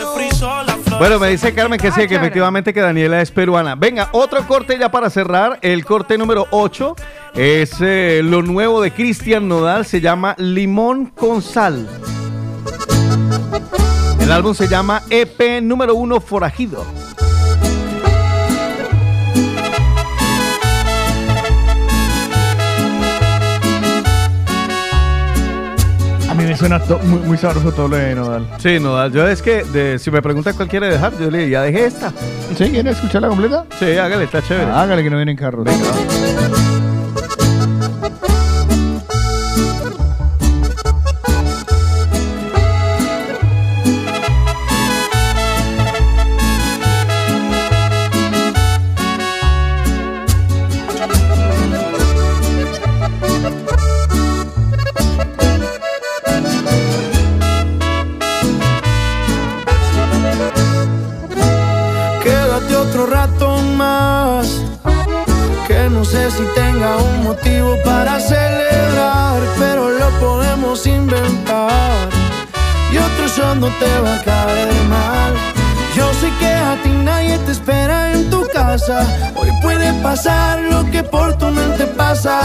Bueno, me dice Carmen que sí, que chévere. efectivamente que Daniela es peruana. Venga, otro corte ya para cerrar. El corte número 8 es eh, lo nuevo de Cristian Nodal. Se llama Limón con Sal. El álbum se llama EP número 1 Forajido. Mí me suena muy, muy sabroso todo lo de Nodal. Sí, Nodal. Yo es que de- si me pregunta cuál quiere dejar, yo le digo, ya dejé esta. ¿Sí? ¿Quiere escucharla completa? Sí, hágale, está chévere. Ah, hágale que no viene en carro. Quédate motivo para celebrar, pero lo podemos inventar. Y otro shot no te va a caer mal. Yo sé que a ti nadie te espera en tu casa. Hoy puede pasar lo que por tu mente pasa.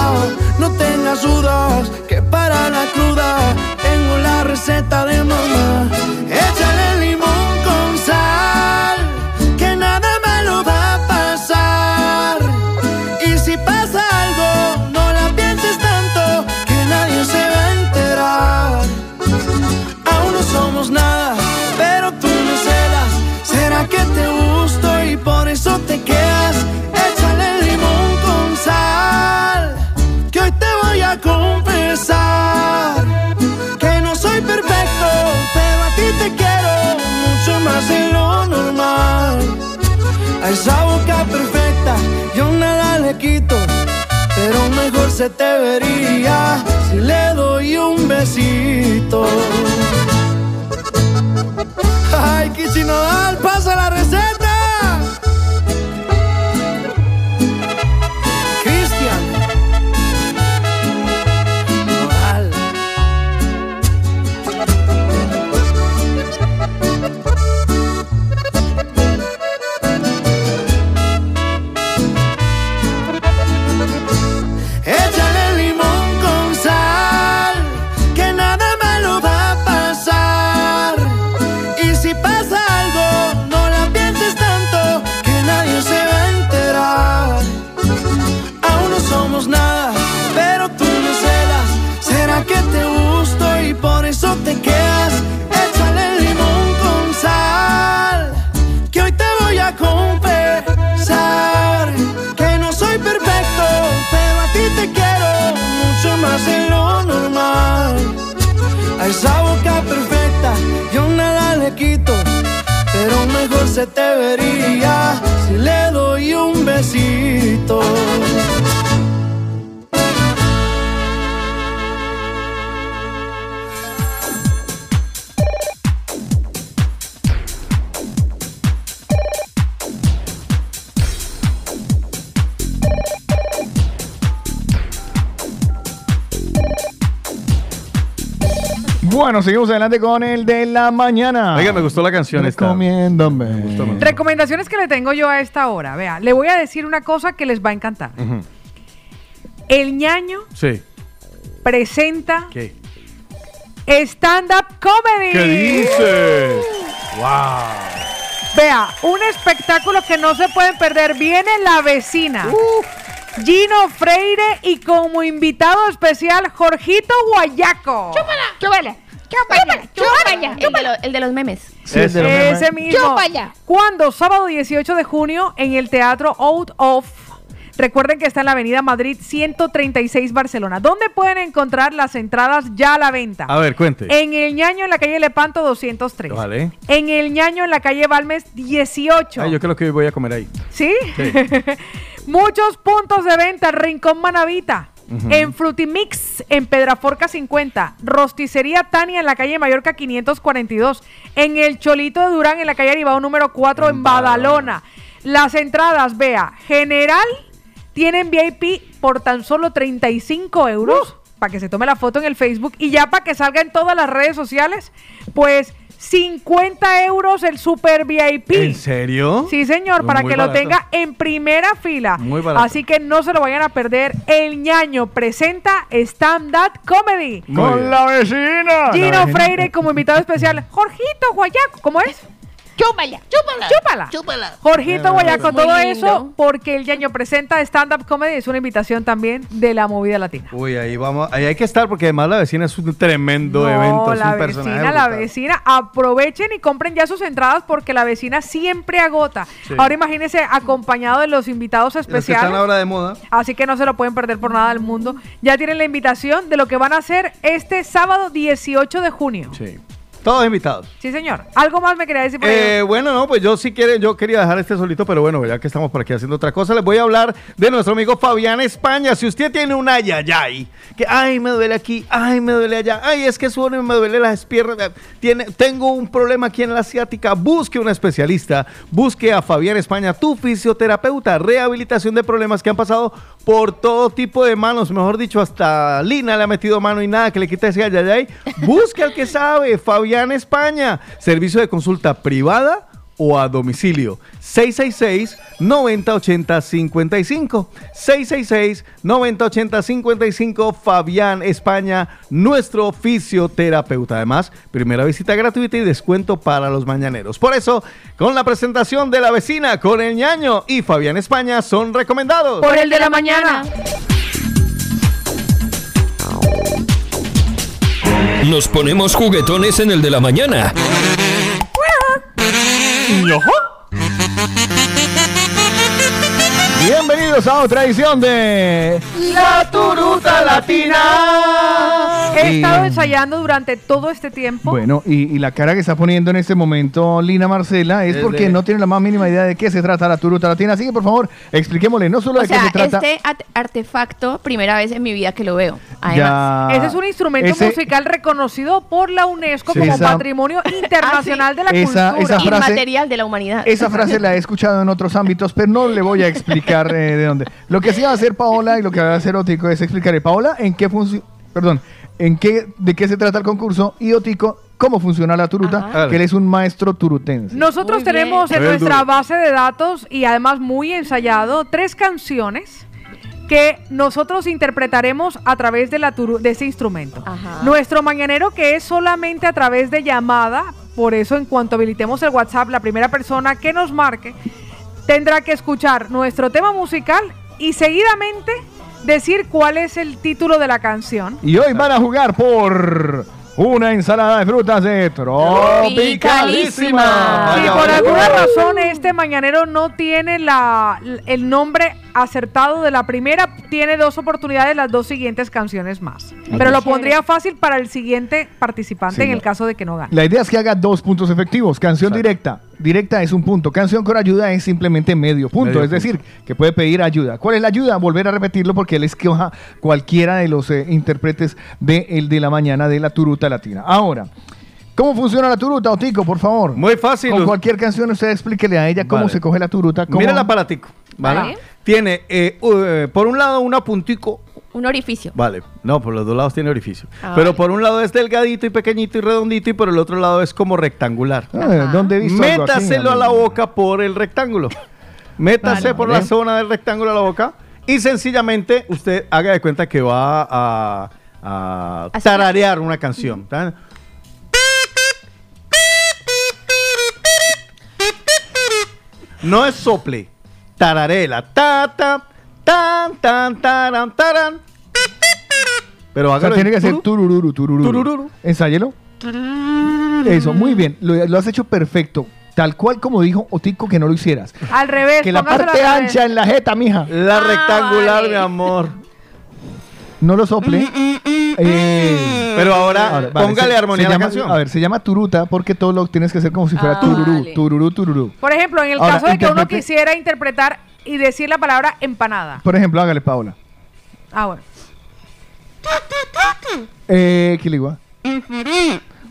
No tengas dudas que para la cruda tengo la receta de mamá. Échale te quedas? Échale limón con sal, que hoy te voy a confesar que no soy perfecto, pero a ti te quiero mucho más de lo normal. A esa boca perfecta yo nada le quito, pero mejor se te vería si le doy un besito. Ay, Kichinodal, pasa la receta. Se te vería si le doy un besito. Bueno, seguimos adelante con el de la mañana. Oiga, me gustó la canción esta. Recomiéndame. Recomendaciones que le tengo yo a esta hora. Vea, le voy a decir una cosa que les va a encantar. El ñaño Sí. presenta ¿Qué? stand-up comedy. ¿Qué dices? ¡Wow! Vea, un espectáculo que no se pueden perder. Viene la vecina. Gino Freire y como invitado especial Jorgito Guayaco. ¡Chúpala! ¡Chúpala! ¡Chúpala! ¡Chúpala! El de, lo- el de los memes. Sí, el de los Ese mismo. ¡Chúpala! Cuando sábado 18 de junio en el Teatro Out of. Recuerden que está en la Avenida Madrid 136 Barcelona. ¿Dónde pueden encontrar las entradas ya a la venta? A ver, cuente. En el Ñaño en la calle Lepanto 203. Vale. En el Ñaño en la calle Balmes 18. Ay, yo creo que hoy voy a comer ahí. ¿Sí? Sí. Muchos puntos de venta. Rincón Manavita. En Frutimix, en Pedraforca 50. Rosticería Tania en la calle Mallorca 542. En el Cholito de Durán en la calle Aribao número 4 en Badalona. Las entradas, vea, general tienen VIP por tan solo 35 euros. para que se tome la foto en el Facebook y ya para que salga en todas las redes sociales, pues 50 euros el super VIP. ¿En serio? Sí, señor, Muy para que lo tenga en primera fila. Muy barato. Así que no se lo vayan a perder. El ñaño presenta Stand Up Comedy. Muy Con bien. la vecina. Gino La vecina. Freire como invitado especial. Jorgito Guayaco, ¿cómo es? Chúpala, chúpala. Chúpala. Chúpala. Jorgito Guayaco, Muy todo lindo. eso porque el ñaño presenta Stand Up Comedy. Es una invitación también de la movida latina. Uy, ahí vamos, ahí hay que estar porque además la vecina es un tremendo No, evento, es la un personaje. vecina, la brutal. vecina, aprovechen y compren ya sus entradas porque la vecina siempre agota. Sí. Ahora imagínense acompañado de los invitados Los que están especiales. ahora de moda. Así que no se lo pueden perder por nada del mundo. Ya tienen la invitación de lo que van a hacer este sábado 18 de junio. Sí. Todos invitados. Sí, señor. ¿Algo más me quería decir por Eh, ahí? bueno, no, pues yo sí quiere, yo quería dejar este solito, pero bueno, ya que estamos por aquí haciendo otra cosa, les voy a hablar de nuestro amigo Fabián España. Si usted tiene un ayayay, que ay, me duele aquí, ay, me duele allá, ay, es que suene, me duele las piernas, eh, tiene, tengo un problema aquí en la asiática, busque un especialista, busque a Fabián España, tu fisioterapeuta, rehabilitación de problemas que han pasado por todo tipo de manos, mejor dicho, hasta Lina le ha metido mano y nada que le quite ese ayayay. Busque al que sabe, Fabián España, servicio de consulta privada o a domicilio. 666-9080-55. 666-9080-55. Fabián España, nuestro fisioterapeuta. Además, primera visita gratuita y descuento para los mañaneros. Por eso, con la presentación de la vecina, con el ñaño y Fabián España son recomendados. Por el de la mañana. Nos ponemos juguetones en el de la mañana. Bienvenidos a otra edición de La Turuta Latina. He Y- estado ensayando durante todo este tiempo. Bueno, y, y la cara que está poniendo en este momento Lina Marcela es Desde- porque no tiene la más mínima idea de qué se trata la turuta latina. Así que, por favor, expliquémosle no solo O de qué sea, se trata. este artefacto, primera vez en mi vida que lo veo. Además. Ya- Ese es un instrumento ese- musical reconocido por la UNESCO Sí. como Esa- Patrimonio Internacional de la Esa- Cultura. esa frase- Inmaterial de la humanidad. Esa frase la he escuchado en otros ámbitos, pero no le voy a explicar eh, de dónde. Lo que sí va a hacer Paola y lo que va a hacer Otico es explicarle, Paola, en qué funciona, perdón, en qué, de qué se trata el concurso y Otico, cómo funciona la turuta, Ajá. que él es un maestro turutense. Nosotros Muy bien. tenemos en nuestra base de datos y además muy ensayado tres canciones que nosotros interpretaremos a través de, la turu- de ese instrumento. Nuestro mañanero que es solamente a través de llamada, por eso en cuanto habilitemos el WhatsApp, la primera persona que nos marque tendrá que escuchar nuestro tema musical y seguidamente decir cuál es el título de la canción. Y hoy van a jugar por una ensalada de frutas de Tropicalísima. Si por alguna razón este mañanero no tiene la, el nombre acertado de la primera, tiene dos oportunidades, las dos siguientes canciones más. Pero lo pondría fácil para el siguiente participante Sí, en el caso de que no gane. La idea es que haga dos puntos efectivos. Canción directa. Directa es un punto. Canción con ayuda es simplemente medio punto. Medio es decir, que puede pedir ayuda. ¿Cuál es la ayuda? Volver a repetirlo porque él escoja cualquiera de los eh, intérpretes de El de la Mañana de la Turuta Latina. Ahora, ¿cómo funciona la turuta, Otico, por favor? Muy fácil. Con cualquier canción usted explíquele a ella cómo Vale. se coge la turuta. Cómo... Mira el aparatico, ¿vale? Vale. Tiene, eh, u- eh, por un lado, un apuntico. Un orificio. Vale, no, por los dos lados tiene orificio. Ah, Pero vale. por un lado es delgadito y pequeñito y redondito y por el otro lado es como rectangular. Ah, ¿Dónde visto Métaselo a la boca por el rectángulo. Métase Vale. por Vale. la zona del rectángulo a la boca y sencillamente usted haga de cuenta que va a, a tararear una canción. No es sople, tararela. Ta, ta, tan, tan, taran, taran. Pero O sea, tiene en que ser turu- turururu, turururu. Turururu. Ensáyelo. Eso, muy bien. Lo, lo has hecho perfecto. Tal cual como dijo Otico que no lo hicieras. Al revés, Que la parte ancha en la jeta, mija. La Ah, rectangular, vale. mi amor. No lo sople. Eh, Pero ahora, vale, póngale se- armonía se a la llama- canción. A ver, se llama turuta porque todo lo tienes que hacer como si fuera Ah, tururú, vale. tururú, tururú. Por ejemplo, en el Ahora, caso de que uno interprete- quisiera interpretar y decir la palabra empanada. Por ejemplo, hágale, Paola. Ah, bueno. Eh, Kiligua. Eh,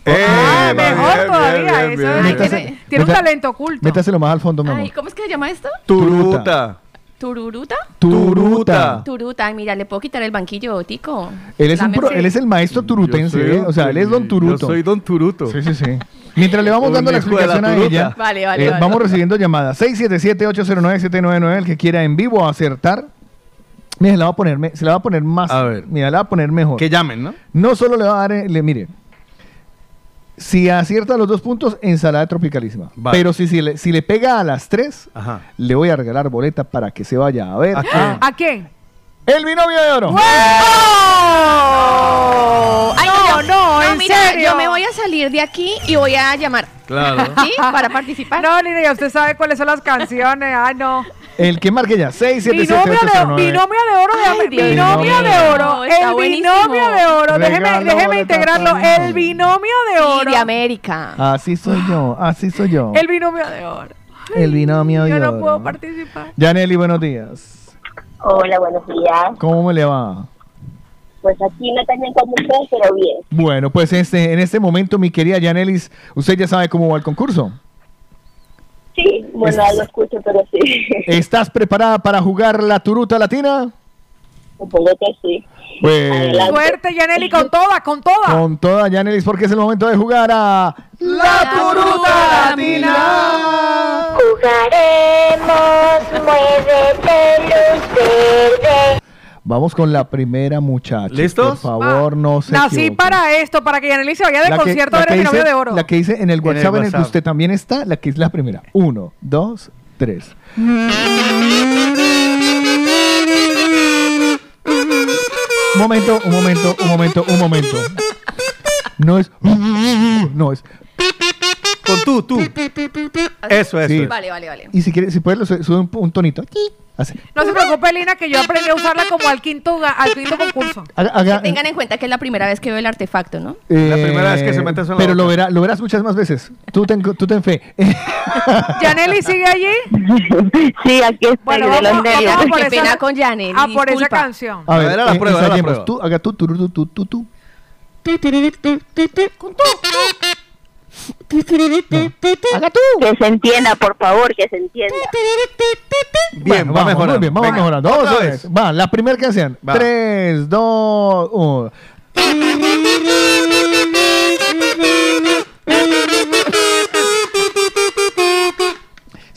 Ah, bien, mejor bien, todavía. bien, eso bien, tiene, tiene un talento oculto. Métaselo más al fondo, mi amor. Ay, ¿cómo es que se llama esto? Turuta. ¿Tururuta? Turuta. Turuta, ay, mira, le puedo quitar el banquillo, Tico. Él es, un Dame pro- ese- él es el maestro turutense, soy ¿eh? o sea, él es don Turuto. Yo soy don Turuto. Sí, sí, sí. Mientras le vamos dando la hijo de la explicación a turuta. ella, Vale, vale, eh, vale. vamos recibiendo llamadas. 677-809-799, el que quiera en vivo acertar. Mira, se la va a poner, me- se la va a poner más. A ver. Mira, la va a poner mejor. Que llamen, ¿no? No solo le va a dar, eh, le, mire, si acierta los dos puntos, ensalada tropicalísima. Vale. Pero si, si, le, si le pega a las tres, Ajá. le voy a regalar boleta para que se vaya a ver. ¿A quién? ¿A quién? El binomio de oro. Ay, No, no, en mira, serio. Yo me voy a salir de aquí y voy a llamar. Claro. ¿Sí? Para participar. No, Lina, ya usted sabe cuáles son las canciones. Ay, no. El que marque ya, 677 Binomio de, binomio de oro, binomio de oro, Está el binomio de oro, déjeme, déjeme integrarlo, el binomio de oro, de América. Así soy yo, así soy yo. el binomio de oro. El binomio de Yo no oro. puedo participar. Yaneli, buenos días. Hola, buenos días. ¿Cómo me le va? Pues aquí no como ustedes, pero bien. Bueno, pues este, en este momento, mi querida Yanelis, usted ya sabe cómo va el concurso. Sí, bueno, Es- algo escucho, pero sí. ¿Estás preparada para jugar la turuta latina? Supongo que sí. Pues Suerte, Yaneli, con toda, con toda. con toda Yanelis, porque es el momento de jugar a la turuta latina. Jugaremos, muévete, luz verde. Vamos con la primera muchacha. ¿Listos? Por favor, no se Nací para esto, para que Yaneli se vaya de La que- concierto que binomio dice- de oro. La que dice en el En el WhatsApp en el, que usted también está, la que es la primera. Uno, dos, tres. Un momento, un momento, un momento, un momento. No es. No es. Con tú, tú. Eso, eso. Sí. es. Vale, vale, vale. Y si quieres, si puedes, sube un tonito. Así. No se preocupe, Lina, que yo aprendí a usarla como al quinto, al quinto concurso. Haga- haga- Tengan en cuenta que es la primera vez que veo el artefacto, ¿no? La primera vez que se mete eso en la Pero lo, boca. verá, lo verás muchas más veces. Tú ten, tú ten fe. ¿Yaneli sigue allí? Sí, aquí estoy, Bueno, de vamos, los nervios. vamos por Qué esa- pena con Janet. Ah, por esa disculpa. canción. A ver, A ver, a la eh, prueba, a la ensayemos. prueba. Tú, haga tú, tú, tú, tú, tú, tú. Haga tú. Que se entienda, por favor, que se entienda. Bien, Bueno, va vamos, mejorando. Muy bien, vamos Venga, mejorando. Vamos otra a ver. vez. Va, la primera canción. Va. 3, 2, 1.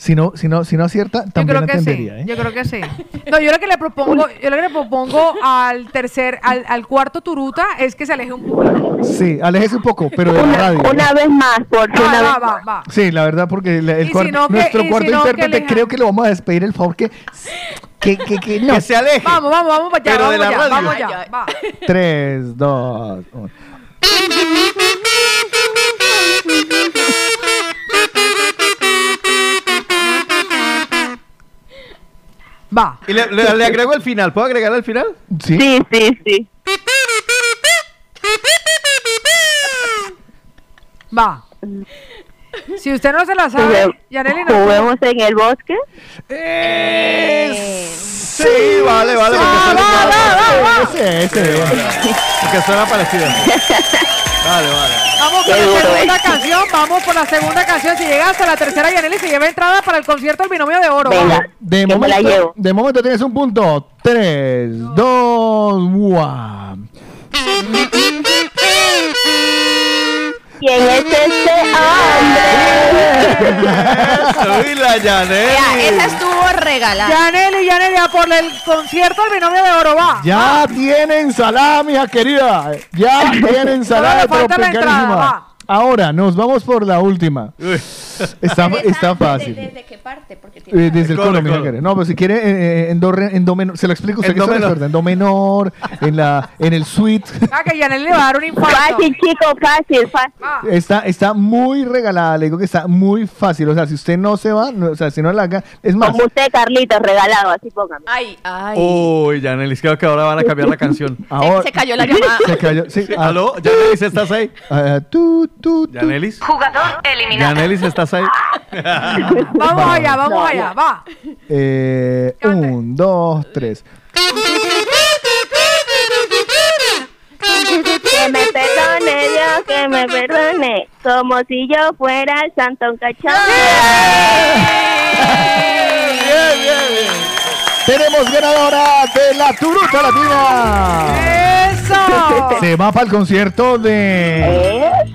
Si no, si no, si no acierta, Yo también creo que sí. ¿eh? Yo creo que sí. No, yo lo que le propongo, yo lo que le propongo al tercer, al, al cuarto turuta es que se aleje un poco. Sí, aléjese un poco, pero de la radio. una vez más, por Va, una va, vez va, más. va. Sí, la verdad, porque la- el si cuarto- no, que- nuestro y si cuarto no, intérprete creo que le vamos a despedir el favor que, que, que, que no. Que se aleje. Vamos, vamos, vamos para allá, Pero de vamos la allá, radio. vamos allá. Va. 3, 2, 1. Va. Y le, le- le agrego el final. ¿Puedo agregarle el final? Sí. Sí, sí, sí. Va. Si usted no se la sabe, Yaneli no. juguemos en el bosque. Sí, vale, vale. Porque, suena, bueno. porque suena parecido. Vale, vale. Vamos por Qué la segunda eh. canción, vamos por la segunda canción. Si llega hasta la tercera, Yaneli se lleva entrada para el concierto del binomio de oro. Venga. De me la momento, llevo. de momento tienes un punto. 3, 2, 1. ¿Quién es este hombre? Soy la Yaneli. esa estuvo regalada. Yaneli, Yaneli, a por el concierto del binomio de oro, va. Ya tienen ensalada, mija querida. Ya tienen ensalada Solo le Ahora, nos vamos por la última. Está, está fácil. ¿Desde, desde qué parte? Porque tiene Eh, desde el querida. No, pero si quiere eh, eh, en, do, re- en do menor, se lo explico usted En que do menor. En do menor, en, la, en el suite. Ah, que Yaneli le va a dar un infarto. Fácil, chico, fácil, fácil. Va. Está, está muy regalada, le digo que está muy fácil. O sea, si usted no se va, no- o sea, si no la haga, es más. Como usted, Carlitos, regalado, así póngame. Ay, ay. Uy, Yaneli, creo que ahora van a cambiar la canción. Ahora, se cayó la llamada. Se cayó, sí. ah, ¿Aló? ¿Yanelis, estás ahí? ah, tú, tú, tú. ¿Yanelis? Jugador eliminado. ¿Yanelis, estás ahí? Vamos allá, vamos No, allá, va. Eh, un, dos, tres. Que me perdone Dios, que me perdone. Como si yo fuera el Santón Cachón. Bien, bien, bien. Tenemos ganadora de la Turuta Latina. ¡Eso! Se va para el concierto de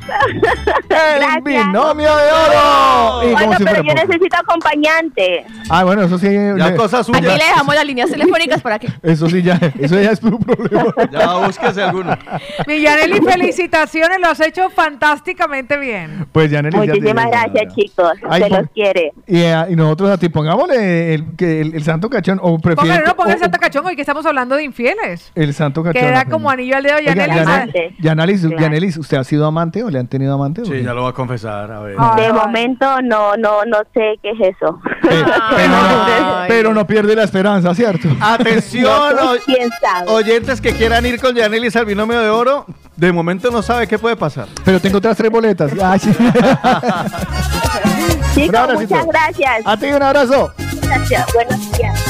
El Binomio de Oro. Y como Bueno, si pero yo necesito acompañante. Ah, bueno, eso sí. le- cosa Aquí le dejamos las líneas telefónicas para que. Eso sí, ya, eso ya es tu problema. Ya búsquese alguno. Millanelli, felicitaciones, lo has hecho fantásticamente bien. Pues ya, ya te Muchísimas digo. gracias, chicos. Ay, Se los quiere. Y, eh, y nosotros a ti, pongámosle el, que el, el santo cachón, o prefiero. Póngale, no, ponga el Santa Cachón hoy que estamos hablando de infieles. El santo cachón. Queda como anillo al dedo Yaneli. Yaneli- Yanelis, Claro. Yanelis, ¿usted ha sido amante o le han tenido amante? Sí, ya lo va a confesar. A ver. De momento no, no, no sé qué es eso. Pero no, pero no pierde la esperanza, ¿cierto? Atención, oyentes que quieran ir con Yanelis al binomio de oro, de momento no sabe qué puede pasar. Pero tengo otras tres boletas. Ay, sí. Chicos, muchas gracias. A ti un abrazo. Gracias. Buenos días.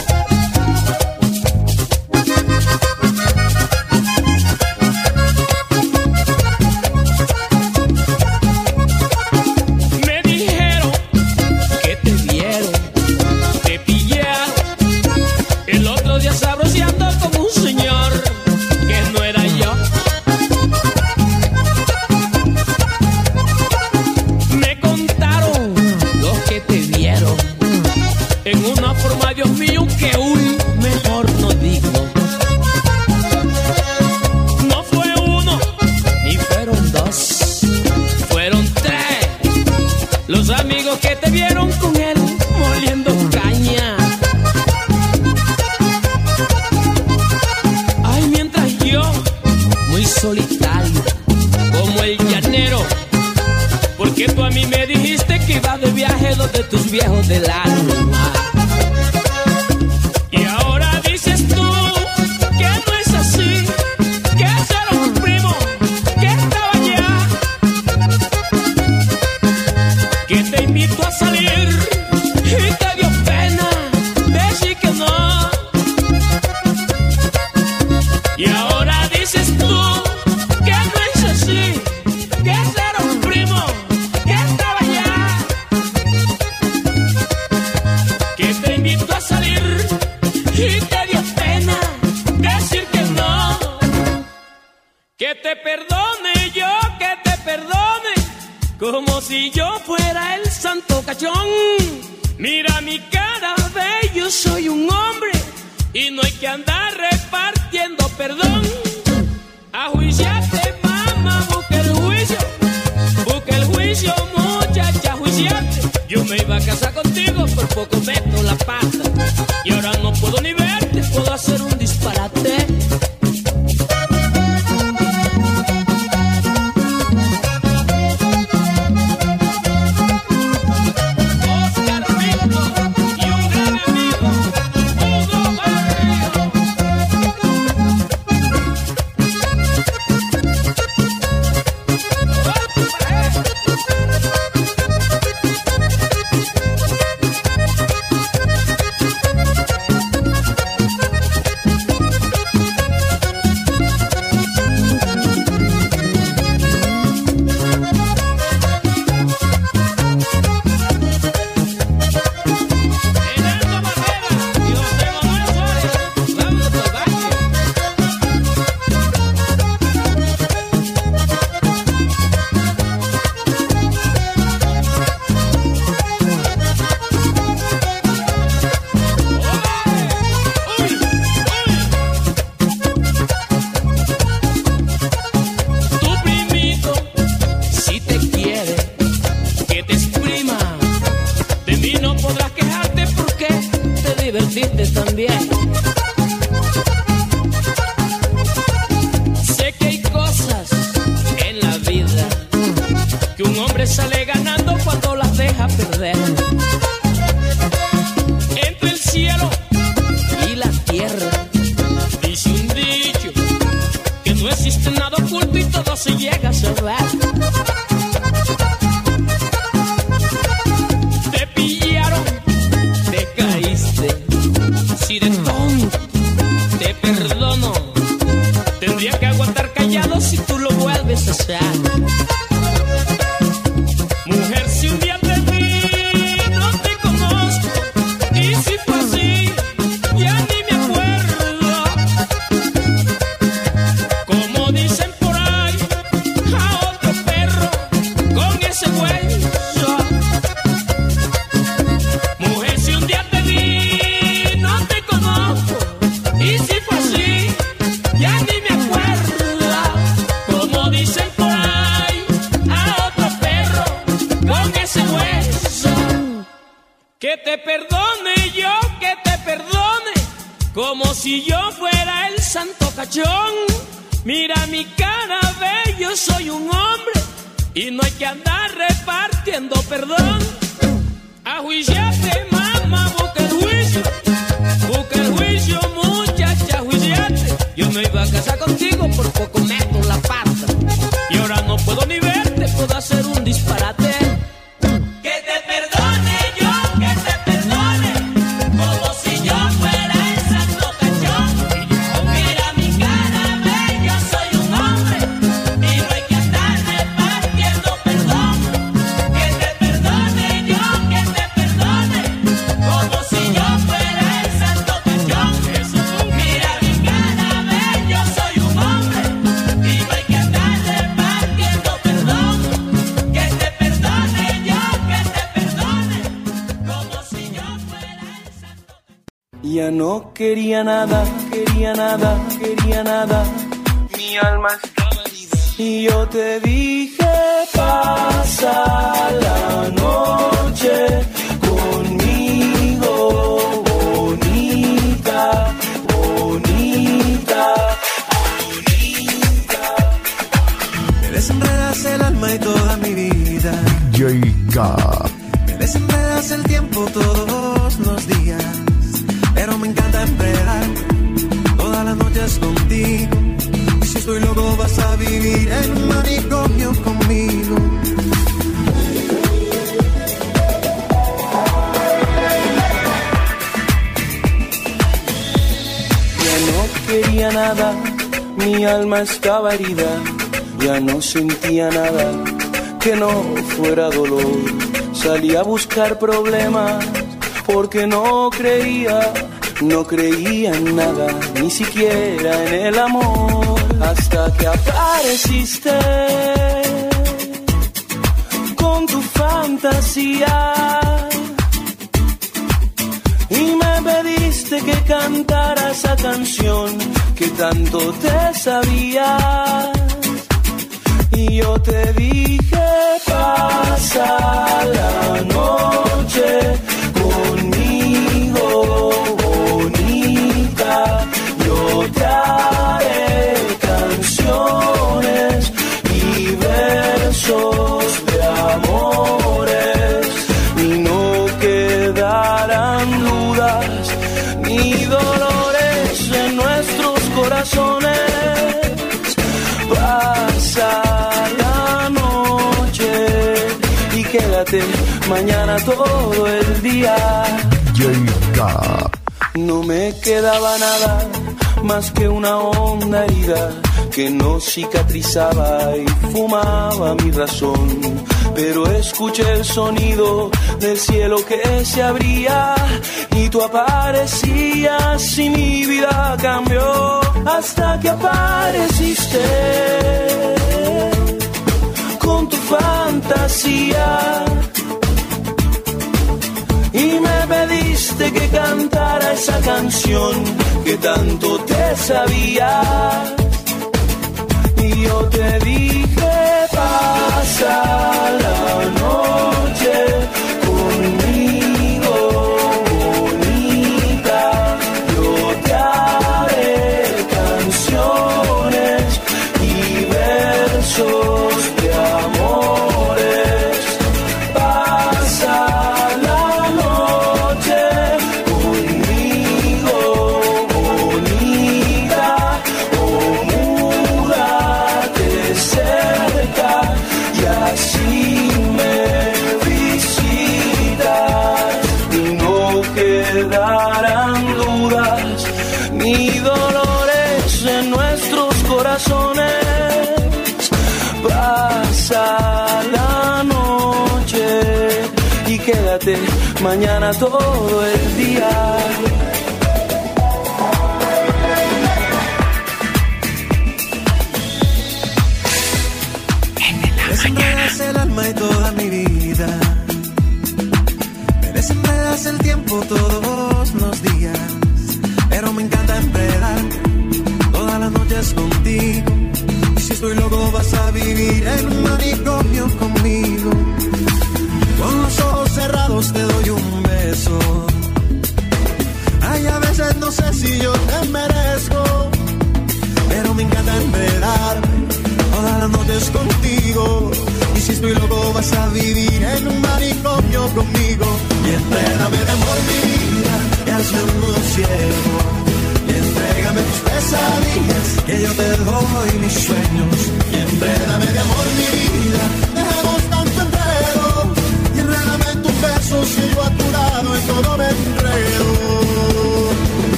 Solitario, como el llanero, porque tú a mí me dijiste que ibas de viaje donde tus viejos del alma. Te perdone yo, que te perdone. Como si yo fuera el santo cachón. Mira mi cara, ve, yo soy un hombre. Y no hay que andar repartiendo perdón. A juiciarte, mamá, busca el juicio. Busca el juicio, muchacha, juiciarte. Yo me iba a casar contigo, por poco meto la pata. Y ahora no puedo ni verte, puedo hacer un quería nada, quería nada, quería nada. Mi alma estaba libre. Y yo te di mi alma estaba herida, ya no sentía nada que no fuera dolor. Salí a buscar problemas porque no creía, no creía en nada, ni siquiera en el amor, hasta que apareciste con tu fantasía y me pediste que cantara esa canción que tanto te sabías. Y yo te dije, pasa la noche conmigo, bonita, yo te corazones. Pasa la noche y quédate mañana todo el día. No me quedaba nada más que una honda herida que no cicatrizaba y fumaba mi razón. Pero escuché el sonido del cielo que se abría y tú aparecías y mi vida cambió hasta que apareciste con tu fantasía. Y me pediste que cantara esa canción que tanto te sabías. Y yo te dije pasa la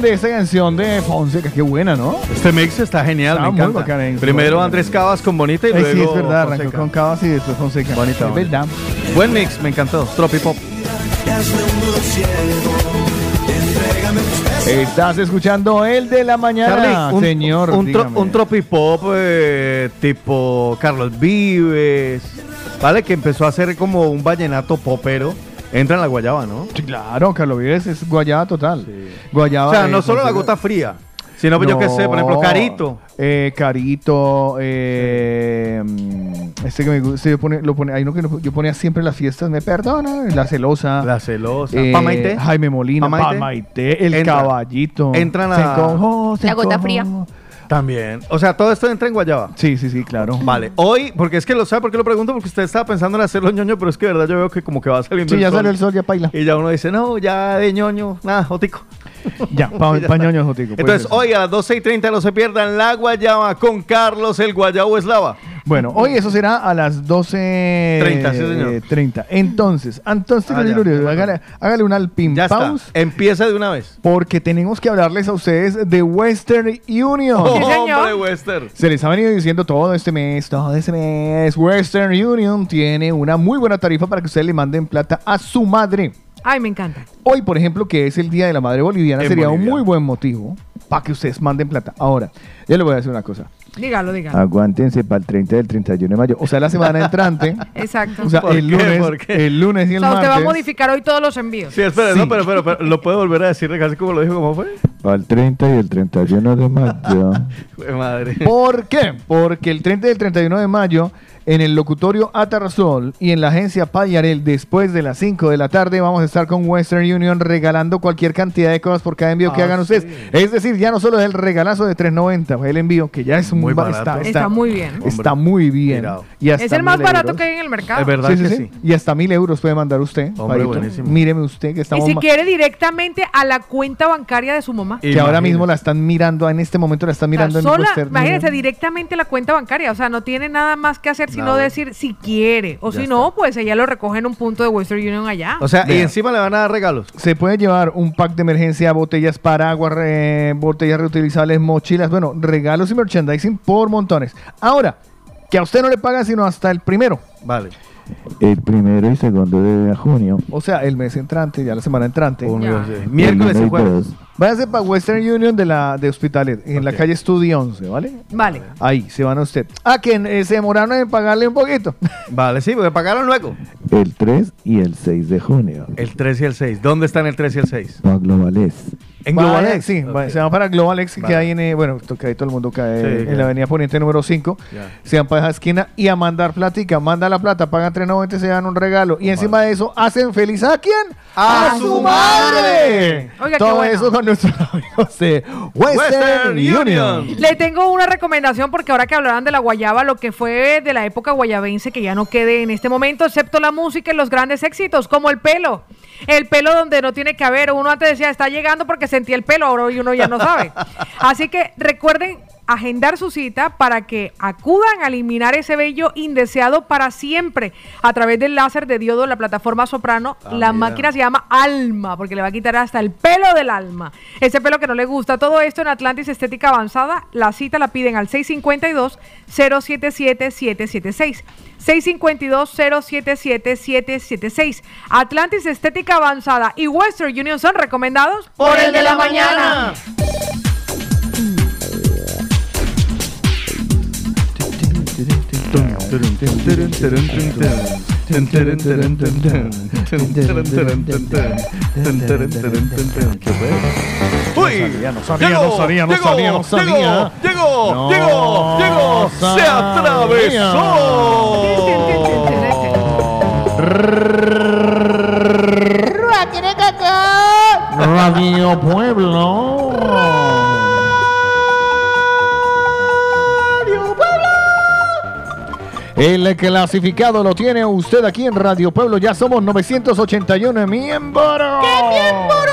versión de esta canción de Fonseca, qué buena, ¿no? Este mix está genial, Está me encanta. eh. Primero Andrés Cabas con Bonita y Ay, luego sí, es verdad, arrancó con Cabas y después Fonseca. Bonita, es verdad. Buen mix, me encantó. Tropi Pop. Y hazme un nudo ciego Entrégame tus besos Estás escuchando el de la mañana, Charlie, un, señor. un, tro- un tropipop eh, tipo Carlos Vives, ¿vale? Que empezó a hacer como un vallenato popero. Entra en la guayaba, ¿no? Sí, claro, Carlos Vives es guayaba total. Guayaba. O sea, no solo la gota fría, sino pues yo qué sé, por ejemplo, Carito. Eh, Carito, eh, este que me gusta, yo pone, lo pone, hay uno que yo ponía siempre en las fiestas, me perdona, la celosa. La celosa. eh, Pamaité. Jaime Molina, Pamaité. Pamaité, el Entra. caballito. Entran Se a- se La gota fría. También. O sea, todo esto entra en guayaba. Sí, sí, sí, claro. Vale, hoy, porque es que lo sabe, ¿por qué lo pregunto? Porque usted estaba pensando en hacerlo ñoño, pero es que de verdad yo veo que como que va saliendo Sí, ya el sol. salió el sol, ya paila. Y ya uno dice, no, ya de ñoño, nada, jotico. Ya, pa, Ya pañoño jotico. Entonces, hoy a las 12 y 30 no se pierdan la guayaba con Carlos el Guayabo Eslava. Bueno, hoy eso será a las 12. 30, sí, señor. 30. Entonces, entonces, Ah, ya. hágale, hágale un alpin Ya está. pause. Empieza de una vez. Porque tenemos que hablarles a ustedes de Western Union. Hombre, Western. Se les ha venido diciendo todo este mes, todo este mes. Western Union tiene una muy buena tarifa para que ustedes le manden plata a su madre. Ay, me encanta. Hoy, por ejemplo, que es el Día de la Madre Boliviana, En sería Bolivia. un muy buen motivo para que ustedes manden plata. Ahora, yo les voy a decir una cosa. Dígalo, dígalo. Aguántense para el 30 del 31 de mayo. O sea, la semana entrante. Exacto. O sea, ¿Por el qué? lunes, ¿Por qué? el lunes y O el sea, usted va a martes. modificar hoy todos los envíos. Sí, espera, Sí. no, pero, pero, pero, ¿lo puedo volver a decir casi como lo dijo, cómo fue? Para el 30 y el 31 de mayo. Madre. ¿Por qué? Porque el 30 y el 31 de mayo, en el locutorio Atarrazol y en la agencia Payarel, después de las 5 de la tarde, vamos a estar con Western Union regalando cualquier cantidad de cosas por cada envío que Ah, hagan sí. ustedes. Es decir, ya no solo es el regalazo de 3.90, fue el envío, que ya es Muy ba- barato. Está muy bien. Está muy bien. Y hasta Es el más barato euros. que hay en el mercado. Es verdad Sí, sí, que sí. sí. Y hasta mil euros puede mandar usted. Hombre. Míreme usted que Y estamos si ma- quiere directamente a la cuenta bancaria de su mamá. que ahora Imagínese. mismo la están mirando, en este momento la están O sea, mirando en sola, Western imagínense Union. directamente la cuenta bancaria, o sea, no tiene nada más que hacer sino Nada. decir si quiere, o Ya si está. no, pues ella lo recoge en un punto de Western Union allá. O sea, y encima le van a dar regalos. Se puede llevar un pack de emergencia, botellas paraguas, re- botellas reutilizables, mochilas, bueno, regalos y merchandising por montones. Ahora, que a usted no le pagan sino hasta el primero. Vale. El primero y segundo de junio. O sea, el mes entrante, ya la semana entrante. Uno, sí. Miércoles y jueves. Váyase para Western Union de la de Hospitalet, en la Ok. calle Estudio 11, ¿vale? Vale. Ahí, se van a usted. Ah, que eh, se demoraron en pagarle un poquito. Vale, sí, porque pagaron luego. El 3 y el 6 de junio. El 3 y el 6. ¿Dónde están el 3 y el 6? Globales. En. Global X, sí. va- Se llama para Global X, que Vale. hay en, eh, bueno, que ahí todo el mundo cae Sí, en claro. la avenida Poniente número 5. Ya. Se van para esa esquina y a mandar platica. Manda la plata, pagan 3.90 se dan un regalo. Y encima de eso, hacen feliz a quién? ¡A su madre! Oiga, Todo bueno. eso con nuestros amigos de Western, Western Union. Union. Le tengo una recomendación porque ahora que hablaban de la guayaba, lo que fue de la época guayabense, que ya no quede en este momento, excepto la música y los grandes éxitos, como el pelo. El pelo donde no tiene que haber. Uno antes decía, está llegando porque sentía el pelo, ahora uno ya no sabe. Así que recuerden agendar su cita para que acudan a eliminar ese vello indeseado para siempre a través del láser de diodo la plataforma Soprano. Ah, la mira. máquina se llama Alma porque le va a quitar hasta el pelo del alma. Ese pelo que no le gusta. Todo esto en Atlantis Estética Avanzada. La cita la piden al 652-077-776. 652-077-776. Atlantis Estética Avanzada y Western Union son recomendados Por el de la mañana. No sabía, no sabía, no sabía, no sabía. Llegó, llegó, llegó, se atravesó. Radio Pueblo. El clasificado lo tiene usted aquí en Radio Pueblo. Ya somos 981 miembros.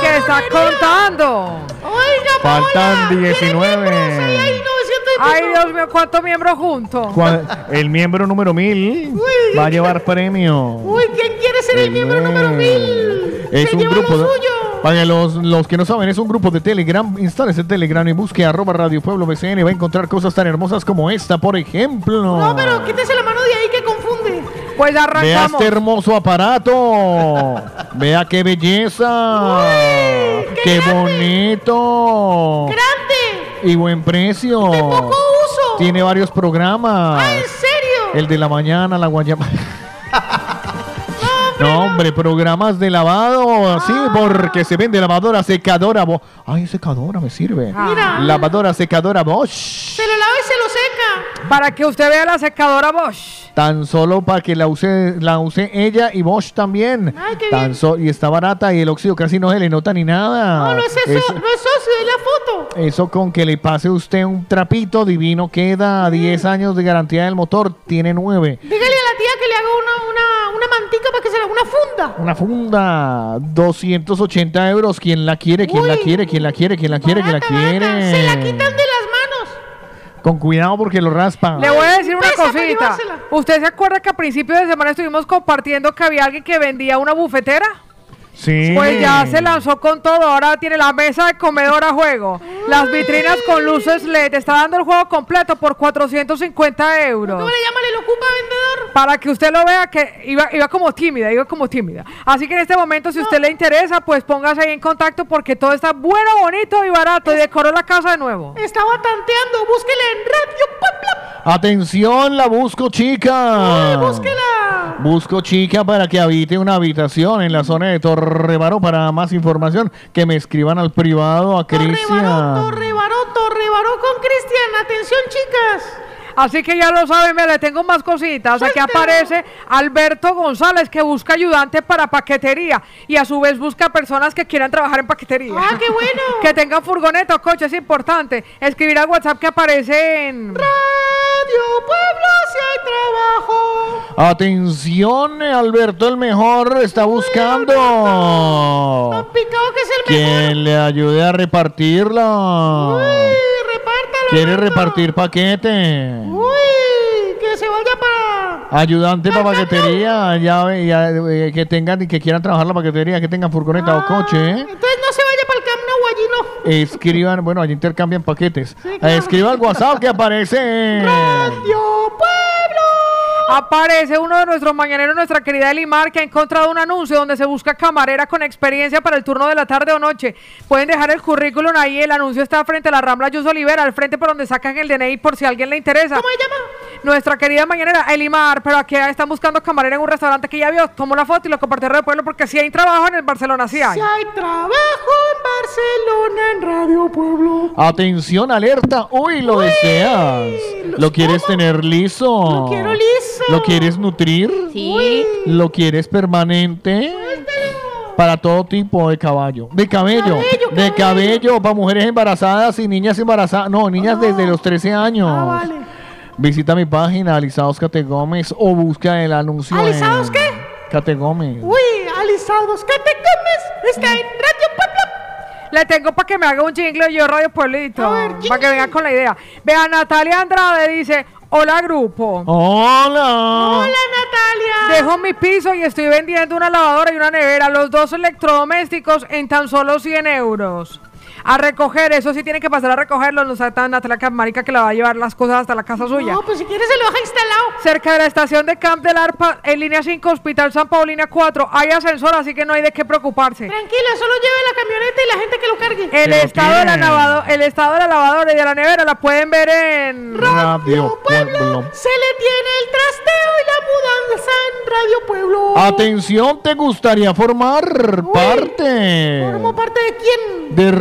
¿Qué está contando? Faltan 19. Ay, Dios mío, ¿cuántos miembros juntos? El miembro número 1000 va a llevar premio. Uy, ¿quién quiere ser el miembro número mil? Es Se un lleva grupo. lo suyo. Para los, los que no saben, es un grupo de Telegram. Instálense Telegram y busque arroba Radio Pueblo BCN. Va a encontrar cosas tan hermosas como esta, por ejemplo. No, pero quítese la mano de ahí que confunde. Pues Vea arrancamos. este hermoso aparato. Vea qué belleza. qué, bonito. ¡Grande! Y buen precio. poco uso. Tiene varios programas. ¿En serio? El de la mañana, la guayama. No, hombre, programas de lavado, así, Ah. porque se vende lavadora, secadora. Bo- Ay, secadora me sirve. Mira. Lavadora, secadora Bosch. Se lo lava y se lo seca. Para que usted vea la secadora Bosch. Tan solo para que la use, la use ella y Bosch también. Ay, qué Tan bien. so- y está barata y el óxido casi no se le nota ni nada. No, no es eso, Eso- no es socio, es la foto. Eso con que le pase usted un trapito divino queda a 10 años de garantía del motor, tiene 9. Dígale a la tía que le haga una, una, una mantica para que se haga una funda. Una funda, 280 euros. ¿Quién la quiere? ¿Quién la quiere? ¿Quién la quiere? ¿Quién la quiere? ¿Quién la quiere? Se la quitan de las manos. Con cuidado porque lo raspa. Le voy a decir una cosita. ¿Usted se acuerda que a principios de semana estuvimos compartiendo que había alguien que vendía una bufetera? Sí. Pues ya se lanzó con todo. Ahora tiene la mesa de comedor a juego. Las vitrinas con luces LED. Está dando el juego completo por 450 euros. ¿Cómo le llama? ¿Le lo ocupa vendedor? Para que usted lo vea que iba, iba como tímida, iba como tímida. Así que en este momento, si usted le interesa, pues póngase ahí en contacto porque todo está bueno, bonito y barato. Y decoró la casa de nuevo. Estaba tanteando. Búsquela en Radio. Atención, la busco chica. Ay, búsquela. Busco chica para que habite una habitación en la zona de Torrebaró. Para más información, que me escriban al privado a Cristian. Torrebaró, Torrebaró con Cristian. Atención, chicas. Así que ya lo saben, me le tengo más cositas. Aquí aparece Alberto González que busca ayudante para paquetería y a su vez busca personas que quieran trabajar en paquetería. Ah, qué bueno. que tengan furgoneta o coche, es importante. Escribir al WhatsApp que aparece en... Radio Puebla, si hay trabajo. Atención, Alberto el mejor está buscando. Picado que es el mejor. Quien le ayude a repartirla. Uy. ¿Quiere repartir paquete? Uy, que se vaya para. Ayudante para paquetería, ya, ve, ya, eh, que tengan y que quieran trabajar la paquetería, que tengan furgoneta o coche. ¿eh? Entonces no se vaya para el Camp Nou, allí no. Escriban, bueno, allí intercambian paquetes. Escriban al WhatsApp que aparece. Radio Pueblo. Aparece uno de nuestros mañaneros, nuestra querida Elimar, que ha encontrado un anuncio donde se busca camarera con experiencia para el turno de la tarde o noche. Pueden dejar el currículum ahí. El anuncio está frente a la Rambla Yus Olivera, al frente por donde sacan el DNI por si a alguien le interesa. ¿Cómo se llama? Nuestra querida mañanera Elimar, pero aquí están buscando camarera en un restaurante que ya vio. Tomó la foto y lo compartió en el pueblo porque sí hay trabajo en el Barcelona, sí hay. Si hay trabajo en Barcelona en Radio Pueblo. Atención, alerta. Uy, lo deseas. ¿Lo quieres tener liso? Lo quiero liso. ¿Lo quieres nutrir? Sí. ¿Lo quieres permanente? Para todo tipo de caballo. De cabello. de cabello. Para mujeres embarazadas y niñas embarazadas. No, niñas desde los 13 años. Ah, vale. Visita mi página, Alisados Cate Gómez, o busca el anuncio. ¿Alisados qué? Cate Gómez. Uy, alisados, ¿qué te comes? Está en Radio Pueblo. Le tengo para que me haga un jingle yo Radio Pueblito. Para que venga con la idea. Vea, Natalia Andrade dice: Hola, grupo. Hola. Hola, Natalia. Dejo mi piso y estoy vendiendo una lavadora y una nevera, los dos electrodomésticos en tan solo 100 euros. A recoger, eso sí tiene que pasar a recogerlo, no sea tan Natalia Camarica que la va a llevar las cosas hasta la casa suya. No, pues si quieres se lo deja instalado. Cerca de la estación de Camp del Arpa, en línea 5, Hospital San Pablo, línea 4, hay ascensor, así que no hay de qué preocuparse. Tranquila, solo lleve la camioneta y la gente que lo cargue. El estado, de la lavado- el estado de la lavadora y de la nevera la pueden ver en Radio Pueblo. Se le tiene el trasteo y la mudanza en Radio Pueblo. Atención, ¿te gustaría formar parte? ¿Formo parte de quién? De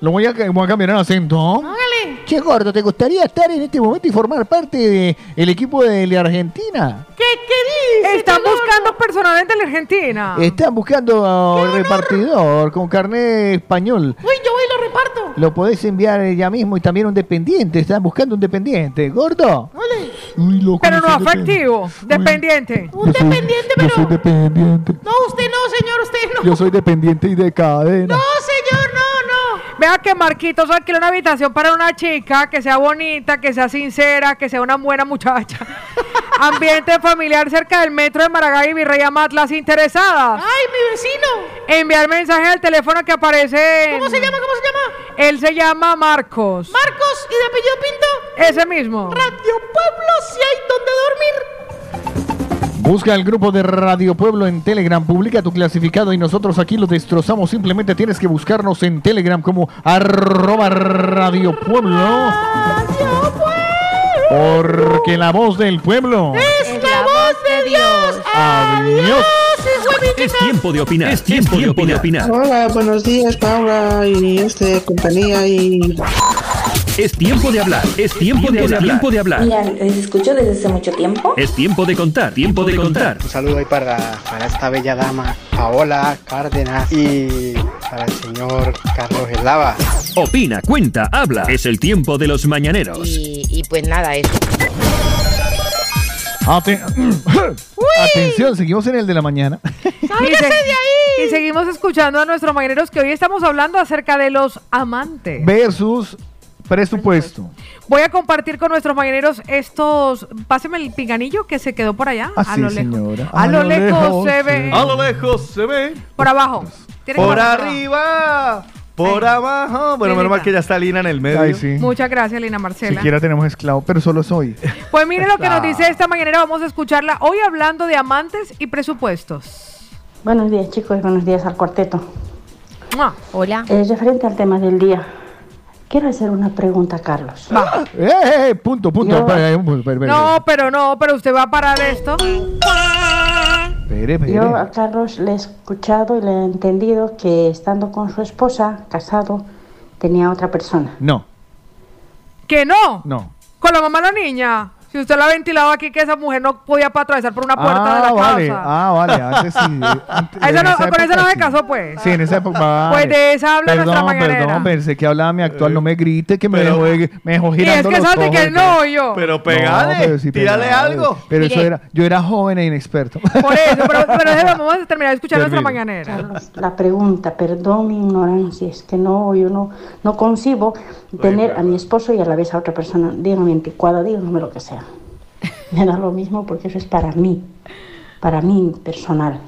Lo voy a, voy a cambiar el acento. Hágale. Che, gordo, ¿te gustaría estar en este momento y formar parte del equipo de la Argentina? ¿Qué, qué dice? Están buscando personal de la Argentina. Están buscando a un repartidor con carnet español. Uy, yo voy y lo reparto. Lo podés enviar ya mismo y también un dependiente. Están buscando un dependiente. ¿Gordo? Uy, loco, Pero yo no afectivo, dependiente. Un dependiente, Yo pero. soy dependiente. No, usted no, señor, usted no. Yo soy dependiente y de cadena. No, señor. Vea que Marquitos alquila una habitación para una chica que sea bonita, que sea sincera, que sea una buena muchacha. Ambiente familiar cerca del metro de Maragall y Virrey Amatlas interesadas. ¡Ay, mi vecino! Enviar mensaje al teléfono que aparece. en- ¿Cómo se llama? ¿Cómo se llama? Él se llama Marcos. Marcos y de apellido Pinto. Ese mismo. Radio Pueblo, Busca el grupo de Radio Pueblo en Telegram, publica tu clasificado y nosotros aquí lo destrozamos. Simplemente tienes que buscarnos en Telegram como arroba Radio Pueblo. Porque la voz del pueblo. Es la voz de Dios. Adiós. Es tiempo de opinar. Es tiempo, de opinar. Hola, buenos días, Paula y este compañía y Es tiempo de hablar. Es tiempo de hablar. Tiempo de hablar. Mira, les escucho desde hace mucho tiempo. Es tiempo de contar. Tiempo de contar. Un saludo ahí para, para esta bella dama, Paola Cárdenas, y para el señor Carlos Eslava. Opina, cuenta, habla. Es el tiempo de los mañaneros. Y, y pues nada, eso. Aten- Atención, seguimos en el de la mañana. ¡Sálgase de ahí! Y seguimos escuchando a nuestros mañaneros que hoy estamos hablando acerca de los amantes. Versus presupuesto. Voy a compartir con nuestros mañaneros estos. Páseme el pinganillo que se quedó por allá. Así, a lo lejos. señora. A lo lejos se ve. A lo lejos se ve. Por abajo. Que Por arriba. Por abajo. Bueno, menos mal que ya está Lina en el medio. Ay, sí. Muchas gracias, Lina Marcela. Siquiera tenemos esclavo, pero solo soy. Pues mire lo que nos Ah. dice esta mañanera. Vamos a escucharla hoy hablando de amantes y presupuestos. Buenos días chicos y buenos días al cuarteto. Hola. Eh, referente al tema del día, quiero hacer una pregunta a Carlos. Eh, eh, eh, punto, punto. Yo- Espera, eh, espera, espera, No, pero no, pero usted va a parar esto. Yo a Carlos le he escuchado y le he entendido que estando con su esposa, casado, tenía otra persona. No, Que no. no. Con la mamá de la niña. Si usted la ha ventilado aquí que esa mujer no podía pa- atravesar por una puerta ah, de la vale. casa. Ah, vale. Antes sí. antes- A esa en no- esa con esa no se sí. casó, pues. Sí, en esa época. vale. Pues de esa habla perdón, nuestra mañanera. Perdón, pensé que hablaba mi actual. No me grite que me dejó, me dejó Y es girando que los salte ojos, que no, yo. Pero pegale, pero sí tírale algo. Pero eso Mire. era, yo era joven e inexperto. Por eso, pero, pero déjeme, vamos a terminar de escuchar nuestra Termine. mañanera. Carlos, la pregunta, perdón mi ignorancia, es que no, yo no, no concibo tener a mi esposo y a la vez a otra persona. Dígame anticuada, dígame lo que sea. Me da lo mismo porque eso es para mí, para mí personal.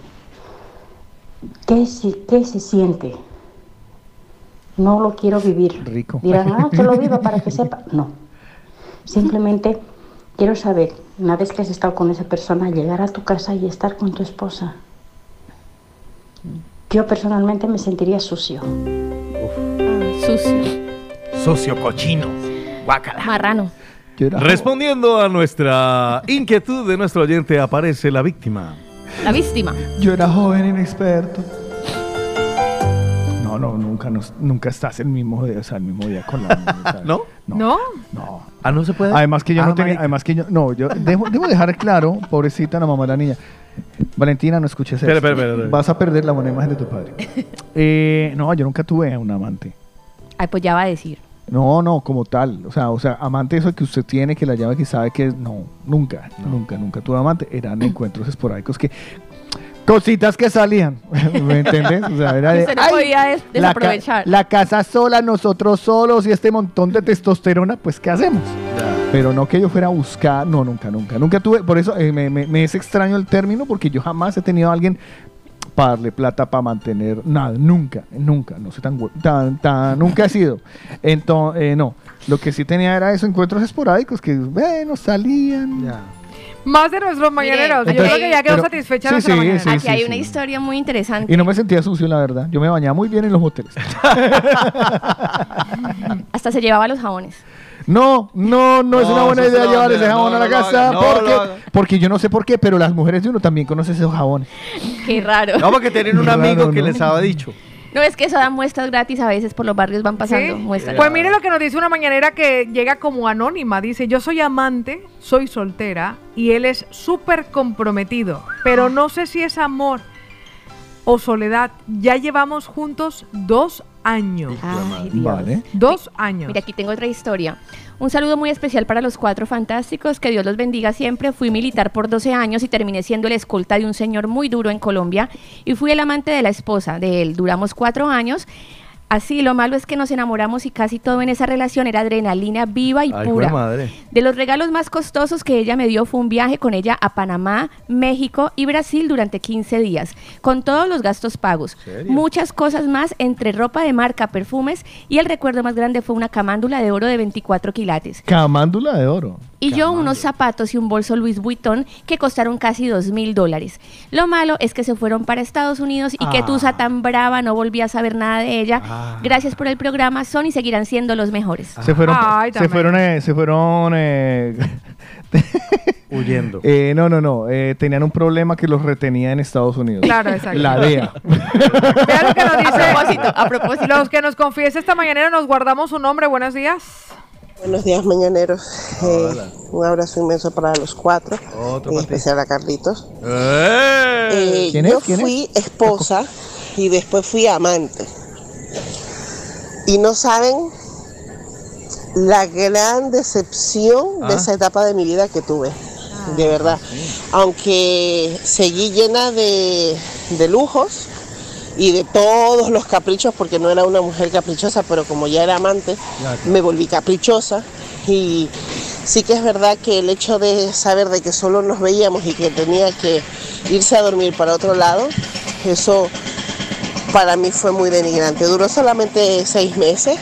¿Qué, se- qué se siente? No lo quiero vivir. Rico. Dirán, ah, que lo viva para que sepa. No. Simplemente quiero saber, una vez que has estado con esa persona, llegar a tu casa y estar con tu esposa. Yo personalmente me sentiría sucio. Sucio. Socio cochino. Guácala. Marrano. Respondiendo a nuestra inquietud de nuestro oyente, aparece la víctima. La víctima. Yo era joven inexperto. No, No, nunca, nos- nunca estás el mismo día, o sea, el mismo día con la sea, ¿No? ¿No? No. Ah, no se puede. Además que yo Ah, no tenía, marica. además que yo, no, yo debo, debo dejar claro, pobrecita la mamá de la niña. Valentina, no escuches Espera, esto. espera, espera, espera. Vas a perder la buena imagen de tu padre. Eh, no, yo nunca tuve un amante. Ay, pues ya va a decir. No, no, como tal. O sea, o sea, amante eso que usted tiene, que la llama, que sabe que es. No, nunca, nunca, nunca tuve amante. Eran encuentros esporádicos que. Cositas que salían. ¿Me entiendes? O sea, era de. No "Ay, podía des- la, ca- desaprovechar. la casa sola, nosotros solos y este montón de testosterona, pues ¿qué hacemos? Pero no que yo fuera a buscar, no, nunca, nunca. Nunca tuve, por eso eh, me, me- me es extraño el término, porque yo jamás he tenido a alguien para darle plata para mantener nada, nunca, nunca, no soy tan, tan, tan nunca he sido. Entonces, no, lo que sí tenía era esos encuentros esporádicos que, bueno, salían. Más de nuestros mañaneros. Yo creo que ya quedó pero- satisfecha sí, nuestra sí, mañanera. sí, Aquí sí, hay sí. una historia muy interesante. Y no me sentía sucio, la verdad. Yo me bañaba muy bien en los hoteles. Hasta se llevaba los jabones. No, no, no, es una buena idea llevar ese jabón no, a la casa porque, porque yo no sé por qué, pero las mujeres de uno también conocen esos jabones. Qué raro. No, porque tienen un Raro, amigo que ¿no? les había dicho. No, es que eso da muestras gratis a veces por los barrios van pasando. ¿Sí? Muestras. Pues mire lo que nos dice una mañanera que llega como anónima. Dice, yo soy amante, soy soltera y él es súper comprometido, pero no sé si es amor o soledad. Ya llevamos juntos dos años. Ay, Dios. Vale. Dos años. Mira, aquí tengo otra historia. Un saludo muy especial para los cuatro fantásticos. Que Dios los bendiga siempre. Fui militar por 12 años y terminé siendo el escolta de un señor muy duro en Colombia. Y fui el amante de la esposa de él. Duramos cuatro años. Así, lo malo es que nos enamoramos y casi todo en esa relación era adrenalina viva y Ay, pura. madre. De los regalos más costosos que ella me dio fue un viaje con ella a Panamá, México y Brasil durante 15 días, con todos los gastos pagos. Muchas cosas más entre ropa de marca, perfumes y el recuerdo más grande fue una camándula de oro de 24 quilates. Camándula de oro. Y yo unos zapatos y un bolso Louis Vuitton que costaron casi dos mil dólares. Lo malo es que se fueron para Estados Unidos y que Ah. Tusa tan brava no volví a saber nada de ella. Ah. Gracias por el programa, son y seguirán siendo los mejores. Se fueron, Ay, se fueron, eh, se fueron, eh, Huyendo. eh, no, no, no, eh, tenían un problema que los retenía en Estados Unidos. Claro, exacto. La DEA. Vea lo que nos dice. A propósito, a propósito. Los que nos confiesa esta mañanera nos guardamos su nombre. Buenos días. Buenos días, mañaneros. Eh, un abrazo inmenso para los cuatro, Otro en especial a Carlitos. ¡Eh! Eh, ¿Quién es? yo ¿Quién es? fui esposa y después fui amante. Y no saben la gran decepción Ah. de esa etapa de mi vida que tuve. De verdad. Aunque seguí llena de, de lujos y de todos los caprichos, porque no era una mujer caprichosa, pero como ya era amante, me volví caprichosa. Y sí que es verdad que el hecho de saber de que solo nos veíamos y que tenía que irse a dormir para otro lado, eso para mí fue muy denigrante. Duró solamente seis meses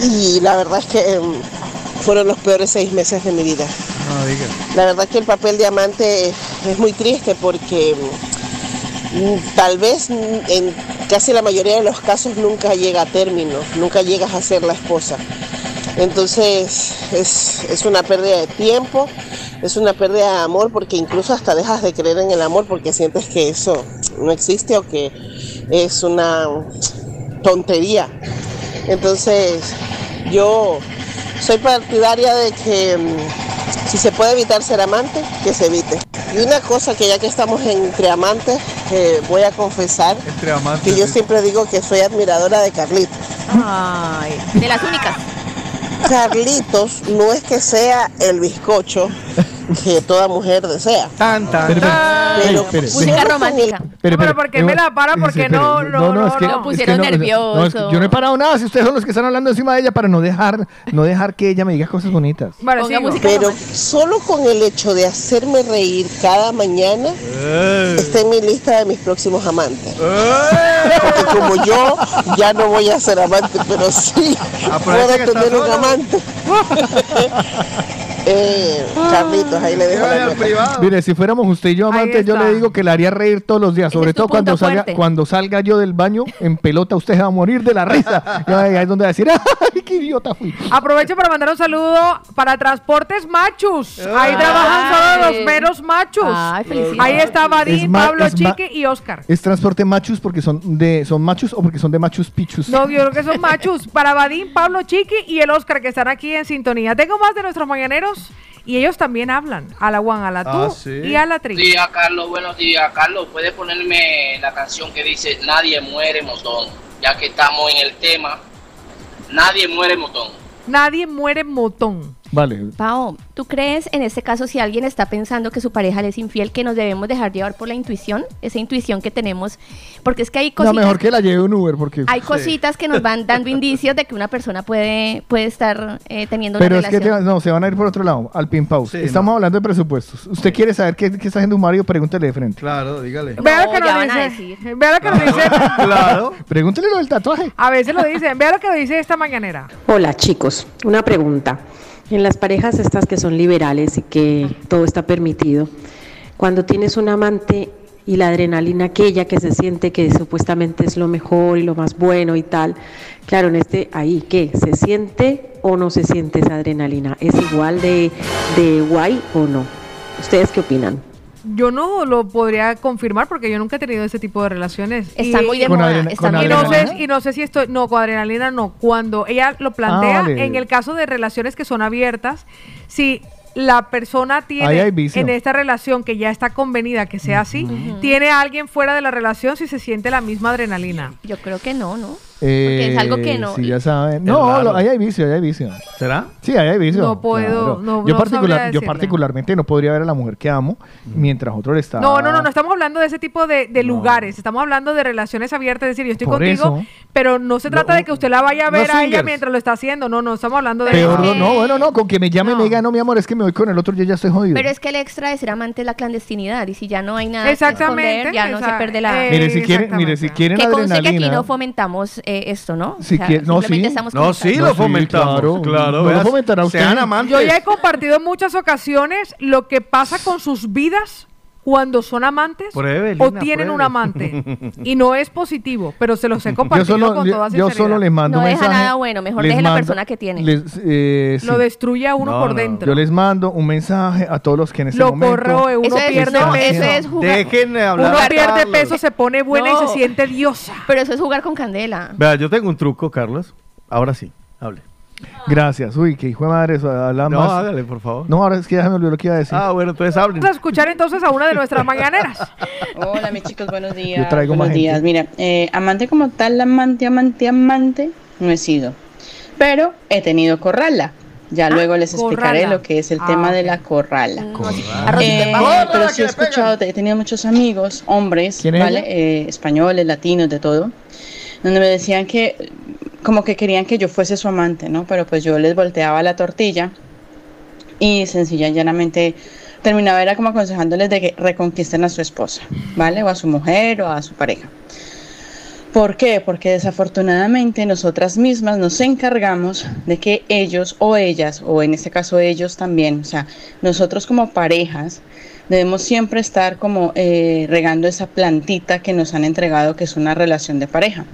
y la verdad es que em, fueron los peores seis meses de mi vida. No, diga. La verdad que el papel de amante es muy triste porque mm, tal vez mm, en casi la mayoría de los casos nunca llega a término, nunca llegas a ser la esposa. Entonces es, es una pérdida de tiempo, es una pérdida de amor porque incluso hasta dejas de creer en el amor porque sientes que eso no existe o que es una tontería. Entonces yo soy partidaria de que mm, si se puede evitar ser amante, que se evite. Y una cosa que ya que estamos entre amantes, eh, voy a confesar Entre amantes. que yo siempre digo que soy admiradora de Carlitos. Ay, de las únicas. Carlitos no es que sea el bizcocho que toda mujer desea. Tan, tan, Pero espere, solo Música romántica. pero espere. ¿por qué me la para? Porque no, no, no, es que- no. es Pusieron que no, nervioso. no, es que yo no he parado nada, si ustedes son los que están hablando encima de ella para no dejar, no dejar que ella me diga cosas bonitas. Pero solo con el hecho de hacerme reír cada mañana ¡Eh! está en mi lista de mis próximos amantes. Porque como yo ya no voy a ser amante, pero sí Aprovecha puedo tener un amante. Eh, Carlitos, ahí le dejo la nota. Mire, si fuéramos usted y yo amantes, yo le digo que le haría reír todos los días, sobre es tu todo cuando salga, cuando salga yo del baño en pelota, usted se va a morir de la risa. Ahí es donde va a decir, ¡ay, qué idiota fui! Aprovecho para mandar un saludo para Transportes Machus. Ahí trabajan solo los meros machos. Ay. Ahí está Vadim, Es Pablo es Chique y Oscar. ¿Es transporte machos porque son de son machos o porque son de machos pichus? No, yo creo que son machos. Para Vadim, Pablo Chiqui y el Oscar que están aquí en sintonía. Tengo más de nuestros mañaneros y ellos también hablan. A la Juan, a la tú Ah, sí. y a la Tri. Días, Carlos. Buenos días, Carlos. ¿Puedes ponerme la canción que dice Nadie muere motón? Ya que estamos en el tema. Nadie muere motón. Nadie muere motón. Vale. Pao, ¿tú crees en este caso si alguien está pensando que su pareja le es infiel que nos debemos dejar llevar por la intuición? Esa intuición que tenemos. Porque es que hay No, cositas, mejor que la lleve un Uber porque... hay cositas que nos van dando indicios de que una persona puede, puede estar eh, teniendo una Pero es que relación. te- no, se van a ir por otro lado, al pin pause. Estamos hablando de presupuestos. ¿Usted quiere saber qué, qué está haciendo un Mario? Pregúntele de frente. Claro, dígale. Vea lo que nos van a dice. Vea lo que nos dice. Claro. Pregúntele lo del tatuaje. A veces lo dicen. Vea lo que nos dice esta mañanera. Hola chicos, una pregunta. En las parejas estas que son liberales y que todo está permitido, cuando tienes un amante y la adrenalina aquella que se siente que supuestamente es lo mejor y lo más bueno y tal, claro, en este ahí, ¿qué? ¿Se siente o no se siente esa adrenalina? ¿Es igual de, de guay o no? ¿Ustedes qué opinan? Yo no lo podría confirmar porque yo nunca he tenido ese tipo de relaciones. Está muy de ¿Con moda. adrena- está con muy Y de no, sé, y no sé si esto, no, con adrenalina no. Cuando ella lo plantea, Ah, vale. en el caso de relaciones que son abiertas, si la persona Ahí tiene en esta relación que ya está convenida que sea así, tiene a alguien fuera de la relación si se siente la misma adrenalina. Yo creo que no, ¿no? Porque es algo que no- Sí, ya saben. No, lo- ahí hay vicio, ahí hay vicio. ¿Será? Sí, ahí hay vicio. No puedo, no- yo, no particular- yo decirle. particularmente no podría ver a la mujer que amo mientras otro le está... No, no, no, no estamos hablando de ese tipo de, de lugares, estamos hablando de relaciones abiertas, es decir, yo estoy Por contigo, eso. pero no se trata de que usted la vaya a no ver a ella swingers. mientras lo está haciendo, no, no, estamos hablando de... Peor, no, no, bueno, no, con que me llame y me diga, no, mi amor, es que me voy con el otro, yo ya estoy jodido. Pero es que el extra de ser amante es la clandestinidad y si ya no hay nada que Exactamente, esconder, ya no se esa- pierde la... eh, mire, si quieren, mire, si quieren que conste que aquí adrenalina... no fomentamos eh, esto, ¿no? Si O sea, quiere- no, simplemente sí. estamos No, sí, comentando. lo fomentamos. claro. Claro, No lo veas, fomentará usted. Sean amantes. Yo ya he compartido en muchas ocasiones lo que pasa con sus vidas cuando son amantes Pruebe, o tienen pruebe. un amante. y no es positivo, pero se los he Yo compartido solo, con yo, toda yo sinceridad. solo les mando No un deja mensaje. nada bueno, mejor deje la persona que tiene. les, eh, Lo destruye a uno No, por no. dentro. Yo les mando un mensaje a todos los que en este Lo momento... corroe, uno Eso es- pierde no, peso. eso es jugar. Dejen de hablar. Uno pierde peso, se pone buena y se siente diosa. Pero eso es jugar con candela. Vea, yo tengo un truco, Carlos. Ahora sí, hable. Gracias. Uy, que hijo de madre, eso habla No, más. hágale, por favor. No, ahora es que ya me olvidó lo que iba a decir. Ah, bueno, entonces hablen. Vamos a escuchar entonces a una de nuestras mañaneras. Hola, mis chicos, buenos días. Yo traigo buenos más días. gente. Mira, eh, amante como tal, amante, amante, amante, no he sido. Pero he tenido corrala. Ya luego les explicaré corrala. lo que es el Ah, tema de la corrala. Arrocito Eh, en bajo. pero sí he escuchado, he tenido muchos amigos, hombres, ¿Quién es ¿vale? Eh, españoles, latinos, de todo, donde me decían que como que querían que yo fuese su amante, ¿no? Pero pues yo les volteaba la tortilla y sencilla y llanamente terminaba era como aconsejándoles de que reconquisten a su esposa, ¿vale? O a su mujer o a su pareja. ¿Por qué? Porque desafortunadamente nosotras mismas nos encargamos de que ellos o ellas, o en este caso ellos también, o sea, nosotros como parejas, debemos siempre estar como eh, regando esa plantita que nos han entregado, que es una relación de pareja.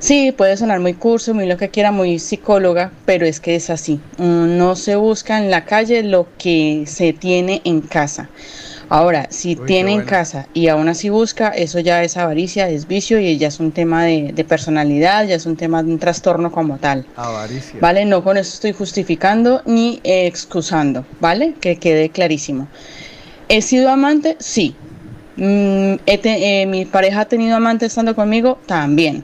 Sí, puede sonar muy curso, muy lo que quiera, muy psicóloga, pero es que es así. Mm, No se busca en la calle lo que se tiene en casa. Ahora, si tiene en bueno. casa y aún así busca, eso ya es avaricia, es vicio y ya es un tema de, de personalidad, ya es un tema de un trastorno como tal. Avaricia. ¿Vale? No con eso estoy justificando ni excusando, ¿vale? Que quede clarísimo. ¿He sido amante? Sí. Mm, he te- eh, ¿Mi pareja ha tenido amante estando conmigo? También.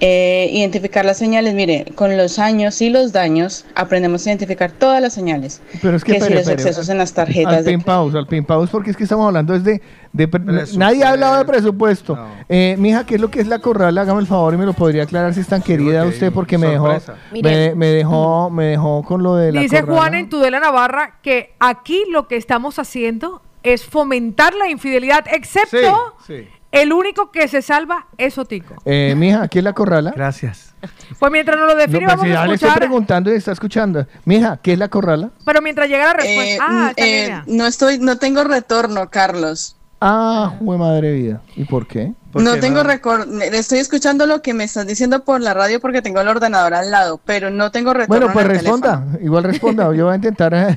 Eh, identificar las señales, mire, con los años y los daños aprendemos a identificar todas las señales. Pero es que, que si los excesos en las Al tarjetas de pin pause, al pin pause, porque es que estamos hablando es de... de nadie ha hablado de presupuesto. Eh, mija, ¿qué es lo que es la corrala? Hágame el favor y me lo podría aclarar si es tan querida ok, usted, porque me dejó, me, dejó, me dejó con lo de la Dice corrala. Juan en Tudela Navarra que aquí lo que estamos haciendo es fomentar la infidelidad, excepto Sí, sí. El único que se salva es Otico. Eh, mija, aquí es la corrala. Gracias. Pues mientras nos lo define, No, pues, vamos si a ya le estoy escuchar. preguntando y está escuchando. Mija, ¿qué es la corrala? Pero mientras llega la respuesta. Eh, ah, está eh, no estoy, no tengo retorno, Carlos. Ah, jue madre vida. ¿Y por qué? No tengo récord. Estoy escuchando lo que me estás diciendo por la radio porque tengo el ordenador al lado, pero no tengo retorno. Bueno, pues en el responda. teléfono. Igual responda. Yo voy a intentar. eh.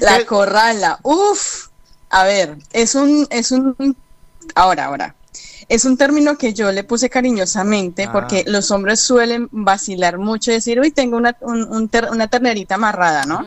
La corrala. Uf. A ver, es un, es un. Ahora, ahora. Es un término que yo le puse cariñosamente Ah. porque los hombres suelen vacilar mucho y decir, uy, tengo una, un- un ter- una ternerita amarrada, ¿no?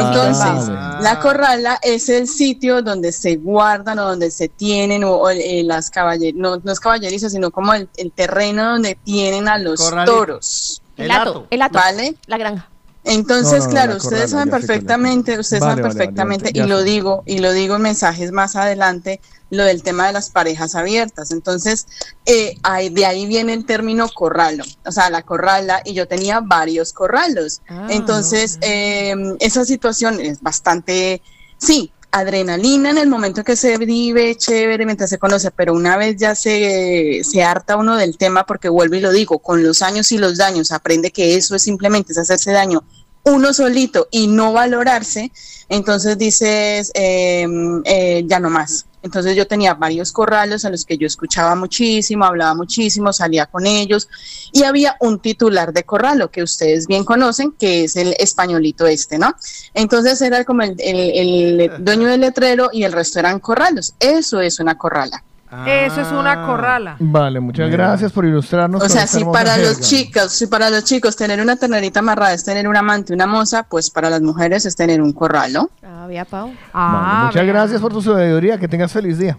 Entonces, la corrala es el sitio donde se guardan o donde se tienen, o, o, eh, las caballerizas, no, no es caballeriza, sino como el, el terreno donde tienen a los Corralito. toros. El hato, el hato. ¿Vale? La granja. Entonces, No, no, claro, la ustedes saben perfectamente, ustedes Vale, saben vale, vale, perfectamente, y lo sé. digo, y lo digo en mensajes más adelante, lo del tema de las parejas abiertas. Entonces, eh, ahí- de ahí viene el término corralo, o sea, la corrala, y yo tenía varios corralos. Entonces, eh, esa situación es bastante, sí, adrenalina en el momento que se vive, chévere, mientras se conoce, pero una vez ya se, se harta uno del tema, porque vuelvo y lo digo, con los años y los daños, aprende que eso es simplemente es hacerse daño uno solito y no valorarse, entonces dices, eh, eh, ya no más. Entonces yo tenía varios corrales a los que yo escuchaba muchísimo, hablaba muchísimo, salía con ellos y había un titular de corralo que ustedes bien conocen, que es el españolito este, ¿no? Entonces era como el, el- el dueño del letrero y el resto eran corralos. Eso es una corrala. Eso es una corrala. Vale, muchas gracias por ilustrarnos. O sea, si para los chicos, si para los chicos tener una ternerita amarrada es tener un amante, una moza, pues para las mujeres es tener un corral, ¿no? Ah, vea, Pau. Vale, muchas gracias por tu sabiduría. Que tengas feliz día.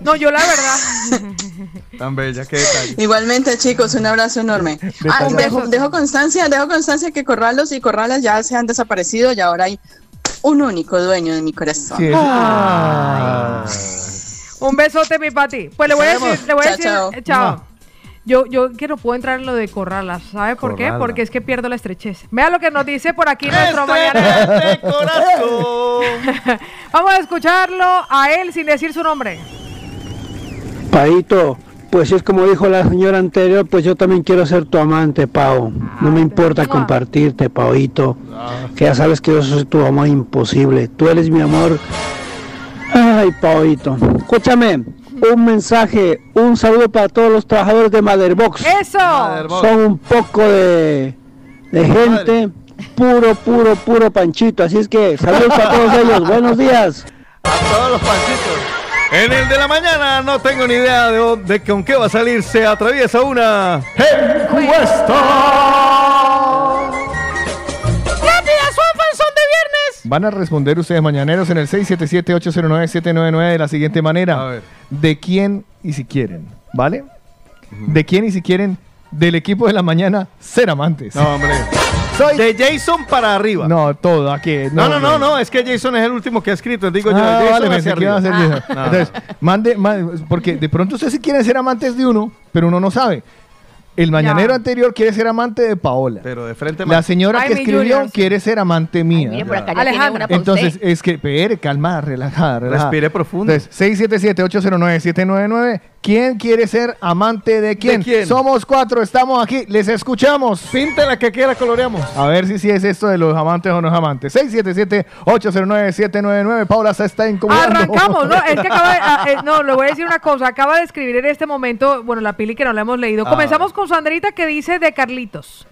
No, yo la verdad. Tan bella, qué detalle. Igualmente, chicos, un abrazo enorme. Ah, dejo, dejo constancia, dejo constancia que corralos y corralas ya se han desaparecido y ahora hay un único dueño de mi corazón. Sí, Un besote, mi Pati. Pues le voy a decir, le voy a decir, chao. eh, chao. Yo, yo que no puedo entrar en lo de corralas, ¿sabe por qué? Corrala. Porque es que pierdo la estrechez. Vea lo que nos dice por aquí Este nuestro mañana. Vamos a escucharlo a él sin decir su nombre. Paito, pues es como dijo la señora anterior, pues yo también quiero ser tu amante, Pau. No me importa compartirte, Paoito. Que ya sabes que yo soy tu amor imposible. Tú eres mi amor. Ay, Paoito. Escúchame, un mensaje, un saludo para todos los trabajadores de Motherbox. ¡Eso! Son un poco de, de gente, puro, puro, puro panchito. Así es que saludos para todos ellos. Buenos días. Todos los panchitos. En el de la mañana no tengo ni idea de, de con qué va a salir. Se atraviesa una encuesta. Van a responder ustedes mañaneros en el 677-809-799 de la siguiente manera. ¿De quién y si quieren? ¿Vale? ¿De quién y si quieren del equipo de la mañana ser amantes? No, hombre. De Jason para arriba. No, todo, aquí. No, no, no, no, es que Jason es el último que ha escrito. Digo yo, Ah, Jason vale, hacia pensé que iba a ser. Jason. No. Entonces, mande, mande- porque de pronto ustedes sí quieren ser amantes de uno, pero uno no sabe. El mañanero anterior quiere ser amante de Paola. Pero de frente La señora Ay, que escribió sí. quiere ser amante mía. Mire, por acá ya Alejandra. tiene una para Entonces, usted. es que, pere, calma, relajada, relajada. Respire profundo. Entonces, 677-809-799. ¿Quién quiere ser amante de quién? quién? Somos cuatro, estamos aquí, les escuchamos. Píntela que quiera, coloreamos. A ver si sí es esto de los amantes o no es amantes. 677-809-799. Paula se está incomodando. Arrancamos, ¿no? Es que acaba de, ah, eh, no, le voy a decir una cosa. Acaba de escribir en este momento, bueno, la pili que no la hemos leído. Ah. Comenzamos con Sandrita que dice de Carlitos.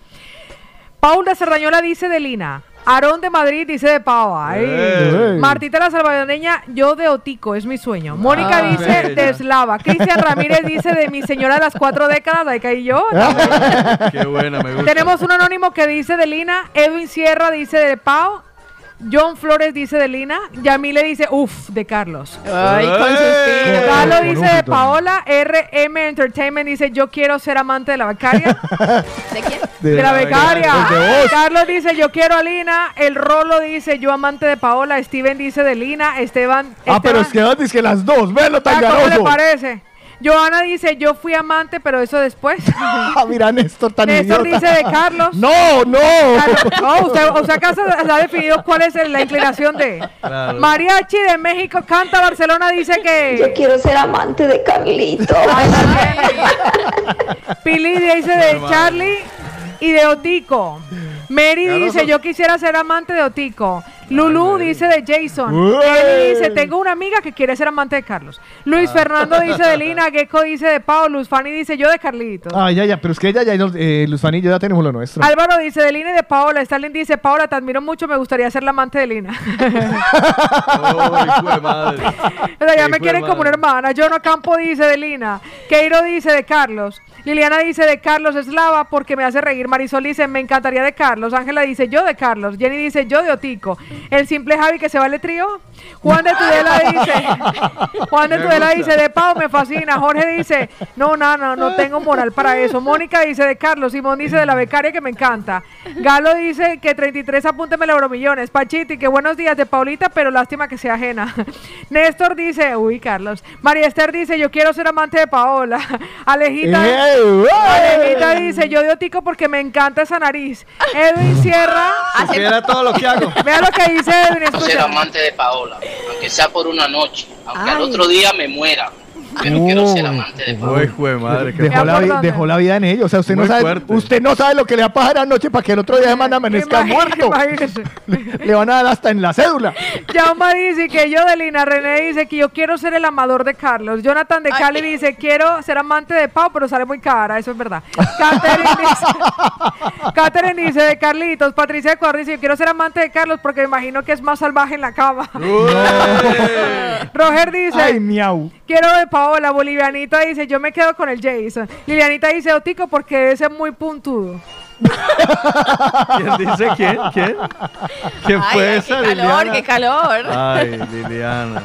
Paula Cerdañola dice de Lina. Aarón de Madrid dice de Pava. Ay. Ey. Martita la salvadoreña, yo de Otico, es mi sueño. Mónica Ah, dice bella. de Eslava. Cristian Ramírez dice de mi señora de las cuatro décadas, ahí caí yo. Qué buena, me gusta. Tenemos un anónimo que dice de Lina, Edwin Sierra dice de Pau, John Flores dice de Lina, Yamile dice uff de Carlos. Ay, con suspiro. Carlos dice de. Paola, RM Entertainment dice yo quiero ser amante de la becaria. ¿De quién? De, la becaria. Carlos dice yo quiero a Lina, el Rolo dice yo amante de Paola, Steven dice de Lina, Esteban... Ah, pero Esteban- es que las dos, velo tan Ah, ¿Cómo le parece? Joana dice, yo fui amante, pero eso después. Ah, mira, Néstor tan Néstor idiota. dice de Carlos. No, no. Carlos- no, usted, o sea, acaso se ha definido cuál es la inclinación de. Claro. Mariachi de México canta Barcelona dice que. Yo quiero ser amante de Carlito. Pili dice de Normal. Charlie y de Otico. Mary Claro, dice, son- yo quisiera ser amante de Otico. Lulu dice de Jason. Eli dice, tengo una amiga que quiere ser amante de Carlos. Luis Ah. Fernando dice de Lina. Gecko dice de Paulus. Fanny dice, yo de Carlito. Ah, ya, ya, pero es que ella ya, nos- eh, Luz Fanny y yo ya tenemos lo nuestro. Álvaro dice de Lina y de Paola. Stalin dice, Paola, te admiro mucho, me gustaría ser la amante de Lina. O sea, ya me quieren como madre. una hermana. Jono Campo dice de Lina. Keiro dice de Carlos. Liliana dice de Carlos Eslava porque me hace reír. Marisol dice me encantaría de Carlos. Ángela dice yo de Carlos. Jenny dice yo de Otico. El simple Javi que se va al trío. Juan de Tudela dice. Juan de Tudela dice de Pau me fascina. Jorge dice no, no, no, no tengo moral para eso. Mónica dice de Carlos. Simón dice de la becaria que me encanta. Galo dice que 33 apúnteme el euromillones. Pachiti que buenos días de Paulita, pero lástima que sea ajena. Néstor dice, uy, Carlos. María Esther dice, yo quiero ser amante de Paola. Alejita, ¡Eh, güey! Alejita dice, yo de Otico porque me encanta esa nariz. Edwin Sierra. Supiera todo lo que hago. Vea lo que dice Quiero ser amante de Paola, aunque sea por una noche, aunque al otro día me muera. Pero quiero ser amante de jue madre. Dejó la, dejó vida en ello. O sea, usted no, sabe, fuerte. usted no sabe lo que le va a pasar anoche para que el otro día de semana amanezca muerto. Le van a dar hasta en la cédula. Yauma dice que yo de Lina. René dice que yo quiero ser el amador de Carlos. Jonathan de Cali dice quiero ser amante de Pau, pero sale muy cara. Eso es verdad. Catherine dice, Catherine dice de Carlitos. Patricia Ecuador dice yo quiero ser amante de Carlos porque me imagino que es más salvaje en la cama. Roger dice Ay, miau. quiero de Paola. Bolivianita dice yo me quedo con el Jason. Lilianita dice Otico porque debe ser muy puntudo. ¿Quién dice quién? ¿Quién? ¿Quién Ay, fue ay, esa, qué calor, Liliana? qué calor. Ay, Liliana.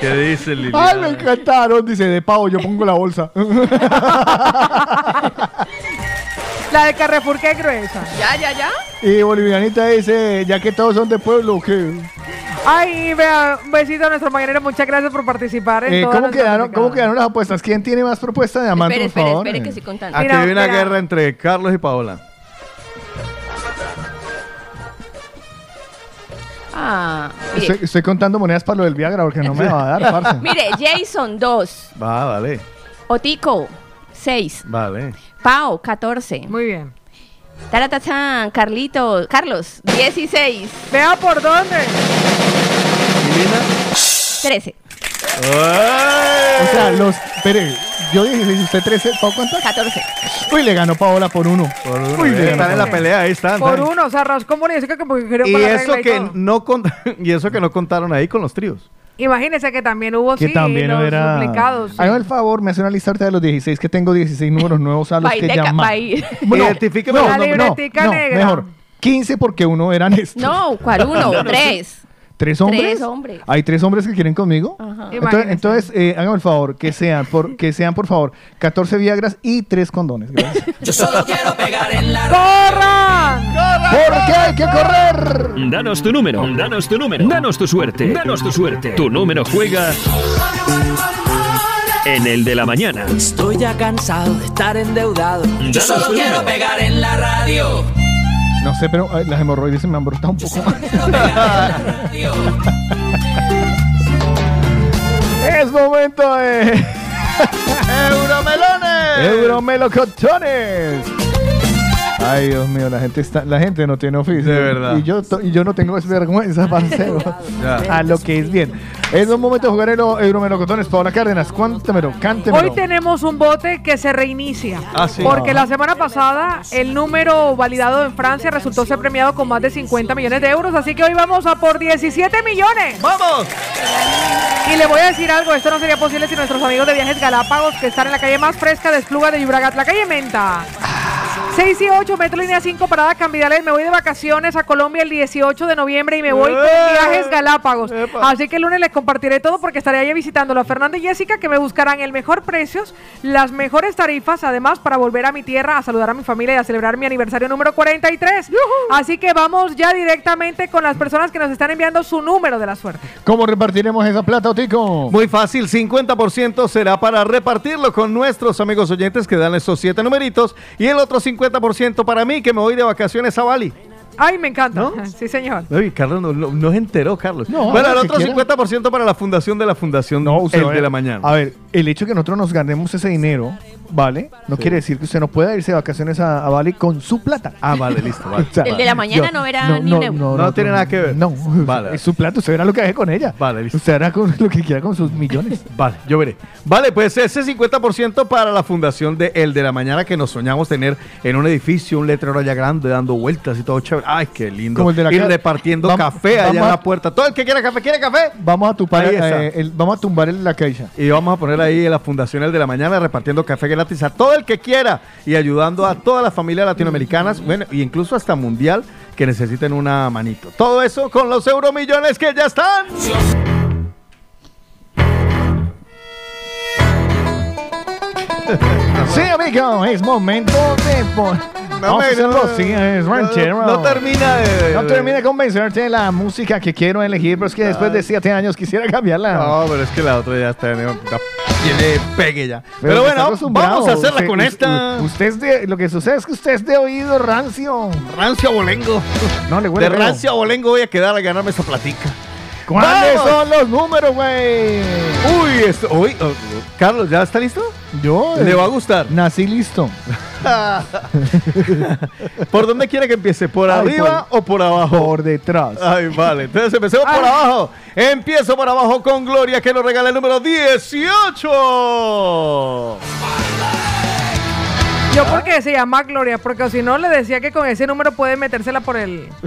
¿Qué dice Liliana? Ay, me encantaron. Dice, de pavo, yo pongo la bolsa. La de Carrefour que gruesa. Ya, ya, ya. y Bolivianita dice, ya que todos son de pueblo, ¿qué? Ay, vea, un besito a nuestro mañanero. Muchas gracias por participar en Eh, todas ¿cómo, quedaron. ¿Cómo quedaron las apuestas? ¿Quién tiene más propuestas de amante, Espere, por espere, favor? espere que estoy contando. Aquí Mira, hay una mira. guerra entre Carlos y Paola. Ah, mire. Estoy, estoy contando monedas para lo del Viagra porque no me va a dar, parce. Mire, Jason 2, Va, vale. Otico 6, Vale. Pau 14. Muy bien. Taratachan, Carlito, Carlos 16, Vea por dónde. 13, O sea, los... Espere, yo dije, ¿usted 13? ¿Pau cuántas? 14. Uy, le ganó Paola por uno. Por uno. Uy, le están en la pelea, ahí están. Por uno, o sea, rascó Mori, que como que quería eso no y eso que no contaron ahí con los tríos. Imagínese que también hubo, Que sí, también los era... duplicados. sí. El favor, me hace una lista de los 16 que tengo 16 números nuevos a los que llamar. Bueno, Identifíqueme no, no, no, mejor. 15 porque uno era Néstor. No, ¿cuál uno? Tres. ¿Tres hombres? Tres hombres. ¿Hay tres hombres que quieren conmigo? Ajá. Entonces, entonces eh, hágame el favor, que sean, por, que sean, por favor, 14 Viagras y 3 condones. Gracias. Yo solo quiero pegar en. Porque hay que correr. Danos tu número, danos tu número, danos tu suerte, danos tu suerte. Tu número juega en el de la mañana. Estoy ya cansado de estar endeudado. Yo solo quiero número. pegar en la radio. No sé, pero eh, las hemorroides se me han brotado un poco más. es momento de ¡Euromelones! Euromelocotones. Ay, Dios mío, la gente está, la gente no tiene oficio. De verdad. Y yo, to- y yo no tengo vergüenza, parcero. A lo que es bien. Es un momento de jugar el Euromelocotones. Paola Cárdenas, cuéntemelo, cántemelo. Hoy tenemos un bote que se reinicia. Ah, sí. Porque Ah. la semana pasada el número validado en Francia resultó ser premiado con más de 50 millones de euros. Así que hoy vamos a por 17 millones. ¡Vamos! Y le voy a decir algo, esto no sería posible si nuestros amigos de Viajes Galápagos, que están en la calle más fresca de Espluga de Llobregat, la calle Menta, 6 y 8, Metro Línea 5, Parada Cambidales. Me voy de vacaciones a Colombia el 18 de noviembre y me voy con ¡Eh! viajes Galápagos. Así que el lunes les compartiré todo porque estaré allá visitándolo a Fernando y Jessica que me buscarán el mejor precios, las mejores tarifas, además para volver a mi tierra a saludar a mi familia y a celebrar mi aniversario número 43. Así que vamos ya directamente con las personas que nos están enviando su número de la suerte. ¿Cómo repartiremos esa plata, Otico? Muy fácil, 50% será para repartirlo con nuestros amigos oyentes que dan esos siete numeritos y el otro 50% para mí que me voy de vacaciones a Bali. Ay, me encanta. Sí, señor. Uy, Carlos no, no- no se enteró, Carlos. No, bueno, el otro quiera. 50% para la fundación de la fundación usted El de la mañana. A ver, el hecho de que nosotros nos ganemos ese dinero, ¿vale? No Sí. quiere decir que usted no pueda irse de vacaciones a, a Bali con su plata. Ah, vale, listo, vale. O sea, El de la mañana no era ni un euro. No tiene nada que ver. No, Vale. es su plata, usted verá lo que haga con ella. Vale, listo. Usted hará con lo que quiera con sus millones. Vale, yo veré. Vale, pues ese 50% para la fundación de El de la Mañana que nos soñamos tener en un edificio, un letrero allá grande, dando vueltas y todo chévere. Ay, qué lindo. Como el de la Ir ca- repartiendo café allá en la puerta. Todo el que quiera café, ¿quiere café? Vamos a, tupar, eh, el- vamos a tumbar el- la caixa. Y vamos a poner ahí en la Fundación El de la Mañana repartiendo café gratis a todo el que quiera y ayudando a todas las familias latinoamericanas, bueno, e incluso hasta mundial que necesiten una manito. Todo eso con los euromillones que ya están. Sí, amigo, es momento de... po- Vamos a me- hacerlo no, así, es ranchero. no termina de- No termina de convencerte de la música que quiero elegir, pero es que después de siete años quisiera cambiarla. No, pero es que la otra ya está, tiene pegue ya. Pero, bueno, vamos a hacerla con esta. Usted es de, lo que sucede es que usted es de oído rancio. Rancio abolengo. No le huele De rancio abolengo voy a quedar a ganarme esa platica. ¿Cuáles ¡Vamos! son los números, güey? Uy, esto, uy, oh, Carlos, ¿ya está listo? Yo Le eh, va a gustar. Nací listo. ¿Por dónde quiere que empiece? ¿Por Ay, arriba o por abajo? Por detrás. Ay, vale. Entonces empecemos por abajo. Empiezo por abajo con Gloria que nos regala el número 18. Yo porque se llama Gloria, porque si no le decía que con ese número puede metérsela por el...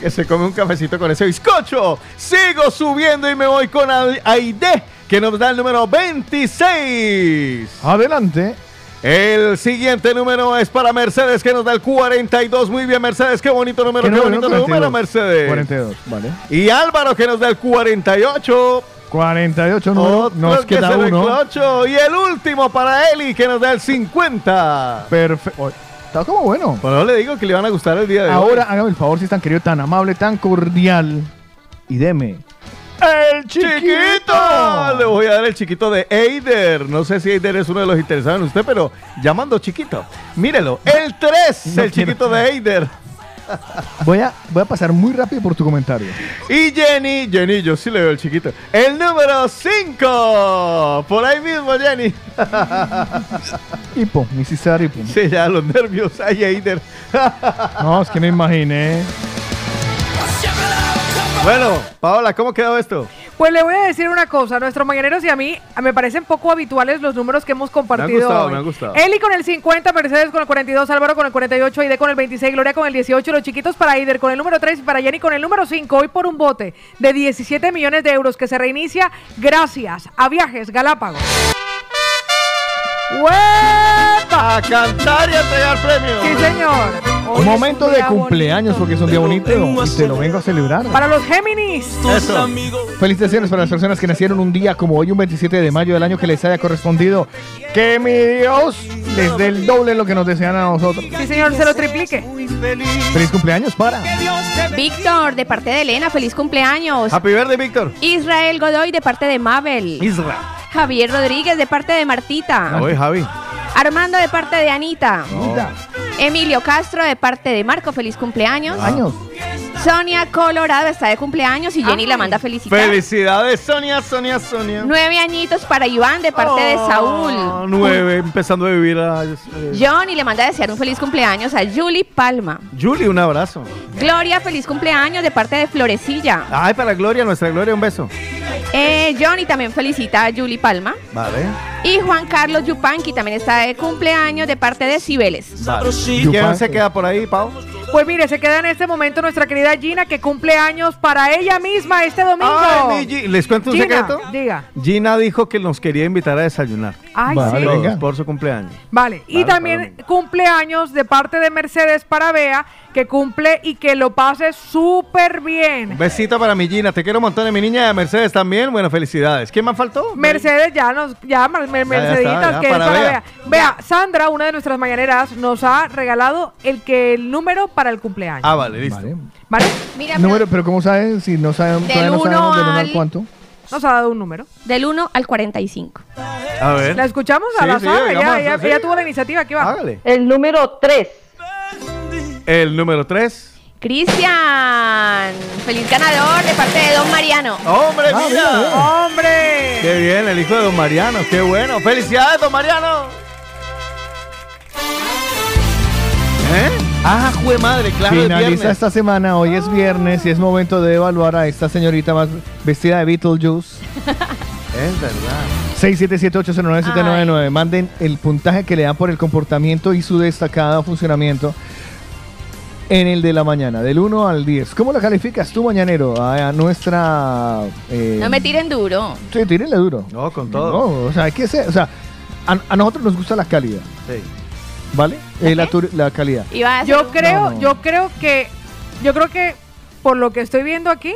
Que se come un cafecito con ese bizcocho. Sigo subiendo y me voy con Aide que nos da el número 26. Adelante. El siguiente número es para Mercedes que nos da el 42. Muy bien, Mercedes. Qué bonito número, qué, ¿Qué número? bonito número, 42. Mercedes. 42, vale. Y Álvaro que nos da el 48. 48 números. Otro Nos que queda uno. reclochó. Y el último para Eli que nos da el 50. Perfecto. Está como bueno. Bueno, le digo que le van a gustar el día de Ahora hoy. hágame el favor, si es tan querido, tan amable, tan cordial. Y deme. ¡El ¡Chiquito! Le voy a dar el chiquito de Eider. No sé si Eider es uno de los interesados en usted, pero llamando chiquito. Mírelo. El 3, No el quiero. chiquito de Eider. Voy a, voy a pasar muy rápido por tu comentario. Y Jenny, Jenny, yo sí le veo el chiquito. El número 5. Por ahí mismo, Jenny. Hipo, me hiciste dar hipo. Sí, ya los nervios. Ay, Eider. No, es que no imaginé. Bueno, Paola, ¿cómo quedó esto? Pues le voy a decir una cosa, a nuestros mañaneros y a mí me parecen poco habituales los números que hemos compartido. gustado, hoy. me han gustado. Eli con el 50, Mercedes con el 42, Álvaro con el 48, Aide con el 26, Gloria con el 18, los chiquitos para Ider con el número 3 y para Jenny con el número 5. Hoy por un bote de 17 millones de euros que se reinicia gracias a Viajes Galápagos. ¡Huepa! A cantar y a entregar premios. Sí, señor. Hoy momento de cumpleaños porque es un día bonito y te lo vengo a celebrar. Para los Géminis. Eso. Felicitaciones para las personas que nacieron un día como hoy, un 27 de mayo del año que les haya correspondido. Que mi Dios les dé el doble de lo que nos desean a nosotros. Sí, señor, se lo triplique. Feliz cumpleaños para. Víctor, de parte de Elena, feliz cumpleaños. Happy birthday, Víctor. Israel Godoy, de parte de Mabel. Isra. Javier Rodríguez, de parte de Martita. Oye, Javi. Armando, de parte de Anita. Emilio Castro, de parte de Marco, feliz cumpleaños. Años. Sonia Colorado está de cumpleaños y Jenny la manda a felicitar. Felicidades, Sonia, Sonia, Sonia. Nueve añitos para Iván, de parte de Ah, Saúl. Nueve, empezando a vivir a... eh, Johnny le manda a desear un feliz cumpleaños a Julie Palma. Julie, un abrazo. Gloria, feliz cumpleaños de parte de Florecilla. Ay, para Gloria, nuestra Gloria, un beso. Eh, Johnny también felicita a Julie Palma. Vale. Y Juan Carlos Yupanqui también está de cumpleaños de parte de Cibeles. vale. ¿Y quién se queda por ahí, Pau? Pues mire, se queda en este momento nuestra querida Gina, que cumple años para ella misma este domingo. Ay, mi ¿Les cuento un Gina, secreto? Diga. Gina dijo que nos quería invitar a desayunar. Ay, Vale, sí. venga. por su cumpleaños. Vale, y Vale, también cumpleaños de parte de Mercedes para Bea, que cumple y que lo pase súper bien. Un besito para mi Gina. Te quiero un montón de mi niña de Mercedes también. Bueno, felicidades. ¿Quién más faltó? Mercedes ya nos, ya, Merceditas, que es para Bea. Bea. Vea, Sandra, una de nuestras mañaneras, nos ha regalado el que el número para el cumpleaños. Ah, vale, listo. ¿Vale? Mira, Número, pero ¿cómo sabes? Si no sabemos, Del todavía no uno sabemos del uno al al- cuánto. Nos ha dado un número. Del 1 al 45. A ver. ¿La escuchamos a Sí, la sí, Sara? digamos, ella, ella- sí. ella tuvo la iniciativa, aquí va. Hágale. El número 3. El número 3. Cristian, feliz ganador de parte de Don Mariano. ¡Hombre, Ah, mira! ¡Hombre! ¡Qué bien! El hijo de Don Mariano. ¡Qué bueno! ¡Felicidades, Don Mariano! ¿Eh? ¡Ah, jue madre! Claro, Finaliza esta semana, hoy es viernes y es momento de evaluar a esta señorita más vestida de Beetlejuice. Es verdad. 677-809-799. Manden el puntaje que le dan por el comportamiento y su destacado funcionamiento en el de la mañana, del 1 al 10. ¿Cómo la calificas tú, mañanero? A, a nuestra... eh, No me tiren duro. Sí, tírenle duro. No, con todo. No, o sea, hay que ser... O sea, a, a nosotros nos gusta la calidad, Sí. ¿Vale? Eh, la, tur- la calidad. A Yo creo, No, no. yo creo que, yo creo que por lo que estoy viendo aquí,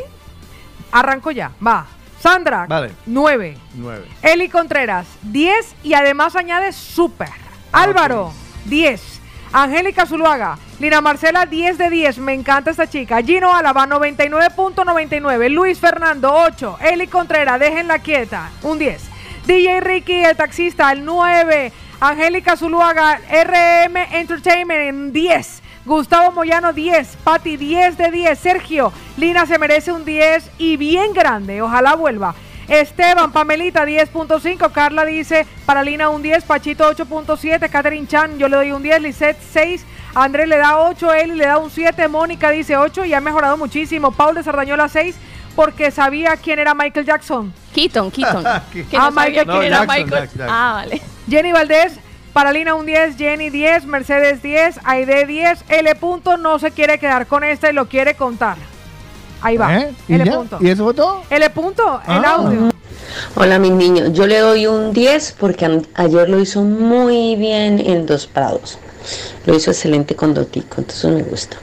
arranco ya. Va. Sandra, Vale. 9. 9. Eli Contreras, 10 y además añade súper. Álvaro, 10. Angélica Zuluaga, Lina Marcela, 10 de 10. Me encanta esta chica. Gino Álava, 99.99. Luis Fernando, 8. Eli Contreras, déjenla quieta, un 10. DJ Ricky, el taxista, el 9. Angélica Zuluaga, RM Entertainment, en 10. Gustavo Moyano 10, Pati 10 de 10, Sergio, Lina se merece un 10 y bien grande, ojalá vuelva. Esteban, Pamelita 10.5, Carla dice para Lina un 10, Pachito 8.7, Catherine Chan yo le doy un 10, Lisette 6, Andrés le da 8, Eli le da un 7, Mónica dice 8 y ha mejorado muchísimo, Paul de Sardañola 6 porque sabía quién era Michael Jackson. Keaton, Keaton. que Ah, no sabía Michael- quién No, era Jackson, Michael. Jackson, Jackson. Ah, vale. Jenny Valdés, para Lina un 10, Jenny 10, Mercedes 10, Aide 10, L punto no se quiere quedar con esta y lo quiere contar. Ahí va. ¿Eh? ¿Y L ya? punto. ¿Y eso fue todo? L punto, el Ah. audio. Hola mis niños, yo le doy un 10 porque ayer lo hizo muy bien en Dos Prados. Lo hizo excelente con Dotico, entonces me gusta.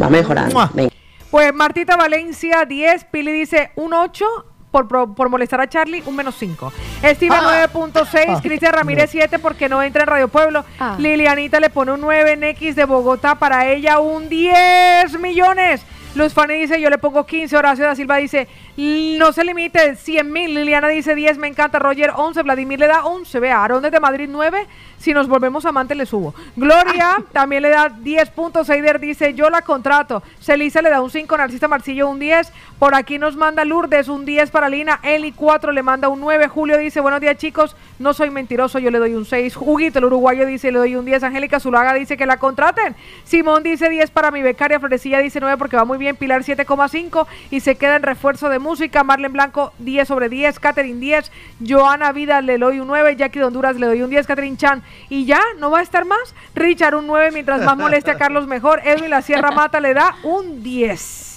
Va mejorando. Venga. Pues Martita Valencia 10, Pili dice un 8. Por, por- por molestar a Charlie, un menos 5. Steven Ah. 9.6, Ah. Cristian Ramírez 7 porque no entra en Radio Pueblo. Ah. Lilianita le pone un 9 en X de Bogotá, para ella un 10 millones. Luz Fanny dice, yo le pongo 15. Horacio da Silva dice, no se limite, 100 mil. Liliana dice 10, me encanta. Roger 11, Vladimir le da 11. Vea, Aaron desde Madrid 9. Si nos volvemos amantes le subo. Gloria también le da 10 puntos. Eider dice, yo la contrato. Celisa le da un 5, Narcisa Marcillo un 10. Por aquí nos manda Lourdes un 10 para Lina. Eli 4 le manda un 9. Julio dice, buenos días chicos, no soy mentiroso, yo le doy un 6. Huguito, el uruguayo dice, le doy un 10. Angélica Zulaga dice que la contraten. Simón dice 10 para mi becaria. Florecilla dice 9 porque va muy bien. Pilar 7,5 y se queda en refuerzo de música. Marlen Blanco 10 sobre 10. Catherine 10. Joana Vida le doy un 9. Jackie de Honduras le doy un 10. Catherine Chan. Y ya, no va a estar más. Richard un 9 mientras más moleste a Carlos mejor. Edwin La Sierra Mata le da un 10.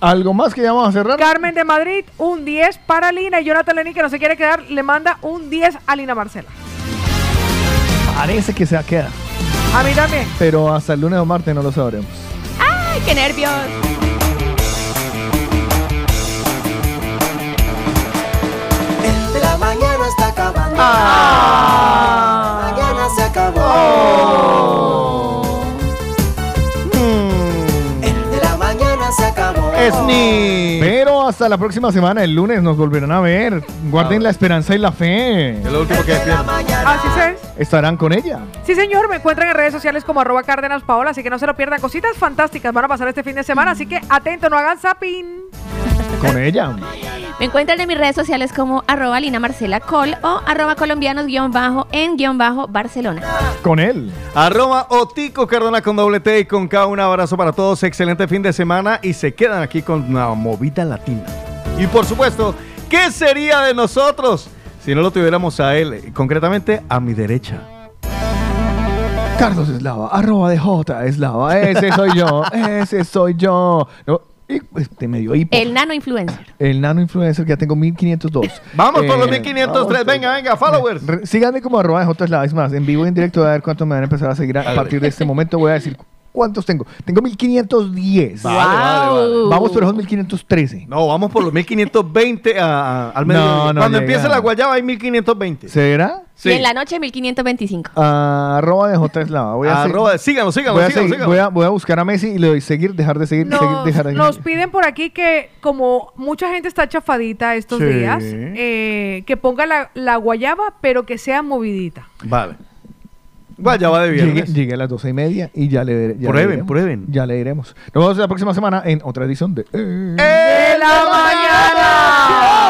¿Algo más que ya vamos a cerrar? Carmen de Madrid, un 10 para Lina. Y Jonathan Lenny, que no se quiere quedar, le manda un 10 a Lina Marcela. Parece que se va a quedar. A mí también. Pero hasta el lunes o martes no lo sabremos. ¡Ay, qué nervios! El de la mañana está acabando. Ah. Mañana se acabó. Oh. El de la mañana se acabó. Esni. Pero hasta la próxima semana, el lunes, nos volverán a ver. Guarden la esperanza y la fe. Es lo último que despierto. Así es. Estarán con ella. Sí, señor, me encuentran en redes sociales como arroba Cárdenas Paola, así que no se lo pierdan. Cositas fantásticas van a pasar este fin de semana, así que atento, no hagan zapping. Con ella. Me encuentran en mis redes sociales como arroba Lina Marcela Col o arroba colombianos guion bajo en guion bajo Barcelona. Con él. Arroba Otico Cardona con doble T y con K. Un abrazo para todos. Excelente fin de semana y se quedan aquí con una movida latina. Y por supuesto, ¿qué sería de nosotros si no lo tuviéramos a él? Concretamente, a mi derecha. Carlos Eslava, arroba de J Eslava. Ese soy yo, ese soy yo. No, Y pues, te me dio hipo. El nano influencer. El nano influencer que ya tengo 1502. Vamos por los Eh, 1503. Venga, venga, followers. Re- Síganme como arroba de J es más, en vivo y en directo voy a ver cuántos me van a empezar a seguir a, a partir de este momento. Voy a decir cuántos tengo. Tengo 1510. Vale, vale, vale. Vamos por esos 1513. No, vamos por los 1520 a- a- al No, mediodía. no Cuando llega. empiece la guayaba hay 1520. ¿Será? Y en la noche 1525. Ah, arroba de J Eslava. Voy a Arroba- síganlo, síganlo, voy a, síganlo, seguir- síganlo. Voy, a, voy a buscar a Messi y le doy seguir, dejar de seguir, seguir, Nos, dejar de nos piden por aquí que, como mucha gente está chafadita estos Sí. días, eh, que ponga la, la guayaba, pero que sea movidita. Vale. Guayaba de Llegué, viernes. llegué a las doce y media y ya le, ya Prueben, le prueben. Ya le diremos. Nos vemos la próxima semana en otra edición de... ¡De la mañana!